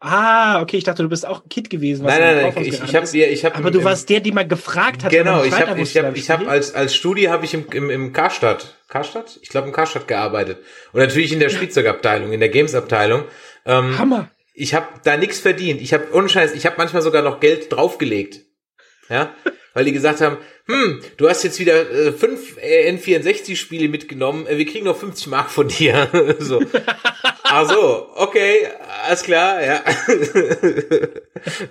Ah, okay, ich dachte, du bist auch ein Kind gewesen. was Nein, in nein, ein nein, ich, ich habe ist. ich hab Aber im- du warst der, die man gefragt hat. Genau, ich habe ich wusste hab, beim ich hab Spiel. als als Studi habe ich im im, im Karstadt, Karstadt, ich glaube im Karstadt gearbeitet und natürlich in der Spielzeugabteilung, in der Gamesabteilung. Ähm, Hammer. Ich habe da nichts verdient. Ich habe unscheiß, ich habe manchmal sogar noch Geld draufgelegt. Ja, weil die gesagt haben, hm, du hast jetzt wieder äh, fünf äh, N64-Spiele mitgenommen, äh, wir kriegen noch 50 Mark von dir. so. Ach so, okay, alles klar, ja.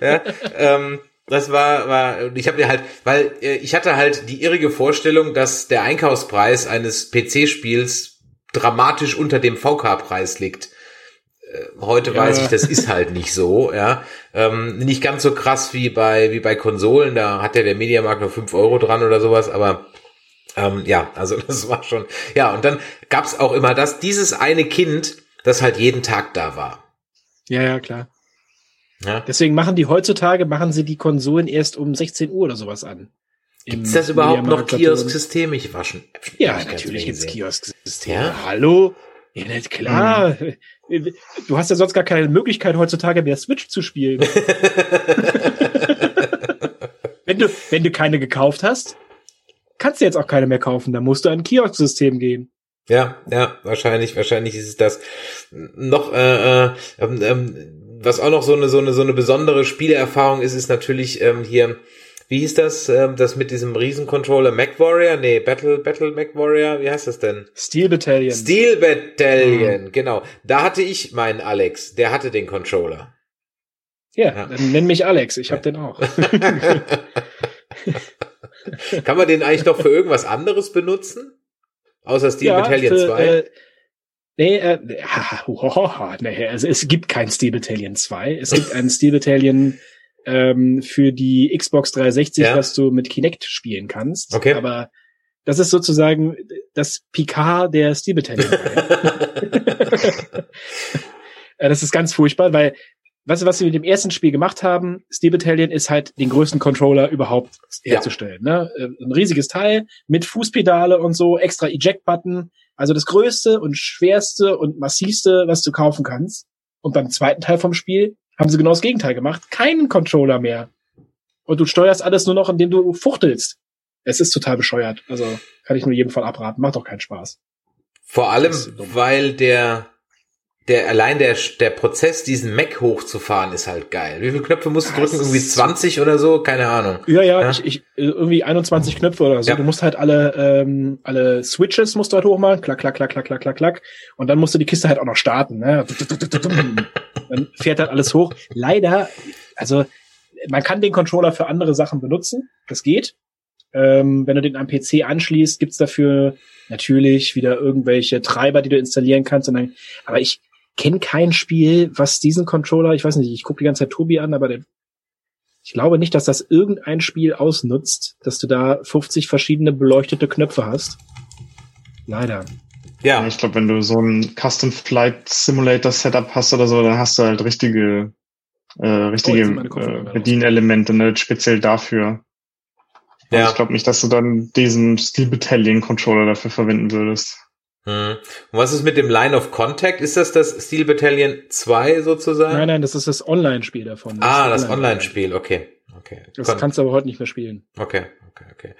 ja ähm, das war, war, ich habe mir halt, weil äh, ich hatte halt die irrige Vorstellung, dass der Einkaufspreis eines PC-Spiels dramatisch unter dem VK-Preis liegt. Äh, Heute Ja. weiß ich, das ist halt nicht so, ja. Ähm, nicht ganz so krass wie bei, wie bei Konsolen, da hat ja der Mediamarkt nur 5 Euro dran oder sowas, aber ähm, ja, also das war schon. Ja, und dann gab's auch immer das, dieses eine Kind, das halt jeden Tag da war. Ja, ja, klar. Ja. Deswegen machen die heutzutage, machen sie die Konsolen erst um 16 Uhr oder sowas an. Gibt's das überhaupt noch. Kiosk-System? Ich war schon. Ja, natürlich wenig gibt's. Kiosk-System. Ja? Hallo? Ja, nicht klar. Du hast ja sonst gar keine Möglichkeit heutzutage mehr Switch zu spielen. wenn du, wenn du keine gekauft hast, kannst du jetzt auch keine mehr kaufen. Da musst du an ein Kiosk-System gehen. Ja, ja, wahrscheinlich, wahrscheinlich ist es das. Noch, äh, äh, ähm, ähm, was auch noch so eine, so eine, so eine besondere Spielerfahrung ist, ist natürlich ähm, hier, wie hieß das, ähm, das mit diesem Riesencontroller Mac Warrior? Nee, Battle, Battle Mac Warrior, wie heißt das denn? Steel Battalion. Steel Battalion, genau. Da hatte ich meinen Alex, der hatte den Controller. Ja, dann nenn mich Alex. Ich hab den auch. Kann man den eigentlich noch für irgendwas anderes benutzen? Außer Steel Battalion für, 2? Äh, Nee, äh, nee, also es gibt kein Steel Battalion 2. Es gibt ein Steel Battalion ähm, für die Xbox 360, Ja. was du mit Kinect spielen kannst. Okay. Aber das ist sozusagen das Picard der Steel Battalion. Äh, das ist ganz furchtbar, weil du, was sie mit dem ersten Spiel gemacht haben? Steel Battalion ist halt den größten Controller überhaupt herzustellen. Ne? Äh, Ein riesiges Teil mit Fußpedale und so, extra Eject-Button. Also das größte und schwerste und massivste, was du kaufen kannst. Und beim zweiten Teil vom Spiel haben sie genau das Gegenteil gemacht. Keinen Controller mehr. Und du steuerst alles nur noch, indem du fuchtelst. Es ist total bescheuert. Also kann ich nur jedem Fall abraten. Macht doch keinen Spaß. Vor allem, weil der, der, allein der, der Prozess, diesen Mac hochzufahren, ist halt geil. Wie viele Knöpfe musst du drücken? Irgendwie 20 oder so? Keine Ahnung. Ja, ja, Ich, ich, äh, irgendwie 21 Knöpfe oder so. Ja. Du musst halt alle, ähm, alle Switches musst du halt hochmachen. Klack, klack, klack, klack, klack, klack, klack. Und dann musst du die Kiste halt auch noch starten. Ne? Dann fährt halt alles hoch. Leider, also man kann den Controller für andere Sachen benutzen. Das geht. Ähm, wenn du den am PC anschließt, gibt's dafür natürlich wieder irgendwelche Treiber, die du installieren kannst. Dann, aber ich kenne kein Spiel, was diesen Controller, ich weiß nicht, ich gucke die ganze Zeit Tobi an, aber der, ich glaube nicht, dass das irgendein Spiel ausnutzt, dass du da 50 verschiedene beleuchtete Knöpfe hast. Leider. Ja. Ich glaube, wenn du so ein Custom Flight Simulator Setup hast oder so, dann hast du halt richtige, äh, richtige Oh, äh. Bedienelemente, ne, speziell dafür. Ja. Ich glaube nicht, dass du dann diesen Steel Battalion Controller dafür verwenden würdest. Hm. Und was ist mit dem Line of Contact? Ist das das Steel Battalion 2 sozusagen? Nein, nein, das ist das Online-Spiel davon. ah, das Online-Spiel, okay. okay. Das Kon- kannst du aber heute nicht mehr spielen. Okay, okay, okay.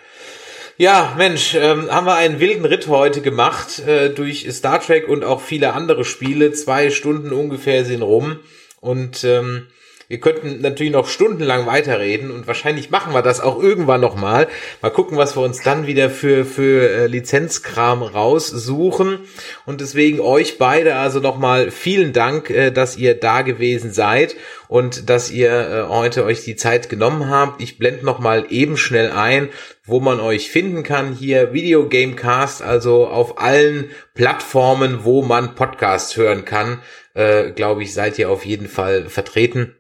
Ja, Mensch, ähm, haben wir einen wilden Ritt heute gemacht äh, durch Star Trek und auch viele andere Spiele. Zwei Stunden ungefähr sind rum und ähm, wir könnten natürlich noch stundenlang weiterreden und wahrscheinlich machen wir das auch irgendwann noch mal. Gucken, was wir uns dann wieder für für äh, Lizenzkram raussuchen und deswegen euch beide also noch mal vielen Dank, äh, dass ihr da gewesen seid und dass ihr äh, heute euch die Zeit genommen habt. Ich blende noch mal eben schnell ein, wo man euch finden kann. Hier Video Gamecast, also auf allen Plattformen, wo man Podcast hören kann, äh, glaube ich, seid ihr auf jeden Fall vertreten.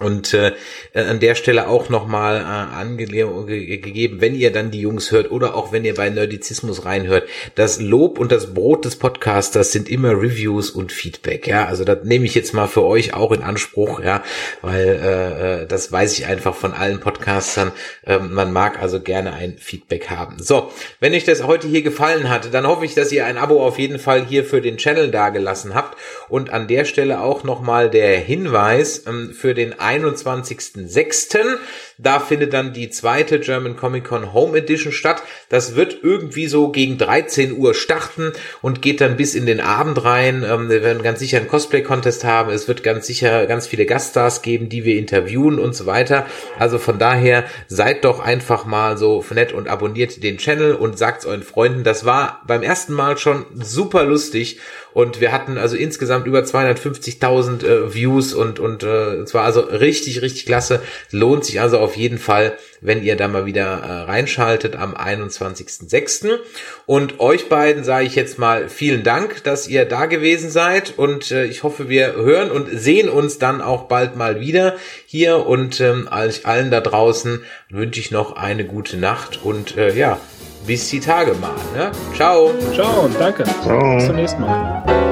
Und äh, an der Stelle auch nochmal äh, angegeben, wenn ihr dann die Jungs hört oder auch wenn ihr bei Nerdizismus reinhört, das Lob und das Brot des Podcasters sind immer Reviews und Feedback. Ja, also das nehme ich jetzt mal für euch auch in Anspruch, ja, weil äh, äh, das weiß ich einfach von allen Podcastern. Ähm, man mag also gerne ein Feedback haben. So, wenn euch das heute hier gefallen hat, dann hoffe ich, dass ihr ein Abo auf jeden Fall hier für den Channel dagelassen habt. Und an der Stelle auch nochmal der Hinweis ähm, für den 21.06. Da findet dann die zweite German Comic Con Home Edition statt. Das wird irgendwie so gegen 13 Uhr starten und geht dann bis in den Abend rein. Ähm, wir werden ganz sicher einen Cosplay-Contest haben. Es wird ganz sicher ganz viele Gaststars geben, die wir interviewen und so weiter. Also von daher seid doch einfach mal so nett und abonniert den Channel und sagt's euren Freunden. Das war beim ersten Mal schon super lustig und wir hatten also insgesamt über 250.000 äh, Views und und äh, es war also richtig richtig klasse. Lohnt sich also auf jeden Fall, wenn ihr da mal wieder äh, reinschaltet am 21.06. Und euch beiden sage ich jetzt mal vielen Dank, dass ihr da gewesen seid und äh, ich hoffe, wir hören und sehen uns dann auch bald mal wieder hier und ähm, euch allen da draußen wünsche ich noch eine gute Nacht und äh, ja, bis die Tage mal. Ne? Ciao. Ciao und danke. Ciao. Bis zum nächsten Mal.